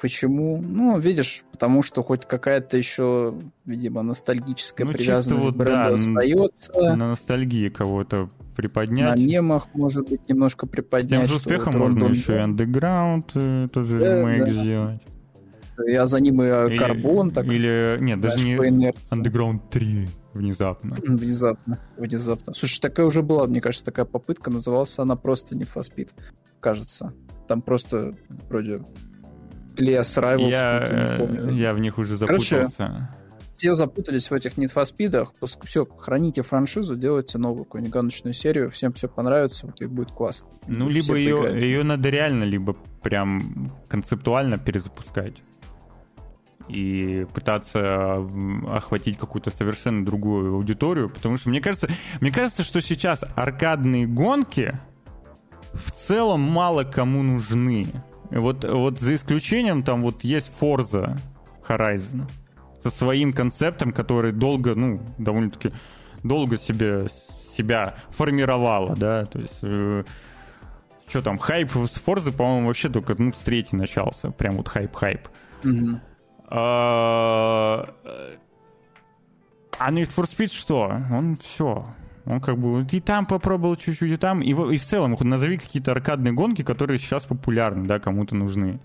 Почему? Ну, видишь, потому что хоть какая-то еще, видимо, ностальгическая ну, привязанность вот, к бренду да, остается. На ностальгии кого-то приподнять. На мемах, может быть, немножко приподнять. С тем же успехом можно еще и Underground э, тоже да, ремейк да. сделать. Я за ним и Карбон. Так, или, нет, даже не Underground 3 внезапно. Внезапно, внезапно. Слушай, такая уже была, мне кажется, такая попытка, называлась она просто не for Speed, кажется. Там просто вроде или с Rivals, я, помню. я в них уже запутался. Короче, все запутались в этих Need for Speed. Все, храните франшизу, делайте новую какую-нибудь гоночную серию, всем все понравится, вот и будет классно. Ну, либо ее, ее надо реально, либо прям концептуально перезапускать и пытаться охватить какую-то совершенно другую аудиторию, потому что мне кажется, мне кажется, что сейчас аркадные гонки в целом мало кому нужны. Вот, вот за исключением там вот есть Forza Horizon со своим концептом, который долго, ну, довольно-таки долго себе, себя формировала, да, то есть... Э, что там, хайп с Forza, по-моему, вообще только ну, с третьей начался. Прям вот хайп-хайп. Mm-hmm. А, а Need for Speed что? Он все. Он как бы и там попробовал чуть-чуть, и там. И в, и в целом, назови какие-то аркадные гонки, которые сейчас популярны, да, кому-то нужны.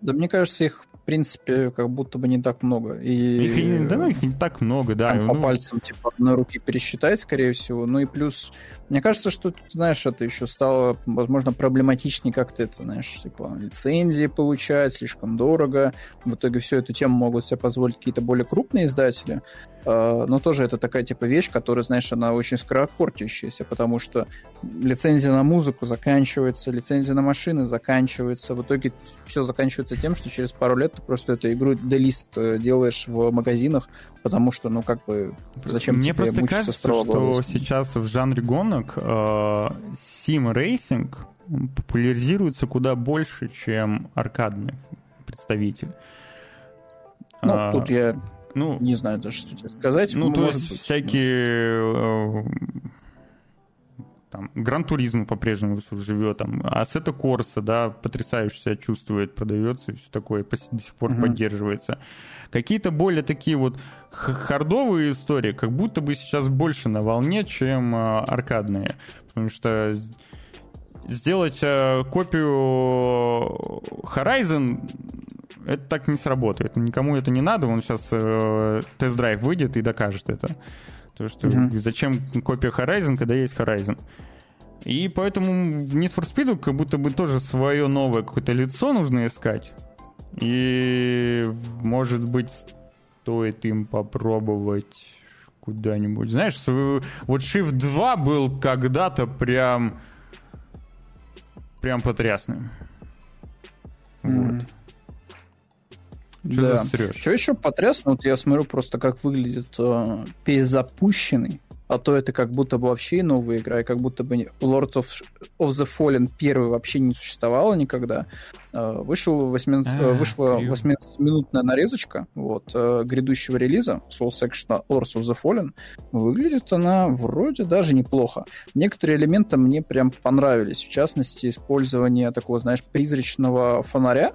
Да мне кажется, их в принципе, как будто бы не так много. И... Их, да, ну, их не так много, да. Там, ну... По пальцам, типа, на руки пересчитать, скорее всего. Ну и плюс мне кажется, что, знаешь, это еще стало, возможно, проблематичнее как-то это, знаешь, типа лицензии получать, слишком дорого. В итоге всю эту тему могут себе позволить какие-то более крупные издатели. А, но тоже это такая типа вещь, которая, знаешь, она очень скоропортящаяся, потому что лицензия на музыку заканчивается, лицензия на машины заканчивается. В итоге все заканчивается тем, что через пару лет ты просто эту игру делист э, делаешь в магазинах, потому что, ну, как бы, зачем Мне тебе просто кажется, что сейчас в жанре гонок рынок э, сим-рейсинг популяризируется куда больше, чем аркадный представитель. Ну, а, тут я ну, не знаю даже, что тебе сказать. Ну, то есть быть, всякие... Э, там, там, Gran Turismo по-прежнему живет, там, Assetto Corsa, да, потрясающе себя чувствует, продается и все такое, до сих пор uh-huh. поддерживается. Какие-то более такие вот хардовые истории, как будто бы сейчас больше на волне, чем э, аркадные. Потому что сделать э, копию Horizon это так не сработает. Никому это не надо, он сейчас э, тест-драйв выйдет и докажет это. То, что mm-hmm. зачем копия Horizon, когда есть Horizon. И поэтому Need for Speed как будто бы тоже свое новое какое-то лицо нужно искать. И, может быть, стоит им попробовать куда-нибудь. Знаешь, вот Shift 2 был когда-то прям прям потрясным. Mm. Вот. Что да. Что еще потрясно, вот я смотрю просто, как выглядит э, перезапущенный, а то это как будто бы вообще новая игра, и как будто бы Lord of, of the Fallen первый вообще не существовало никогда. Э, вышел 18, а, э, вышла 18-минутная нарезочка вот, э, грядущего релиза Soul Section Lords of the Fallen. Выглядит она вроде даже неплохо. Некоторые элементы мне прям понравились. В частности, использование такого, знаешь, призрачного фонаря,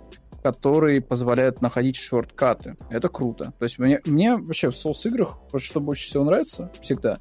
которые позволяют находить шорткаты. Это круто. То есть мне, мне вообще в Souls играх, вот что больше всего нравится всегда,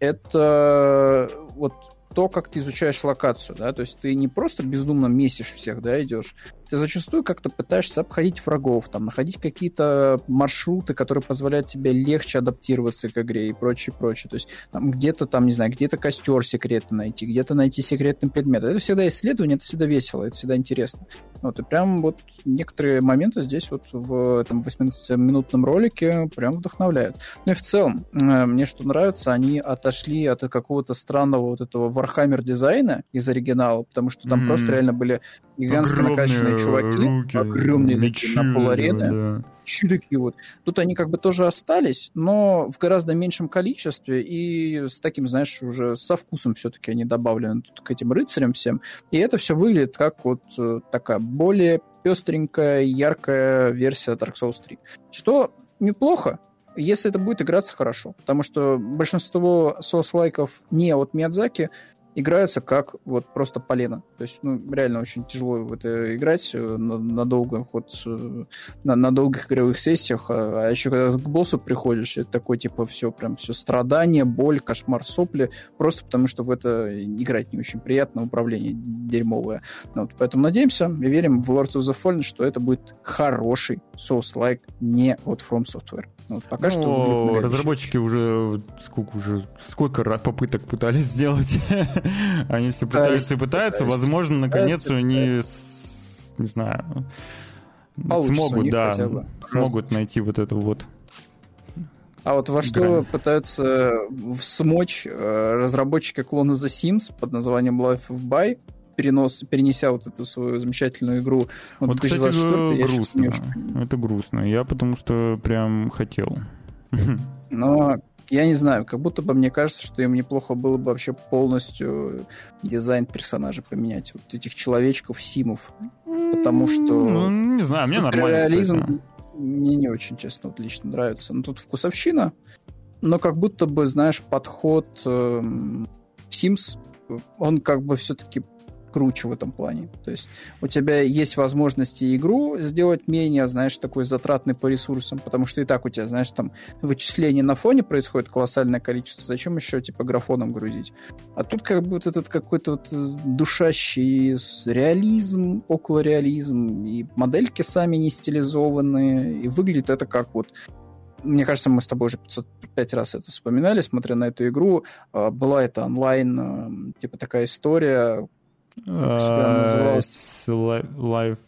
это вот то, как ты изучаешь локацию, да, то есть ты не просто бездумно месишь всех, да, идешь, ты зачастую как-то пытаешься обходить врагов, там, находить какие-то маршруты, которые позволяют тебе легче адаптироваться к игре и прочее, прочее. То есть там где-то там, не знаю, где-то костер секретный найти, где-то найти секретный предмет. Это всегда исследование, это всегда весело, это всегда интересно. Вот, и прям вот некоторые моменты здесь вот в этом 18-минутном ролике прям вдохновляют. Ну и в целом, э, мне что нравится, они отошли от какого-то странного вот этого Warhammer дизайна из оригинала, потому что там mm-hmm. просто реально были гигантско накачанные чуваки, руки, огромные мечи, такие на поларены. Да. Такие вот. Тут они как бы тоже остались, но в гораздо меньшем количестве и с таким, знаешь, уже со вкусом все-таки они добавлены тут к этим рыцарям всем. И это все выглядит как вот э, такая более пестренькая, яркая версия Dark Souls 3. Что неплохо, если это будет играться хорошо. Потому что большинство соус-лайков не от Миядзаки играются как вот просто полено. То есть, ну, реально очень тяжело в это играть э, на, на долго, вот, э, на, на долгих игровых сессиях. А, а еще когда к боссу приходишь, это такой, типа, все прям все страдание, боль, кошмар, сопли, просто потому что в это играть не очень приятно, управление дерьмовое. Ну, вот, поэтому надеемся и верим в Lord of the Fallen, что это будет хороший Souls-like не от From Software. Вот пока ну, что разработчики уже сколько уже сколько попыток пытались сделать. они все пытаются и пытаются. Возможно, наконец они не знаю смогут, да, смогут найти вот это вот. А вот во что пытаются смочь э, разработчики клона The Sims под названием Life of By, перенос, перенеся вот эту свою замечательную игру вот, вот кстати, грустно. Это грустно. Я потому что прям хотел. Но я не знаю, как будто бы мне кажется, что им неплохо было бы вообще полностью дизайн персонажа поменять. Вот этих человечков, симов. Потому что... Ну, не знаю, мне нормально. Реализм мне не очень, честно, вот лично нравится. Но ну, тут вкусовщина, но как будто бы, знаешь, подход э, Sims, он как бы все-таки круче в этом плане. То есть у тебя есть возможности игру сделать менее, знаешь, такой затратной по ресурсам, потому что и так у тебя, знаешь, там вычисления на фоне происходит колоссальное количество. Зачем еще, типа, графоном грузить? А тут как бы вот этот какой-то вот э, душащий реализм, около и модельки сами не стилизованные, и выглядит это как вот мне кажется, мы с тобой уже 505 раз это вспоминали, смотря на эту игру. А, была это онлайн, э, типа такая история, называлось? Live...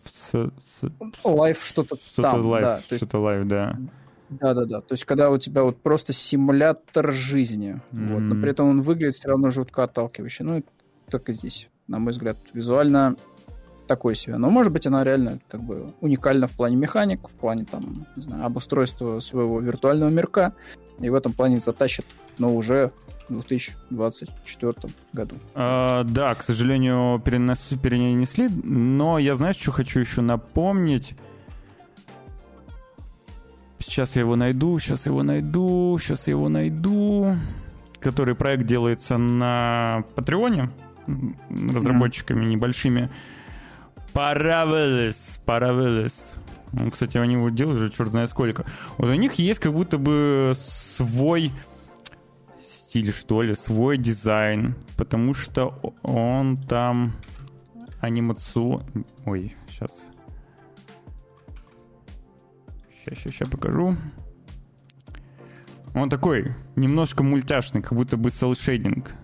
Live что-то там, да. Что-то live, да. Да-да-да. То есть, когда у тебя вот просто симулятор жизни, mm-hmm. вот, но при этом он выглядит все равно жутко отталкивающе. Ну, только здесь, на мой взгляд, визуально такой себе. Но, может быть, она реально как бы уникальна в плане механик, в плане, там, не знаю, обустройства своего виртуального мирка, и в этом плане затащит, но уже 2024 году. А, да, к сожалению, перенес, перенесли, но я, знаешь, что хочу еще напомнить? Сейчас я его найду, сейчас я его найду, сейчас я его найду. который проект делается на Патреоне разработчиками mm. небольшими. Paravelis, Paravelis. Ну, кстати, они его делают уже черт знает сколько. Вот у них есть как будто бы свой стиль, что ли, свой дизайн, потому что он там анимацион... Ой, сейчас. Сейчас, сейчас, сейчас покажу. Он такой немножко мультяшный, как будто бы селшейдинг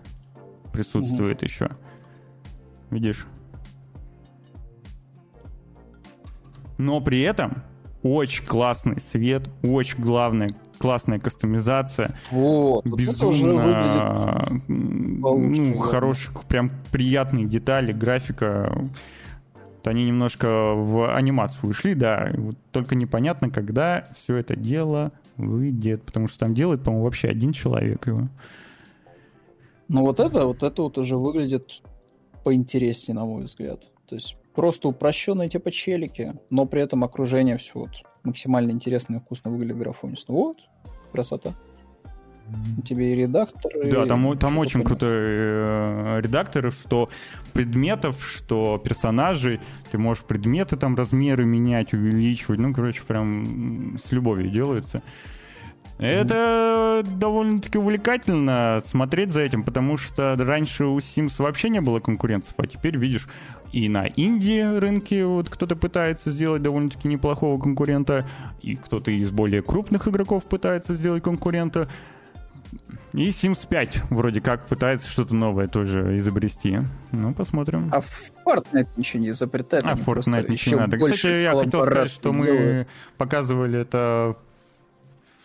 присутствует угу. еще. Видишь? Но при этом очень классный свет, очень главное, классная кастомизация. Вот, безумно ну, хороших, прям приятные детали, графика. Вот они немножко в анимацию ушли, да. Вот только непонятно, когда все это дело выйдет, потому что там делает, по-моему, вообще один человек его. Ну вот это, вот это вот уже выглядит поинтереснее, на мой взгляд. То есть просто упрощенные типа челики, но при этом окружение все вот максимально интересно и вкусно выглядит в графоне. Вот, красота. У тебя и редактор. Да, и там, там очень крутой э, редактор, что предметов, что персонажей, ты можешь предметы там размеры менять, увеличивать. Ну, короче, прям с любовью делается. Это mm. довольно-таки увлекательно смотреть за этим, потому что раньше у Sims вообще не было конкуренций, а теперь видишь и на инди рынке вот кто-то пытается сделать довольно-таки неплохого конкурента, и кто-то из более крупных игроков пытается сделать конкурента. И Sims 5 вроде как пытается что-то новое тоже изобрести. Ну, посмотрим. А в Fortnite ничего не изобретает. А Fortnite ничего не надо. Кстати, я хотел сказать, что мы показывали это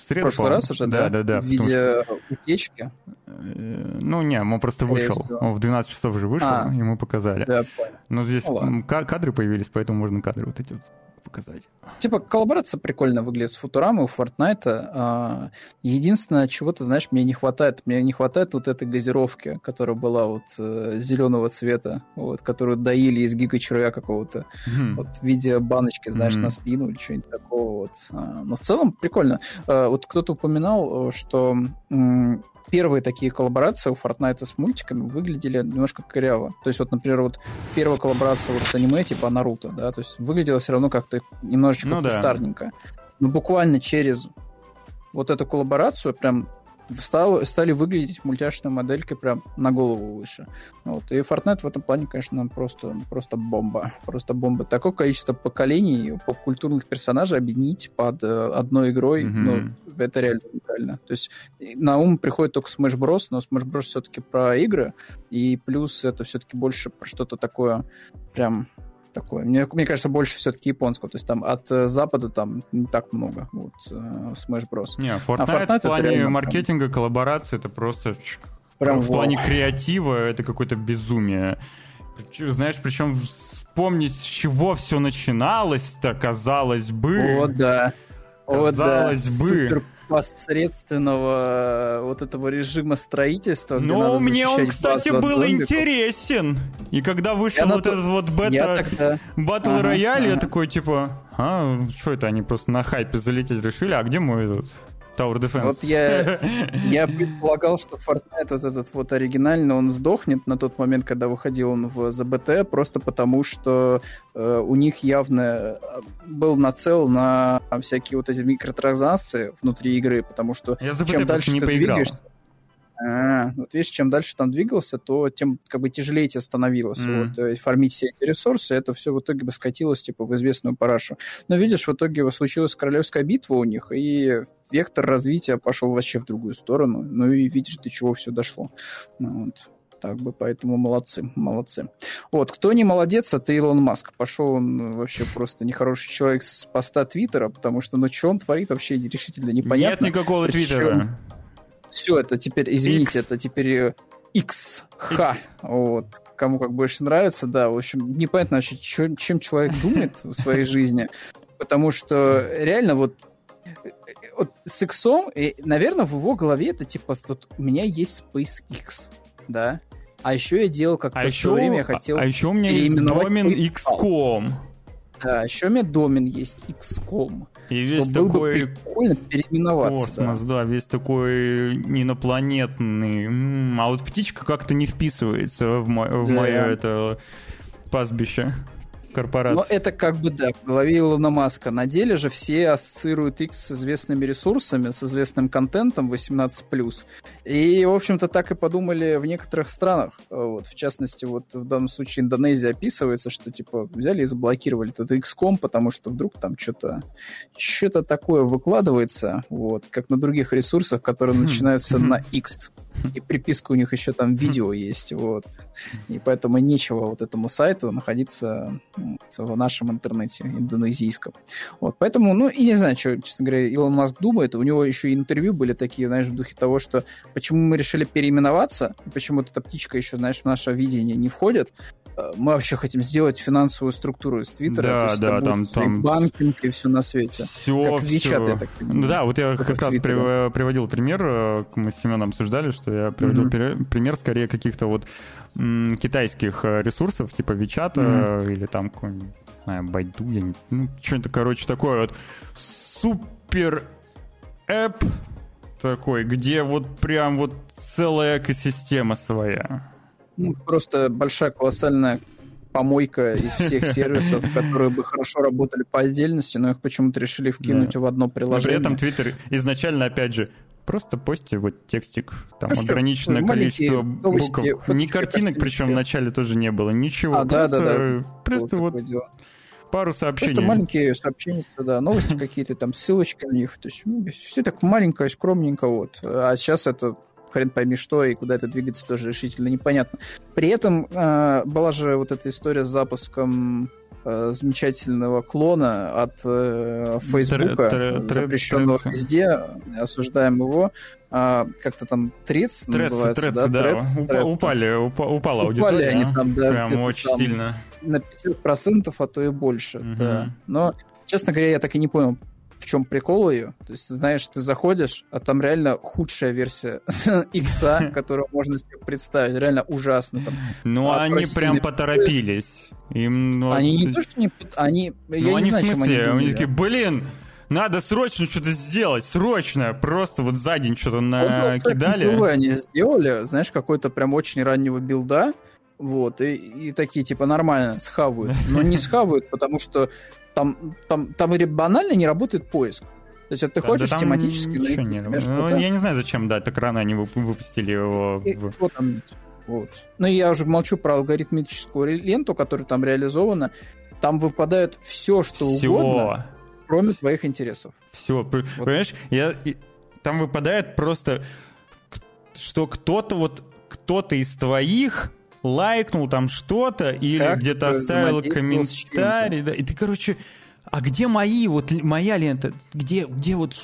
среду. В прошлый раз уже, да? Да, да, да. В виде что... утечки? Э, ну, не, он просто Скорее вышел. Всего. Он в 12 часов уже вышел, а, и мы показали. Да, понял. Но здесь ну, кадры появились, поэтому можно кадры вот эти вот показать. Типа, коллаборация прикольно выглядит с Футурамой у Fortnite. А, единственное, чего-то, знаешь, мне не хватает. Мне не хватает вот этой газировки, которая была вот э, зеленого цвета, вот, которую доили из гига-червя какого-то. Mm-hmm. Вот в виде баночки, знаешь, mm-hmm. на спину или что-нибудь такого вот. А, но в целом прикольно. А, вот кто-то упоминал, что первые такие коллаборации у Fortnite с мультиками выглядели немножко коряво. То есть вот, например, вот первая коллаборация вот с аниме типа Наруто, да, то есть выглядело все равно как-то немножечко ну. Да. Но буквально через вот эту коллаборацию прям стал, стали выглядеть мультяшной моделькой прям на голову выше. Вот. И Fortnite в этом плане, конечно, просто, просто бомба. Просто бомба. Такое количество поколений поп-культурных персонажей объединить под э, одной игрой, mm-hmm. ну, это реально уникально. То есть на ум приходит только Smash Bros, но Smash Bros все-таки про игры, и плюс это все-таки больше про что-то такое прям такое. Мне, мне кажется, больше все-таки японского. То есть там от э, Запада там не так много вот, э, в Smash Bros. Не, Fortnite, а Fortnite в плане маркетинга, прям... коллаборации это просто прям в плане креатива это какое-то безумие. Знаешь, причем вспомнить, с чего все начиналось-то, казалось бы. О, да. Казалось О, да. бы. Супер посредственного э, вот этого режима строительства. Ну, мне он, кстати, был зомбиков. интересен. И когда вышел я вот этот вот бета тогда... батл ага, рояль, ага. я такой, типа, а, что это, они просто на хайпе залететь решили, а где мой этот Tower Defense. Вот я, я предполагал, что Fortnite вот этот вот оригинальный, он сдохнет на тот момент, когда выходил он в ZBT, просто потому что э, у них явно э, был нацел на всякие вот эти микротранзакции внутри игры, потому что я чем дальше не ты поиграл. двигаешься, а, вот видишь, чем дальше там двигался, то тем как бы тяжелее тебе становилось mm. вот, э, фармить все эти ресурсы, это все в итоге бы скатилось типа в известную парашу. Но видишь, в итоге случилась королевская битва у них, и вектор развития пошел вообще в другую сторону. Ну и видишь, до чего все дошло. Ну вот. Так бы, поэтому молодцы, молодцы. Вот, кто не молодец, это Илон Маск. Пошел он вообще просто нехороший человек с поста Твиттера, потому что, ну, что он творит, вообще решительно непонятно. Нет никакого Твиттера все, это теперь, извините, X. это теперь X, Х, вот, кому как больше нравится, да, в общем, непонятно вообще, чё, чем человек думает в своей жизни, потому что реально вот вот с X, наверное, в его голове это типа, тут у меня есть SpaceX, да, а еще я делал как-то а еще, время я хотел... А еще у меня есть домен XCOM. Да, еще у меня домен есть XCOM. И весь было такой... бы прикольно переименоваться. Космос, да. да, весь такой инопланетный. А вот птичка как-то не вписывается в, мо- в да. мое это пастбище корпорации. Но это как бы, да, в голове Илона Маска. На деле же все ассоциируют X с известными ресурсами, с известным контентом 18+. И, в общем-то, так и подумали в некоторых странах. Вот, в частности, вот в данном случае Индонезия описывается, что, типа, взяли и заблокировали этот XCOM, потому что вдруг там что-то что-то такое выкладывается, вот, как на других ресурсах, которые хм. начинаются на X. И приписка у них еще там видео есть, вот. И поэтому нечего вот этому сайту находиться в нашем интернете индонезийском. Вот, поэтому, ну, и не знаю, что, честно говоря, Илон Маск думает. У него еще и интервью были такие, знаешь, в духе того, что почему мы решили переименоваться, почему эта птичка еще, знаешь, в наше видение не входит, мы вообще хотим сделать финансовую структуру из Твиттера. Да, да, там, там... банкинг и все на свете. Все, как все. WeChat, я так понимаю. Да, вот я как раз при, приводил пример, э, мы с Семеном обсуждали, что я приводил mm-hmm. пример скорее каких-то вот м, китайских э, ресурсов, типа WeChat mm-hmm. или там какой-нибудь, не знаю, Байду, я не... ну, что-нибудь, короче, такое вот супер эп такой, где вот прям вот целая экосистема своя. Ну, просто большая колоссальная помойка из всех сервисов, которые бы хорошо работали по отдельности, но их почему-то решили вкинуть да. в одно приложение. Но при этом Twitter изначально, опять же, просто пости вот текстик, там просто ограниченное количество букв. Ни картинок, причем в начале тоже не было, ничего. А, просто, да, да, да. Просто вот, вот пару сообщений. Просто маленькие сообщения, да, новости какие-то, там ссылочки на них. То есть ну, все так маленько, скромненько вот. А сейчас это хрен пойми что, и куда это двигаться тоже решительно непонятно. При этом э, была же вот эта история с запуском э, замечательного клона от э, Фейсбука, запрещенного везде, осуждаем его. А, как-то там Трец называется, трец, да? да. Трец, трец, упали, упа, упала аудитория. Упали они там, да. Прям очень там сильно. На 50%, а то и больше, угу. да. Но, честно говоря, я так и не понял, в чем прикол ее. То есть, знаешь, ты заходишь, а там реально худшая версия икса, которую можно себе представить. Реально ужасно. Там, ну, а, они прям поторопились. Им, ну, они не то, что не... Они, ну, они не знаю, в смысле, они, они такие, блин, надо срочно что-то сделать, срочно. Просто вот за день что-то накидали. Ну, они сделали, знаешь, какой-то прям очень раннего билда, вот, и, и такие, типа, нормально схавают. Но не схавают, потому что там, там, там или банально не работает поиск. То есть, вот ты хочешь да тематически... Ничего не, ну, я не знаю, зачем, да, так рано они выпустили его. И, в... вот там, вот. Ну, я уже молчу про алгоритмическую ленту, которая там реализована. Там выпадает все, что все. угодно, кроме твоих интересов. Все, вот. понимаешь, я, там выпадает просто, что кто-то вот, кто-то из твоих лайкнул там что-то или где-то оставил комментарий, да, и ты, короче, а где мои, вот моя лента, где, где вот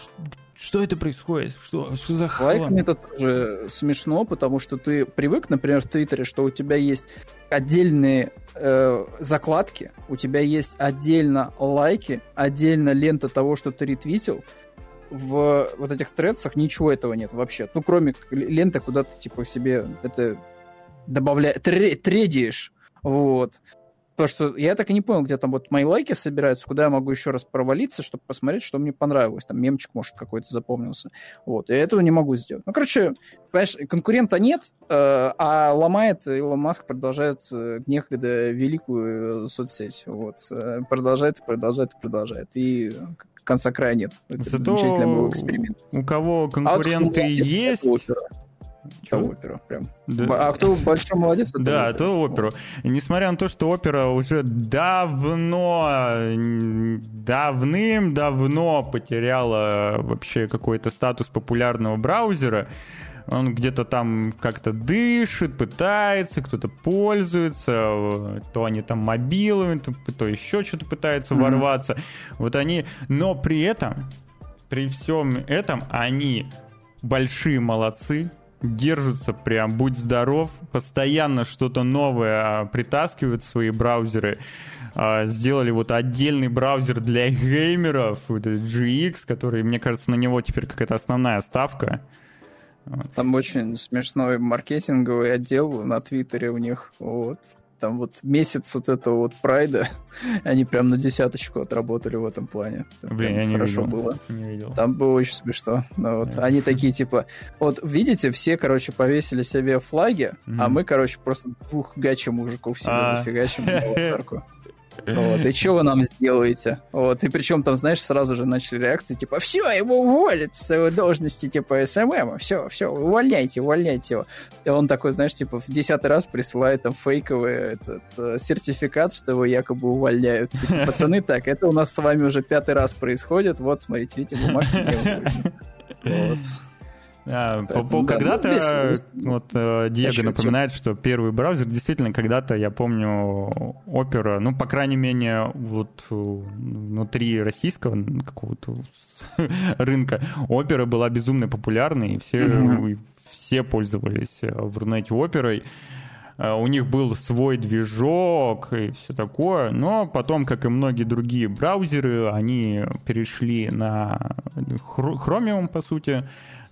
что это происходит? Что, что за хлам? Лайками это тоже смешно, потому что ты привык, например, в Твиттере, что у тебя есть отдельные э, закладки, у тебя есть отдельно лайки, отдельно лента того, что ты ретвитил. В вот этих тредсах ничего этого нет вообще. Ну, кроме ленты, куда ты, типа, себе это добавляешь, тредишь, вот. Потому что я так и не понял, где там вот мои лайки собираются, куда я могу еще раз провалиться, чтобы посмотреть, что мне понравилось. Там мемчик, может, какой-то запомнился. Вот. Я этого не могу сделать. Ну, короче, понимаешь, конкурента нет, э, а ломает Илон Маск, продолжает э, некогда великую э, соцсеть. Вот. Продолжает, продолжает, продолжает. И конца края нет. Это Зато замечательный был эксперимент. У кого конкуренты а вот, есть... Чего? Это опера, прям. Да. А кто большой молодец? Да, опера. то оперу. Несмотря на то, что опера уже давно, давным-давно потеряла вообще какой-то статус популярного браузера, он где-то там как-то дышит, пытается, кто-то пользуется, то они там мобилами, то, то еще что-то пытается mm-hmm. ворваться. Вот они, но при этом, при всем этом, они большие молодцы, держатся прям, будь здоров, постоянно что-то новое а, притаскивают в свои браузеры. А, сделали вот отдельный браузер для геймеров, GX, который, мне кажется, на него теперь какая-то основная ставка. Там очень смешной маркетинговый отдел на Твиттере у них. Вот. Там вот месяц вот этого вот прайда, они прям на десяточку отработали в этом плане. Блин, я не хорошо видел. было. Не видел. Там было очень смешно. Ну, вот. Да. Они такие, типа, вот видите, все, короче, повесили себе флаги, Мгм. а мы, короче, просто двух гачи мужиков себе А. зафигачим на аватарку. Вот, и что вы нам сделаете? Вот, и причем там, знаешь, сразу же начали реакции, типа, все, его уволят с его должности, типа, СММ, все, все, увольняйте, увольняйте его. И он такой, знаешь, типа, в десятый раз присылает там фейковый этот э, сертификат, что его якобы увольняют. Типа, пацаны, так, это у нас с вами уже пятый раз происходит, вот, смотрите, видите, бумажки не. Вот. А, по- Поэтому, по- да, ну, когда-то, весело. вот э, Диего напоминает, что первый браузер действительно когда-то, я помню, Opera, ну, по крайней мере, вот э, внутри российского какого-то рынка, Opera была безумно популярной, и все, и все пользовались э, в Рунете оперой. У них был свой движок и все такое, но потом, как и многие другие браузеры, они перешли на Chromium, по сути,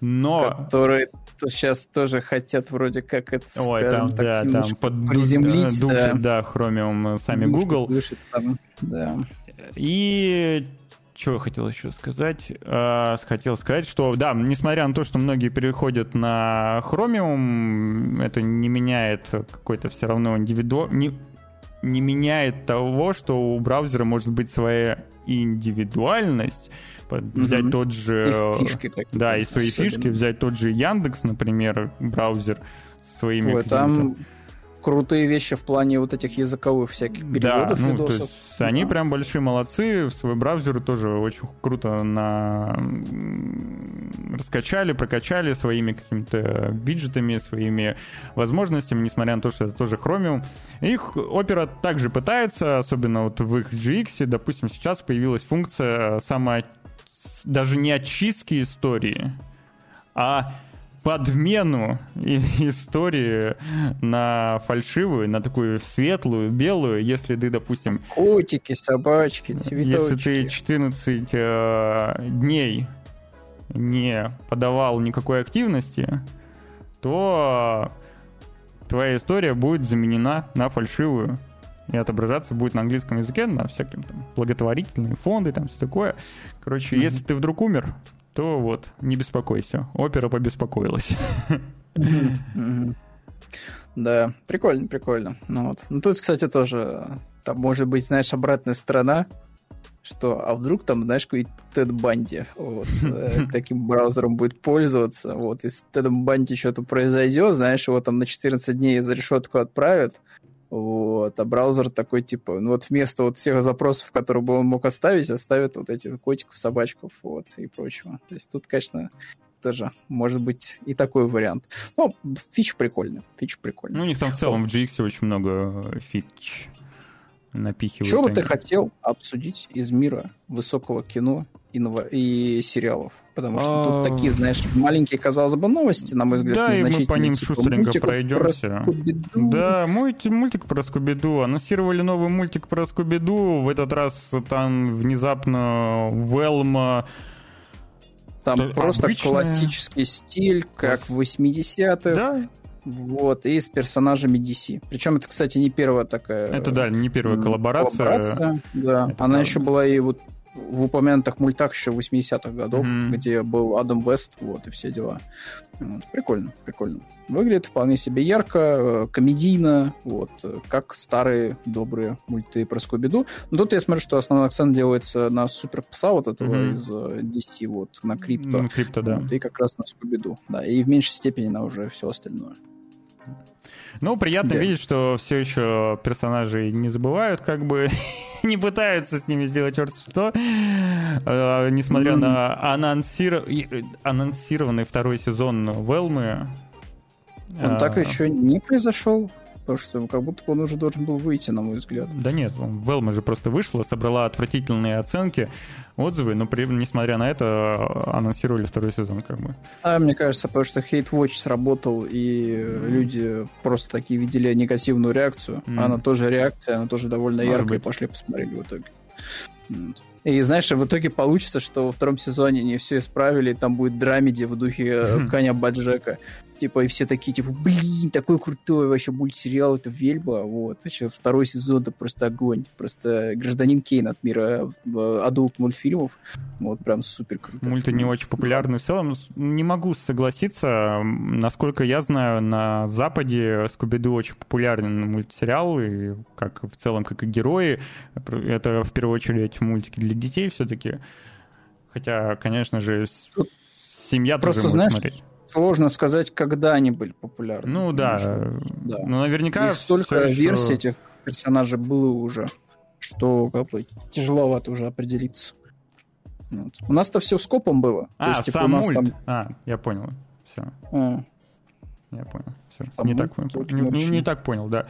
но... Которые сейчас тоже хотят вроде как это, Ой, там, так, да, там под приземлить, да. душит, да, Chromium сами Душит, Google. душит там, да. И что я хотел еще сказать? А, хотел сказать, что да, несмотря на то, что многие переходят на Chromium, это не меняет какой-то все равно индивиду... не, не меняет того, что у браузера может быть своя индивидуальность. Под- Взять Мгм. тот же... И фишки какие-то. Да, и свои особенно. фишки, взять тот же Яндекс, например, браузер своими Ой, там крутые вещи в плане вот этих языковых всяких переводов да, ну, видосов. то есть они Да. прям большие молодцы, свой браузер тоже очень круто на... раскачали, прокачали своими какими-то виджетами, своими возможностями, несмотря на то, что это тоже Chromium. Их Opera также пытается, особенно вот в их GX, допустим, сейчас появилась функция самая даже не очистки истории, а подмену истории на фальшивую, на такую светлую, белую, если ты, допустим, Котики, собачки, если цветочки. ты 14 э, дней не подавал никакой активности, то твоя история будет заменена на фальшивую. И отображаться будет на английском языке, на всяким там благотворительные фонды, там все такое. Короче, Мгм. если ты вдруг умер, то вот, не беспокойся. Опера побеспокоилась. Да, прикольно, прикольно. Ну, вот. ну тут, кстати, тоже там может быть, знаешь, обратная сторона, что, а вдруг там, знаешь, какой-то Тед Банди вот, э, таким браузером будет пользоваться, вот, и с Тедом Банди что-то произойдет, знаешь, его там на 14 дней за решетку отправят, вот, а браузер такой, типа, ну вот вместо вот всех запросов, которые бы он мог оставить, оставит вот этих котиков, собачков, вот, и прочего. То есть тут, конечно, тоже может быть и такой вариант. Ну, фич прикольный, фич Ну, прикольный. у них там в целом в GX очень много э, фич напихивают. Что бы ты хотел обсудить из мира высокого кино и, ново- и сериалов? Потому что А, тут такие, знаешь, маленькие, казалось бы, новости, на мой взгляд, Да, и мы по ним типа шустренько пройдемся. Да, мульти- мультик про Скуби-Ду. Анонсировали новый мультик про Скуби-Ду. В этот раз там внезапно Велма... Там то просто обычная- классический стиль, как в 80-х. Да, Вот, и с персонажами DC. Причем это, кстати, не первая такая... это да, не первая коллаборация. коллаборация, Да, Это она правда. еще была и вот в упомянутых мультах еще 80-х годов, Мгм. где был Адам Вест, вот, и все дела. Вот, Прикольно, прикольно. Выглядит вполне себе ярко, э, комедийно, вот, э, как старые добрые мульты про Скуби-Ду. Но тут я смотрю, что основной акцент делается на супер пса вот этого Мгм. из э, DC, вот, на Крипто. Ну, крипто, да. Вот, и как раз на Скуби-Ду, да, и в меньшей степени на уже все остальное. Ну, приятно Да. видеть, что все еще персонажей не забывают, как бы не пытаются с ними сделать черт что. Э, Несмотря Мгм. на анонсир- анонсированный второй сезон Велмы. Он э, так еще не произошел, потому что как будто бы он уже должен был выйти, на мой взгляд. Да нет, Велма же просто вышла, собрала отвратительные оценки, отзывы, но при, несмотря на это э, анонсировали второй сезон, как бы. А мне кажется, потому что Hate Watch сработал, и э, люди просто такие видели негативную реакцию. Мгм. Она тоже реакция, она тоже довольно Может яркая, быть. пошли посмотрели в итоге. Вот. И знаешь, в итоге получится, что во втором сезоне они все исправили, там будет драмеди в духе э. Коня Баджека. типа, и все такие, типа, блин, такой крутой вообще мультсериал, это Вельба, вот, еще второй сезон, это просто огонь, просто гражданин Кейн от мира э, адулт мультфильмов, вот, прям супер круто. Мульты не очень популярны, в целом не могу согласиться, насколько я знаю, на Западе Скуби-Ду очень популярен мультсериал, и как в целом, как и герои, это в первую очередь мультики для детей все-таки, хотя, конечно же, семья Просто, тоже знаешь, смотреть сложно сказать, когда они были популярны. Ну да, да. ну наверняка... Их столько версий этих персонажей было уже, что как бы тяжеловато уже определиться. Вот. У нас-то все скопом было. А, есть, типа, сам нас мульт. Там... А, я понял. Все. А. Я понял. Все. не, так, не, не, не так понял, да.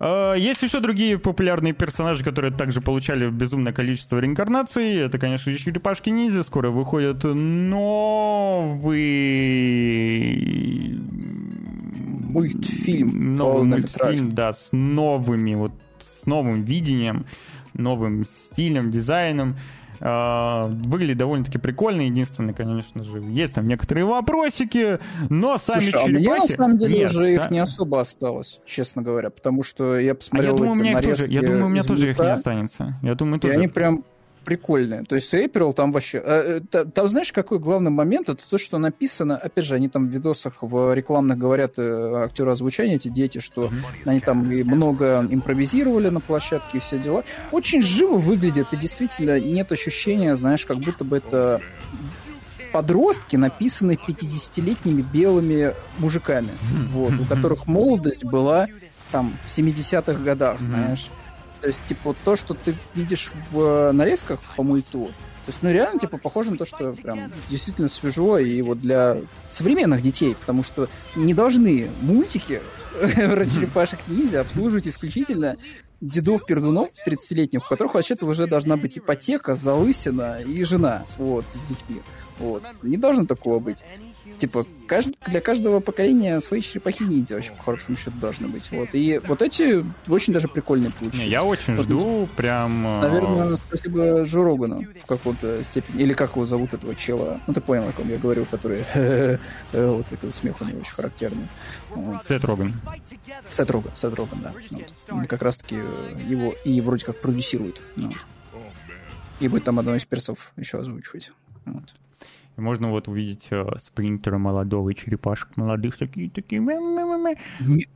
А, есть еще другие популярные персонажи, которые также получали безумное количество реинкарнаций. Это, конечно же, черепашки ниндзя. Скоро выходит новый мультфильм. Новый мультфильм, да, с новыми, вот с новым видением, новым стилем, дизайном. А, выглядит довольно-таки прикольно. Единственное, конечно же, есть там некоторые вопросики, но сами Слушай, черепахи... А мне, на самом деле, Нет, уже са... их не особо осталось, честно говоря, потому что я посмотрел а я думаю, у меня тоже, Я думаю, у меня тоже их не останется. Я думаю, тоже... И они прям прикольные. То есть April там вообще... Э, э, там, знаешь, какой главный момент? Это то, что написано... Опять же, они там в видосах, в рекламных говорят э, актеры озвучания, эти дети, что они там и много импровизировали на площадке и все дела. Очень живо выглядит, и действительно нет ощущения, знаешь, как будто бы это подростки, написанные 50-летними белыми мужиками, вот, у которых молодость была там в 70-х годах, знаешь. То есть, типа, то, что ты видишь в э, нарезках по мульту, то есть, ну, реально, типа, похоже на то, что прям действительно свежо и вот для современных детей, потому что не должны мультики про черепашек ниндзя обслуживать исключительно дедов пердунов 30-летних, у которых вообще-то уже должна быть ипотека, залысина и жена, вот, с детьми. Вот. Не должно такого быть типа, кажд... для каждого поколения свои черепахи ниндзя вообще по хорошему счету должны быть. Вот. И вот эти очень даже прикольные получились. Не, я очень вот, жду, прям... Э, наверное, спасибо Джо Рогану в каком-то степени. Или как его зовут, этого чела. Ну, ты понял, о ком я говорю, который... Вот такой смех у него очень характерный. Сет Роган. Сет Роган, Сет Роган, да. Он как раз-таки его и вроде как продюсирует. И будет там одного из персов еще озвучивать. Вот. И можно вот увидеть э, спринтера молодого и черепашек молодых такие, такие...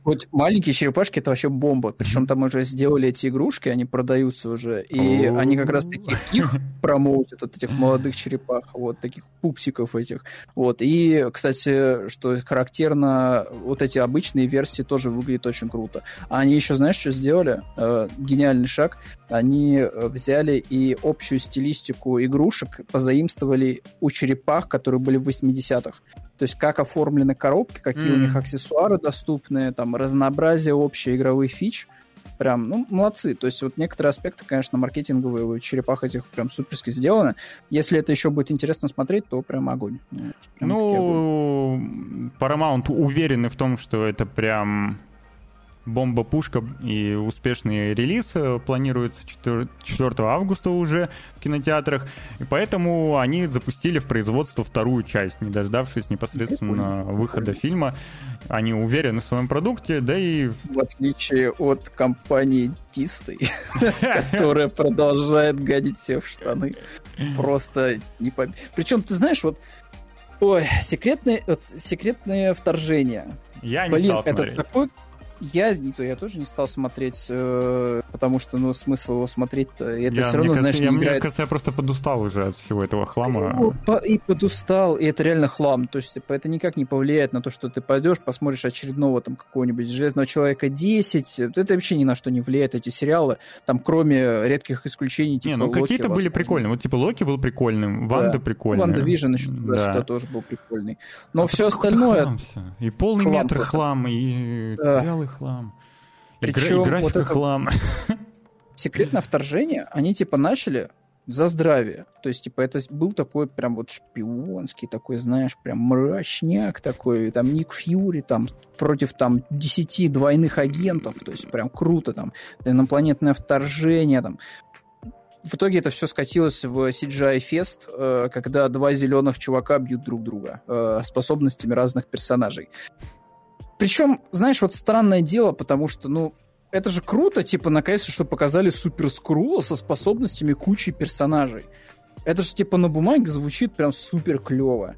Вот маленькие черепашки — это вообще бомба. Причем там уже сделали эти игрушки, они продаются уже. И они как раз-таки их промоутят, вот этих молодых черепах, вот таких пупсиков этих. Вот. И, кстати, что характерно, вот эти обычные версии тоже выглядят очень круто. А они еще, знаешь, что сделали? Э, гениальный шаг. Они э, взяли и общую стилистику игрушек позаимствовали у черепах чипах, которые были в 80-х. То есть как оформлены коробки, какие mm. у них аксессуары доступны, там разнообразие общих игровых фич. Прям, ну, молодцы. То есть вот некоторые аспекты, конечно, маркетинговые у черепах этих прям суперски сделаны. Если это еще будет интересно смотреть, то прям огонь. Прям ну, Paramount уверены в том, что это прям бомба-пушка и успешный релиз э, планируется 4, 4 августа уже в кинотеатрах. И поэтому они запустили в производство вторую часть, не дождавшись непосредственно выхода фильма. Они уверены в своем продукте, да и... В отличие от компании Disney, которая продолжает гадить все в штаны. Просто не по... Причем, ты знаешь, вот Ой, секретные, вот, секретные вторжения. Я не Блин, стал смотреть. это такой я, то, я тоже не стал смотреть, э, потому что, ну, смысл его смотреть-то, это я, все равно, кажется, знаешь, я, не играет... Мне кажется, я просто подустал уже от всего этого хлама. Ну, и подустал, и это реально хлам, то есть, типа, это никак не повлияет на то, что ты пойдешь, посмотришь очередного там какого-нибудь Железного Человека 10, это вообще ни на что не влияет, эти сериалы, там, кроме редких исключений, типа Не, ну, какие-то были прикольные, вот, типа, Локи был прикольным, Ванда да. прикольная. WandaVision еще туда-сюда да. тоже был прикольный. Но а все остальное... Хлам все. И полный хлам метр хлам, и да. сериалы хлам. Причем и графика вот хлам. Секретное вторжение, они типа начали за здравие. То есть, типа, это был такой прям вот шпионский, такой, знаешь, прям мрачняк такой, там, Ник Фьюри, там, против, там, десяти двойных агентов, то есть, прям круто, там, инопланетное вторжение, там, в итоге это все скатилось в CGI фест, э, когда два зеленых чувака бьют друг друга э, способностями разных персонажей. Причем, знаешь, вот странное дело, потому что, ну, это же круто, типа, наконец-то, что показали Супер Скрула со способностями кучи персонажей. Это же, типа, на бумаге звучит прям супер клево.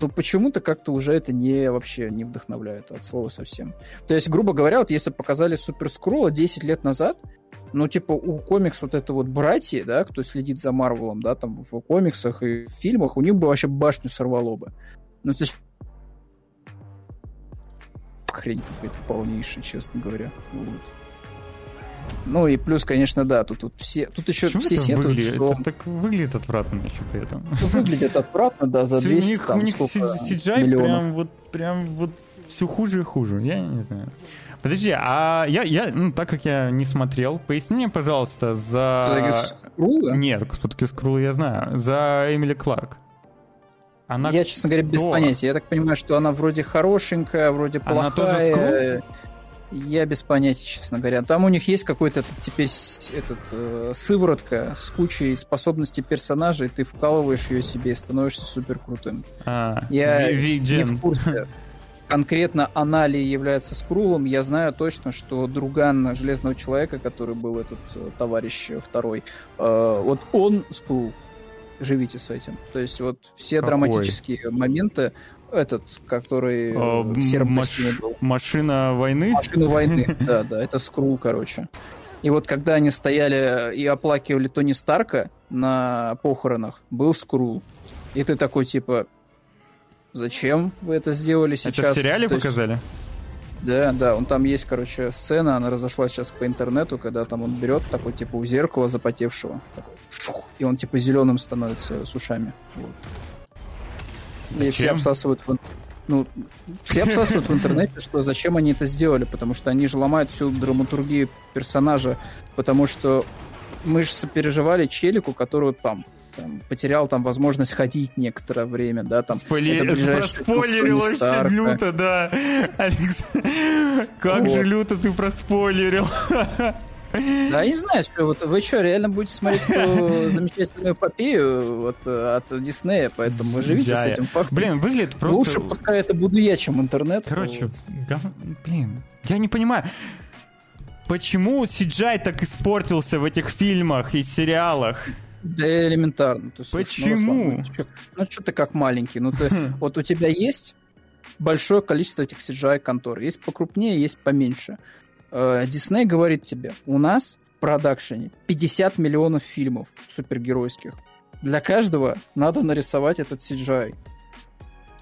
Но почему-то как-то уже это не вообще не вдохновляет от слова совсем. То есть, грубо говоря, вот если показали Супер Скрула 10 лет назад, ну, типа, у комикс вот это вот братья, да, кто следит за Марвелом, да, там в комиксах и в фильмах, у них бы вообще башню сорвало бы. Ну, это хрень какая-то полнейшая, честно говоря. Вот. Ну и плюс, конечно, да, тут, тут все, тут еще Почему все сетуют, выглядит, что это так выглядит отвратно еще при этом. выглядит отвратно, да, за У 200 них, там у них сколько CGI миллионов. прям вот, прям вот все хуже и хуже. Я не знаю. Подожди, а я, я, ну, так как я не смотрел, поясни мне, пожалуйста, за... Скрула? Нет, все-таки Скрулла я знаю. За Эмили Кларк. Она... Я, честно говоря, без кто? понятия. Я так понимаю, что она вроде хорошенькая, вроде Она тоже плохая. Я без понятия, честно говоря. Там у них есть какой-то теперь этот, э, сыворотка с кучей способностей персонажей, ты вкалываешь ее себе и становишься супер крутым. А, Я не в курсе. Конкретно она ли является Скрулом, я знаю точно, что друган Железного Человека, который был этот э, товарищ второй, э, вот он Скрул. Живите с этим. То есть вот все Какой? драматические моменты, этот, который Э, в сером маш- был. Машина войны? Машина войны, да, да, это Скрул, короче. И вот когда они стояли и оплакивали Тони Старка на похоронах, был Скрул. И ты такой, типа, зачем вы это сделали сейчас? Это в сериале То есть- показали? Да, да, он там есть, короче, сцена, она разошлась сейчас по интернету, когда там он берет такой, типа, у зеркала запотевшего, такой, шух, и он, типа, зеленым становится с ушами. Вот. И все Зачем? обсасывают в ну, все обсасывают в интернете, что зачем они это сделали, потому что они же ломают всю драматургию персонажа, потому что мы же сопереживали челику, который там, там потерял там возможность ходить некоторое время, да, там. Спойлер... Проспойлерил Старка. люто, да. Алекс, как Вот. же люто ты проспойлерил. Да, я не знаю, что вот вы что, реально будете смотреть эту замечательную эпопею вот, э, от Диснея, поэтому живите с Я- этим фактом. Блин, выглядит просто... Лучше пускай это буду я, чем интернет. Короче, Вот. гов- блин, я не понимаю, почему CGI так испортился в этих фильмах и сериалах? Да элементарно. Ты, слушай, Почему? Ну, Руслан, ну, чё- ну, что ты как маленький? Ну, ты, вот у тебя есть большое количество этих CGI-контор. Есть покрупнее, есть поменьше. Э, Дисней говорит тебе, у нас в продакшене 50 миллионов фильмов супергеройских. Для каждого надо нарисовать этот CGI.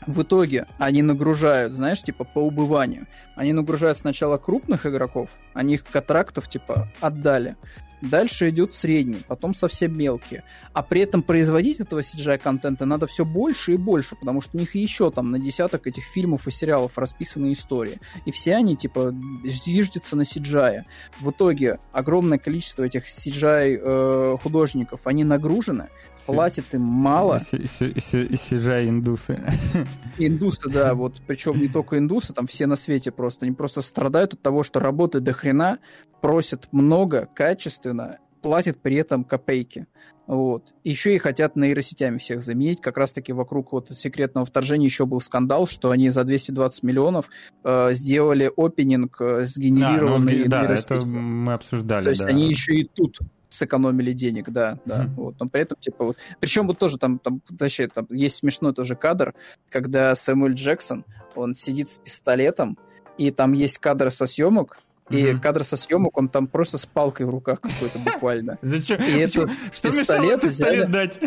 В итоге они нагружают, знаешь, типа по убыванию. Они нагружают сначала крупных игроков, они их контрактов типа отдали. Дальше идет средний, потом совсем мелкие. А при этом производить этого CGI-контента надо все больше и больше, потому что у них еще там на десяток этих фильмов и сериалов расписаны истории. И все они, типа, зиждятся на CGI. В итоге огромное количество эть CGI-художников, они нагружены, платят им мало. CGI индусы. Индусы, да, вот, причем не только индусы, там все на свете просто, они просто страдают от того, что работают до хрена, просят много, качественно, платят при этом копейки. Вот. Еще и хотят нейросетями всех заменить. Как раз-таки вокруг вот секретного вторжения еще был скандал, что они за 220 миллионов э, сделали опенинг э, Да, ну, сгенерированный да, это мы обсуждали, То есть да. они еще и тут сэкономили денег, да, да. Мгм. Вот. Но при этом, типа, вот. Причем вот тоже там, там, вообще, там есть смешной тоже кадр, когда Сэмюэль Джексон, он сидит с пистолетом, и там есть кадр со съемок, и Мгм. кадр со съемок, он там просто с палкой в руках какой-то буквально. Зачем? И этот Что пистолет взяли. дать?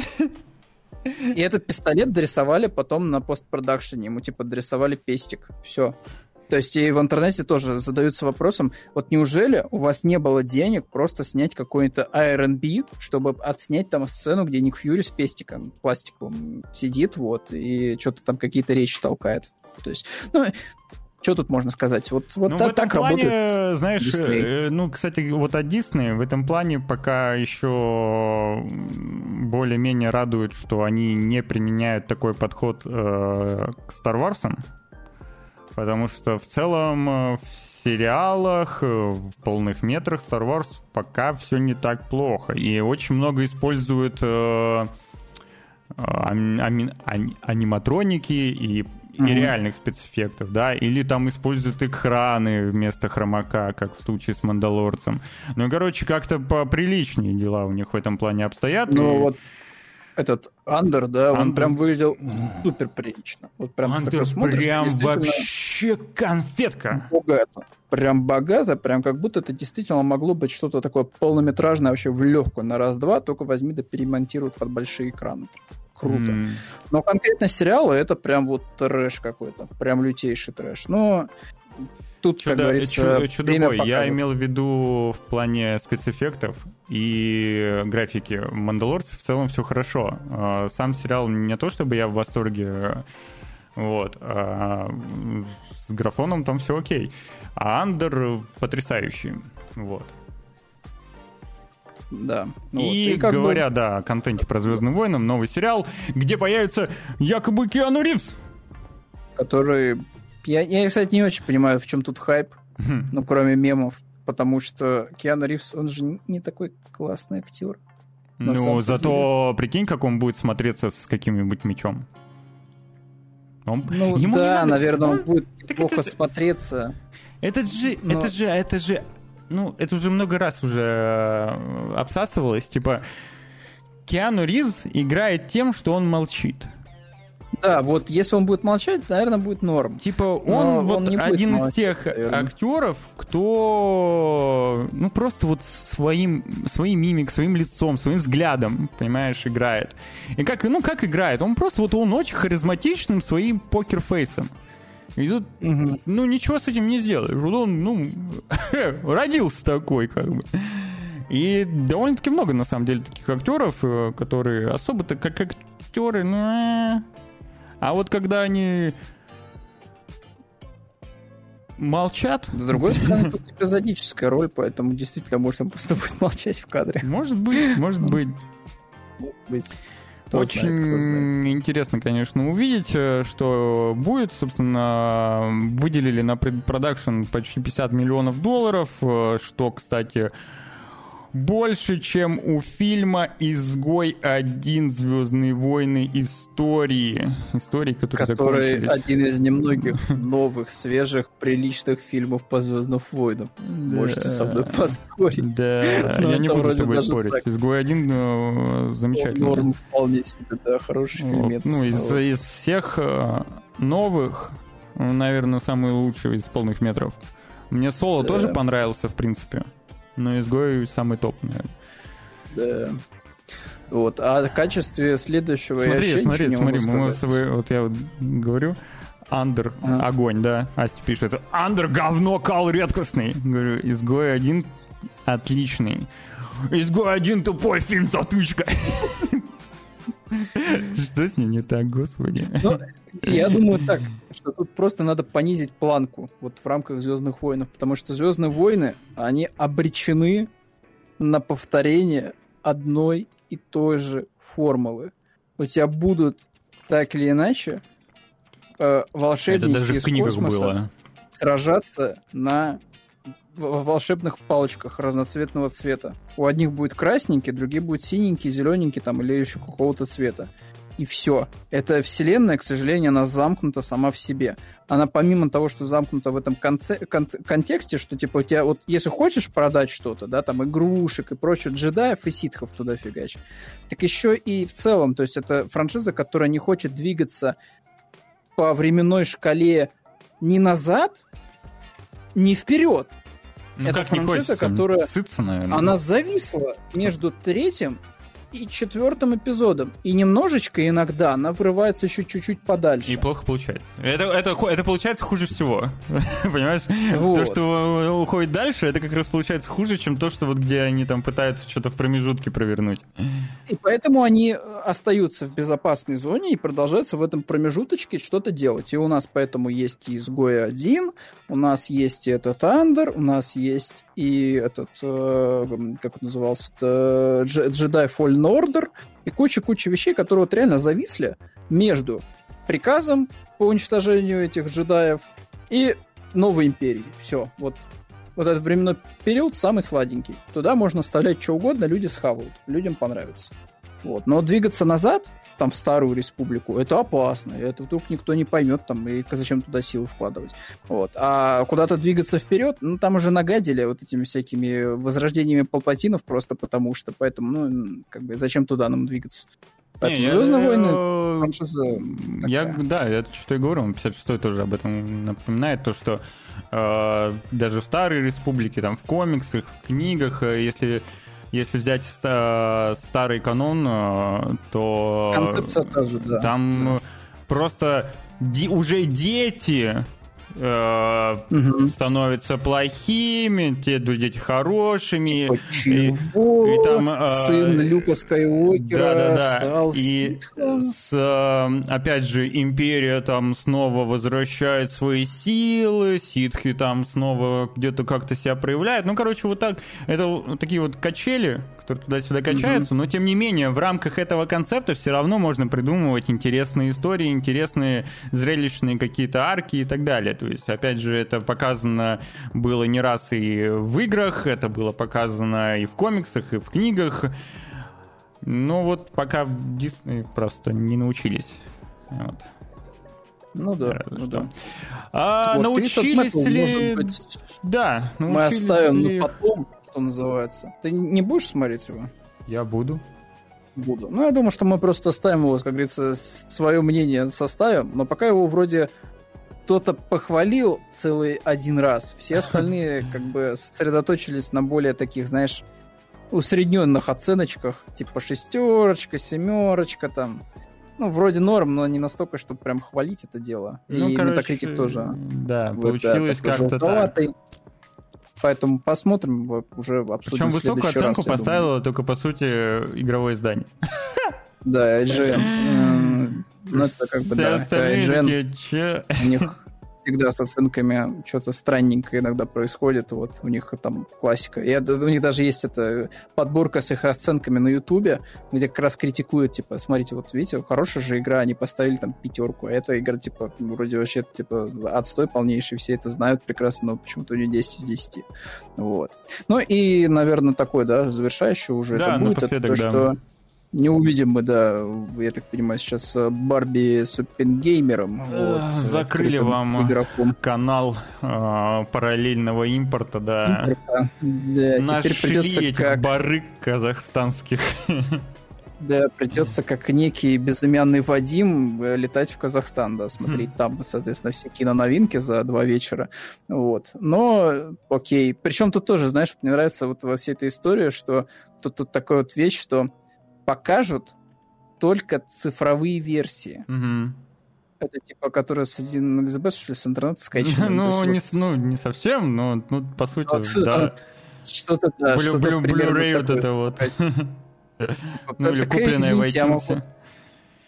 И этот пистолет дорисовали потом на постпродакшене, ему типа дорисовали пестик, все. То есть и в интернете тоже задаются вопросом, вот неужели у вас не было денег просто снять какой-то R&B, чтобы отснять там сцену, где Ник Фьюри с пестиком пластиковым сидит, вот, и что-то там какие-то речи толкает. То есть, ну, что тут можно сказать? Вот, вот ну, так, в этом так плане, работает. знаешь, Дисней. э, ну, кстати, вот от Disney в этом плане пока еще более-менее радует, что они не применяют такой подход э, к Star Wars, потому что в целом э, сериалах, э, в полных метрах Star Wars пока все не так плохо. И очень много используют э, ами, ами, аниматроники и, mm-hmm. реальных спецэффектов, да, или там используют экраны вместо хромака, как в случае с Мандалорцем. Ну, короче, как-то поприличнее дела у них в этом плане обстоят. Ну, и... вот этот Андер, да, Андер... он прям выглядел супер прилично. Вот прям Андер смотришь, прям вообще конфетка. Богато. Прям богато, прям как будто это действительно могло быть что-то такое полнометражное вообще в легкую на раз-два, только возьми да перемонтируют под большие экраны. Круто. Mm. Но конкретно сериалы это прям вот трэш какой-то. Прям лютейший трэш. Но тут, Чудо, как говорится, чудо, чудо Я имел в виду в плане спецэффектов и графики. Мандалорцы в целом все хорошо. А, сам сериал не то, чтобы я в восторге, вот, а с графоном там все окей. А Андер потрясающий, вот. Да. Ну, и, вот, и говоря, бы... да, о контенте про Звездным войнам, новый сериал, где появится якобы Киану Ривз. Который... Я, я, кстати, не очень понимаю, в чем тут хайп, ну, кроме мемов потому что Киану Ривз, он же не такой классный актер. Ну, зато деле. прикинь, как он будет смотреться с каким-нибудь мечом. Он... Ну Ему да, надо... наверное, он, он будет так плохо это смотреться. Это же, но... это же, это же, ну, это уже много раз уже э, обсасывалось. Типа, Киану Ривз играет тем, что он молчит. Да, вот если он будет молчать, наверное, будет норм. Типа он вот он один молчать, из тех наверное. актеров, кто ну просто вот своим своим мимик, своим лицом, своим взглядом, понимаешь, играет. И как ну как играет? Он просто вот он очень харизматичным своим покерфейсом. И тут, угу. ну, ничего с этим не сделаешь. Вот он, ну, родился такой, как бы. И довольно-таки много, на самом деле, таких актеров, э, которые особо-то как актеры, ну, а вот когда они молчат... С другой стороны, тут эпизодическая роль, поэтому действительно можно просто будет молчать в кадре. Может быть, может быть. быть. Кто Очень знает, знает. интересно, конечно, увидеть, э, что будет. Собственно, выделили на продакшн почти 50 миллионов долларов, э, что, кстати, больше, чем у фильма «Изгой один Звездные войны. Истории». Истории, которые Который один из немногих новых, свежих, приличных фильмов по Звездным войнам. Да. Можете со мной поспорить. Да, я не буду с тобой спорить. Так. «Изгой один» ну, замечательный. Норм вполне себе, да, хороший вот. фильмец. Ну, из, вот. из всех э, новых, наверное, самый лучший из полных метров. Мне Соло да. тоже понравился, в принципе. Но изгой самый топ, наверное. Да. Вот, а в качестве следующего смотри, я смотри, не смотри, мы с тобой, вот я вот говорю, Андер, а. огонь, да. Асти пишет, Андер, говно, кал редкостный. Говорю, изгой один отличный. Изгой один тупой фильм затычка. Что с ним не так, господи? Ну, я думаю так, что тут просто надо понизить планку вот в рамках Звездных войн, потому что Звездные войны, они обречены на повторение одной и той же формулы. У тебя будут так или иначе э, волшебники Это даже из в космоса было. сражаться на волшебных палочках разноцветного цвета. У одних будет красненький, другие будут синенький, зелененький там или еще какого-то цвета. И все. Эта вселенная, к сожалению, она замкнута сама в себе. Она помимо того, что замкнута в этом конце, кон- контексте, что типа у тебя вот если хочешь продать что-то, да, там игрушек и прочее, джедаев и ситхов туда фигач, так еще и в целом, то есть это франшиза, которая не хочет двигаться по временной шкале ни назад, ни вперед. Ну, это франшиза, которая... Сыться, наверное. Она зависла между третьим и четвертым эпизодом. И немножечко иногда она вырывается еще чуть-чуть подальше. И плохо получается. Это, это, это получается хуже всего. Понимаешь? Вот. То, что уходит дальше, это как раз получается хуже, чем то, что вот где они там пытаются что-то в промежутке провернуть. И поэтому они э, остаются в безопасной зоне и продолжаются в этом промежуточке что-то делать. И у нас поэтому есть и изгой один, у нас есть и этот Андер, у нас есть и этот, э, как он назывался, Джедай Fallen Order и куча-куча вещей, которые вот реально зависли между приказом по уничтожению этих джедаев и новой империи. Все. Вот, вот этот временной период самый сладенький. Туда можно вставлять что угодно, люди схавают. Людям понравится. Вот. Но двигаться назад, там, в Старую Республику, это опасно. Это вдруг никто не поймет, там, и зачем туда силы вкладывать. Вот. А куда-то двигаться вперед, ну, там уже нагадили вот этими всякими возрождениями Палпатинов просто потому что, поэтому, ну, как бы, зачем туда нам двигаться? Поэтому не, Звездные я, войны франшиза Я, да, я что и говорю, 56-й тоже об этом напоминает, то, что э, даже в Старой Республике, там, в комиксах, в книгах, э, если если взять старый канон, э, то Концепция тоже, да. там да. просто уже дети э, угу. становятся плохими, те дети хорошими. Почему? И, и там, э, Сын Люка Скайуокера да, да, да. стал И с, э, опять же, Империя там снова возвращает свои силы, ситхи там снова где-то как-то себя проявляют. Ну, короче, вот так. Это такие вот качели, которые туда-сюда качаются, угу. но тем не менее, в рамках этого концепта все равно можно придумывать интересные истории, интересные зрелищные какие-то арки и так далее. То есть, опять же, это показано было не раз и в играх, это было показано и в комиксах, и в книгах. Но вот пока Дисней просто не научились. Вот. Ну да, ну да. А вот, научились ли... Быть, да, научились мы оставим ли... на потом, что называется. Ты не будешь смотреть его? Я буду. Буду. Ну, я думаю, что мы просто оставим его, как говорится, свое мнение составим, но пока его вроде кто-то похвалил целый один раз, все остальные как бы сосредоточились на более таких, знаешь, усредненных оценочках, типа шестерочка, семерочка там. Ну, вроде норм, но не настолько, чтобы прям хвалить это дело. Ну, и короче, Metacritic тоже. Да, получилось да, как-то так. Поэтому посмотрим, уже обсудим Причем высокую оценку раз, поставила только, по сути, игровое издание. Да, IGN. Ну, это как бы, да, IGN. У них всегда с оценками что-то странненькое иногда происходит. Вот у них там классика. И это, у них даже есть эта подборка с их оценками на Ютубе, где как раз критикуют, типа, смотрите, вот видите, хорошая же игра, они поставили там пятерку, а эта игра, типа, вроде вообще, типа, отстой полнейший, все это знают прекрасно, но почему-то у нее 10 из 10. Вот. Ну и, наверное, такой, да, завершающий уже да, это будет, это то, да. что не увидим мы, да, я так понимаю, сейчас э, Барби с Опенгеймером. Вот, Закрыли вам игроком. канал э, параллельного импорта, да. Импорта. Да, Нашли теперь придется этих как... барыг казахстанских. Да, придется как некий безымянный Вадим э, летать в Казахстан, да, смотреть хм. там, соответственно, все киноновинки за два вечера. Вот. Но, окей. Причем тут тоже, знаешь, мне нравится вот во всей этой истории, что тут, тут такая вот вещь, что покажут только цифровые версии. Угу. Это типа, которые с 1 XB, что ли, с интернета скачаны. Ну, не, вот... ну, не совсем, но, ну, по сути, вот, да. Что-то, да, Блю, что-то Blu-ray вот это вот. Ну, или купленное в iTunes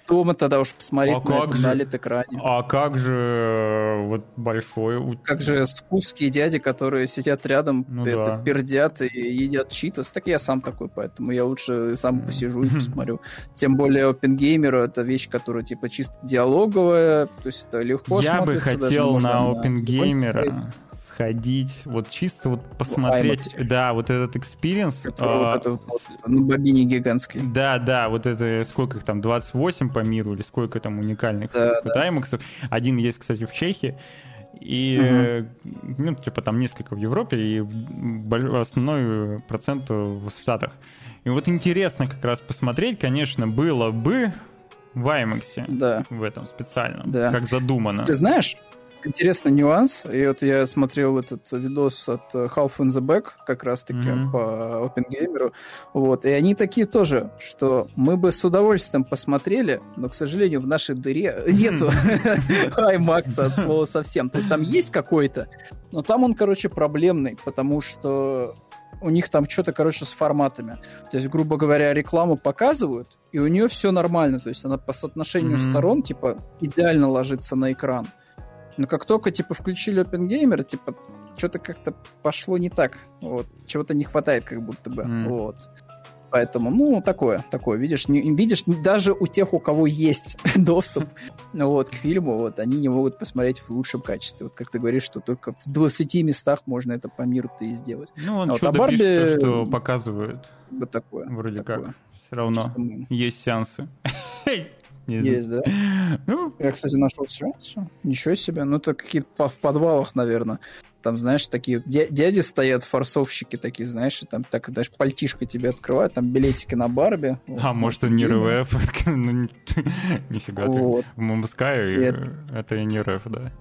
дома тогда уж посмотреть а на как же, экране. А как же э, вот большой... Как же скусские дяди, которые сидят рядом, ну, это, да. пердят и едят читос. Так я сам такой, поэтому я лучше сам посижу и посмотрю. Тем более OpenGamer это вещь, которая типа чисто диалоговая, то есть это легко Я бы хотел на OpenGamer сходить, вот чисто вот посмотреть, ну, да, вот этот experience. А, вот вот, вот, на бобине гигантской. Да, да, вот это, сколько их там, 28 по миру, или сколько там уникальных да, да. Один есть, кстати, в Чехии. И, угу. ну, типа, там несколько в Европе, и основной процент в Штатах. И вот интересно как раз посмотреть, конечно, было бы в IMAX да. в этом специальном, да. как задумано. Ты знаешь, интересный нюанс. И вот я смотрел этот видос от Half in the Back, как раз-таки mm-hmm. по OpenGamer. Вот. И они такие тоже, что мы бы с удовольствием посмотрели, но, к сожалению, в нашей дыре нету IMAX от слова совсем. То есть там есть какой-то, но там он, короче, проблемный, потому что у них там что-то, короче, с форматами. То есть, грубо говоря, рекламу показывают, и у нее все нормально. То есть она по соотношению mm-hmm. сторон, типа, идеально ложится на экран. Но как только, типа, включили OpenGamer, типа, что-то как-то пошло не так. Вот. Чего-то не хватает, как будто бы. Mm. Вот. Поэтому, ну, такое, такое, видишь, не, видишь, даже у тех, у кого есть доступ вот, к фильму, вот, они не могут посмотреть в лучшем качестве. Вот как ты говоришь, что только в 20 местах можно это по миру-то и сделать. Ну, он А вот о Барби- пишет, что показывают. Вот такое. Вроде такое. как. Все равно есть сеансы. Не. Есть, да? Ну, Я, кстати, нашел сеансу. Ничего себе. Ну, это какие-то в подвалах, наверное. Там, знаешь, такие дя- дяди стоят, форсовщики такие, знаешь, и там так даже пальтишко тебе открывают, там билетики на Барби. Вот. А может, он не Время. РВФ? Ну, ни- Нифига ты. Вот. В Мамбскаю Это- это и не РФ, да.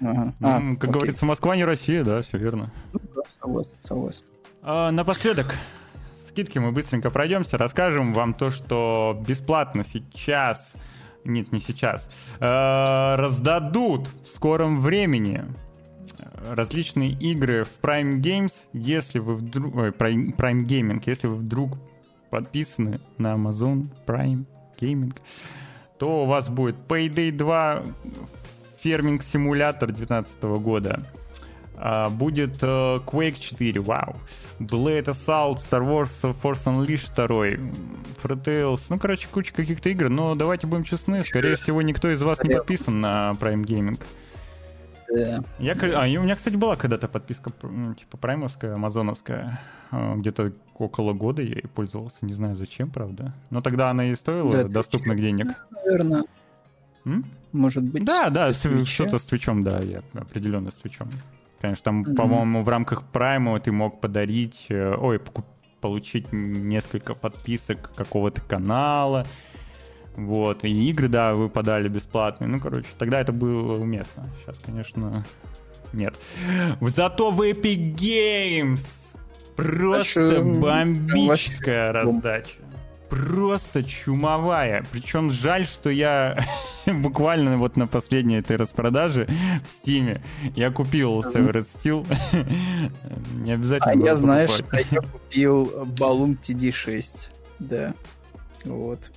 Ага. Ну, А, Как окей. говорится, Москва не Россия, да, все верно. Ну да, согласен, согласен. А, напоследок, скидки мы быстренько пройдемся, расскажем вам то, что бесплатно сейчас, нет, не сейчас, э, раздадут в скором времени э, различные игры в Prime Games, если вы вдруг... Ой, Prime, Prime Gaming, если вы вдруг подписаны на Amazon Prime Gaming, то у вас будет Payday 2, ферминг симулятор 2019 года, будет э, Quake 4, вау. Blade Assault, Star Wars Force Unleashed 2, Free Tales, ну, короче, куча каких-то игр, но давайте будем честны, скорее всего, никто из вас не подписан на Prime Gaming. Да. Я, а, у меня, кстати, была когда-то подписка, типа, праймовская, амазоновская, э, где-то около года я ей пользовался, не знаю зачем, правда. Но тогда она и стоила Да, доступных денег. Наверное, М? может быть. Да, да, что-то с Твичом, да, я определенно с Твичом. Конечно, там, Мгм. по-моему, в рамках Прайма ты мог подарить, э, ой, получить несколько подписок какого-то канала, вот, и игры, да, выпадали бесплатные, ну, короче, тогда это было уместно, сейчас, конечно, нет. Зато в Epic Games просто бомбическая раздача. Просто чумовая. Причем жаль, что я буквально вот на последней этой распродаже в Стиме я купил Severed Steel. Не обязательно А я, знаешь, покупать. я купил Balloon TD6. Да. Вот.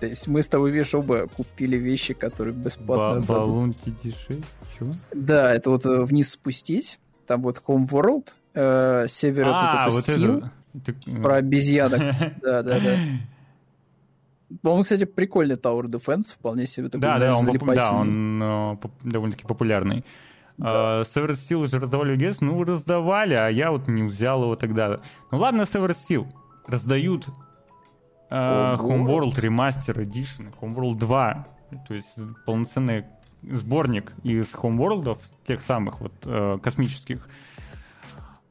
То есть мы с тобой, видишь, оба купили вещи, которые бесплатно Ба-. Баллон TD6? Чего? Да, это вот э, вниз спустись. Там вот Home World, э, север А, это вот Steel, это. Про обезьянок. Да, да, да. Он, кстати, прикольный Tower Defense, вполне себе такой, Да, да, он, да, он э, довольно-таки популярный. А, Severed Steel уже раздавали GS, ну, раздавали, а я вот не взял его тогда. Ну ладно, Severed Steel. Раздают э, Homeworld Remaster Edition, Homeworld 2. То есть полноценный сборник из Homeworld, тех самых вот э, космических.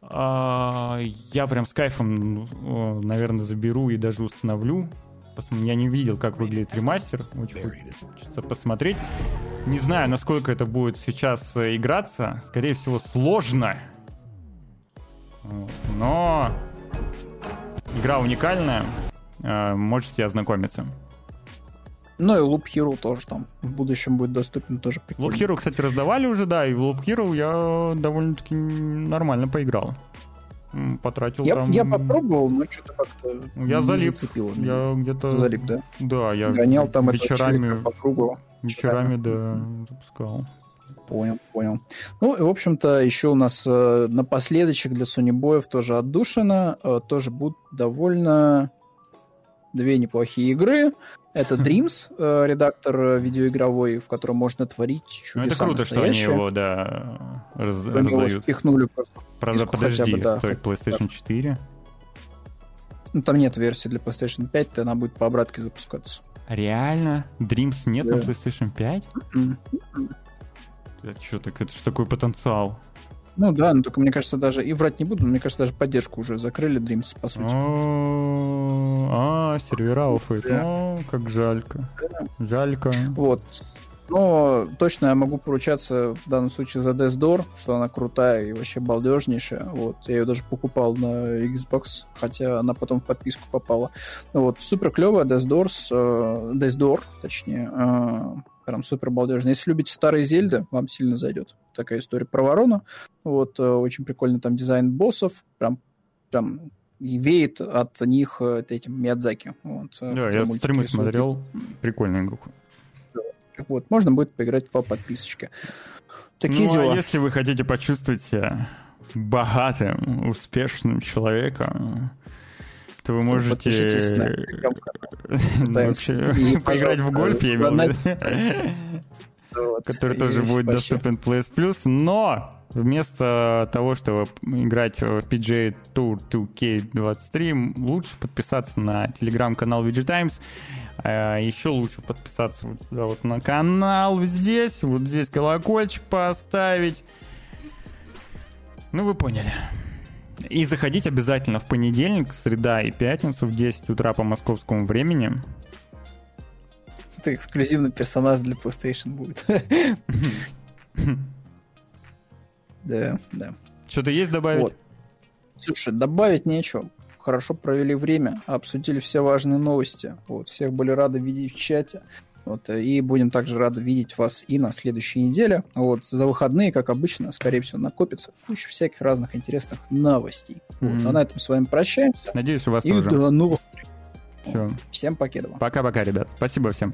А, я прям с кайфом, э, наверное, заберу и даже установлю. Пос- Я не видел, как выглядит ремастер. Очень хочется посмотреть. Не знаю, насколько это будет сейчас э, играться. Скорее всего, сложно. Но игра уникальная. Э, Можете ознакомиться. Ну и Loop Hero тоже там в будущем будет доступен, тоже прикольно. Loop Hero, кстати, раздавали уже, да, и в Loop Hero я довольно-таки нормально поиграл. Потратил Я, там... я попробовал, но что-то как-то Я не залип. зацепило. Я где-то... Залип, да? Да, я Гонял там вечерами, по кругу. вечерами, да, запускал. Понял, понял. Ну, и, в общем-то, еще у нас э, напоследочек для Sony Боев тоже отдушина. Э, тоже будут довольно две неплохие игры. Это Dreams, э, редактор э, видеоигровой, в котором можно творить чудеса Ну, это круто, что они настоящие. его, да, раз- Они его раздают. впихнули просто. Правда, подожди, бы, да. стоит PlayStation 4. Ну, там нет версии для PlayStation 5, то она будет по обратке запускаться. Реально? Dreams нет на Да. PlayStation 5? М. Это что, так это ж такой потенциал. Ну да, но только мне кажется, даже и врать не буду, но мне кажется, даже поддержку уже закрыли Dreams, по сути. А, сервера. Да. О, как жалько. Жалько. Вот. Но точно я могу поручаться в данном случае за Death Door, что она крутая и вообще балдежнейшая. Вот. Я ее даже покупал на Xbox, хотя она потом в подписку попала. Ну Вот. Супер клевая Death Doors, э, Death Door, точнее. Прям супер балдежная. Если любите старые Зельды, вам сильно зайдет. Такая история про ворону. Вот. э, очень прикольный там дизайн боссов. Прям, прям веет от них э, этим Миядзаки. Вот, э, Да, я стримы рисует. смотрел. Прикольная игруха. Вот, можно будет поиграть по подписочке. Такие ну, дела. а если вы хотите почувствовать себя богатым, успешным человеком, что вы можете на ну, поиграть в гольф, я имел в виду. Который тоже будет доступен PS Plus, но вместо того, чтобы играть в PGA Tour 2K23, лучше подписаться на телеграм-канал VG Times. А, Еще лучше подписаться вот сюда вот на канал здесь, вот здесь колокольчик поставить. Ну, вы поняли. И заходить обязательно в понедельник, среда и пятницу в 10 утра по московскому времени. Это эксклюзивный персонаж для PlayStation будет. Да, да. Что-то есть добавить? Вот. Слушай, добавить нечего. Хорошо провели время, обсудили все важные новости. Вот, всех были рады видеть в чате. Вот, э, и будем также рады видеть вас и на следующей неделе. Вот, за выходные, как обычно, скорее всего, накопится куча всяких разных интересных новостей. Вот, Мгм. а на этом с вами прощаемся. Надеюсь, у вас И тоже. до новых встреч. Всё. Всем покедова. Пока-пока, ребят. Спасибо всем.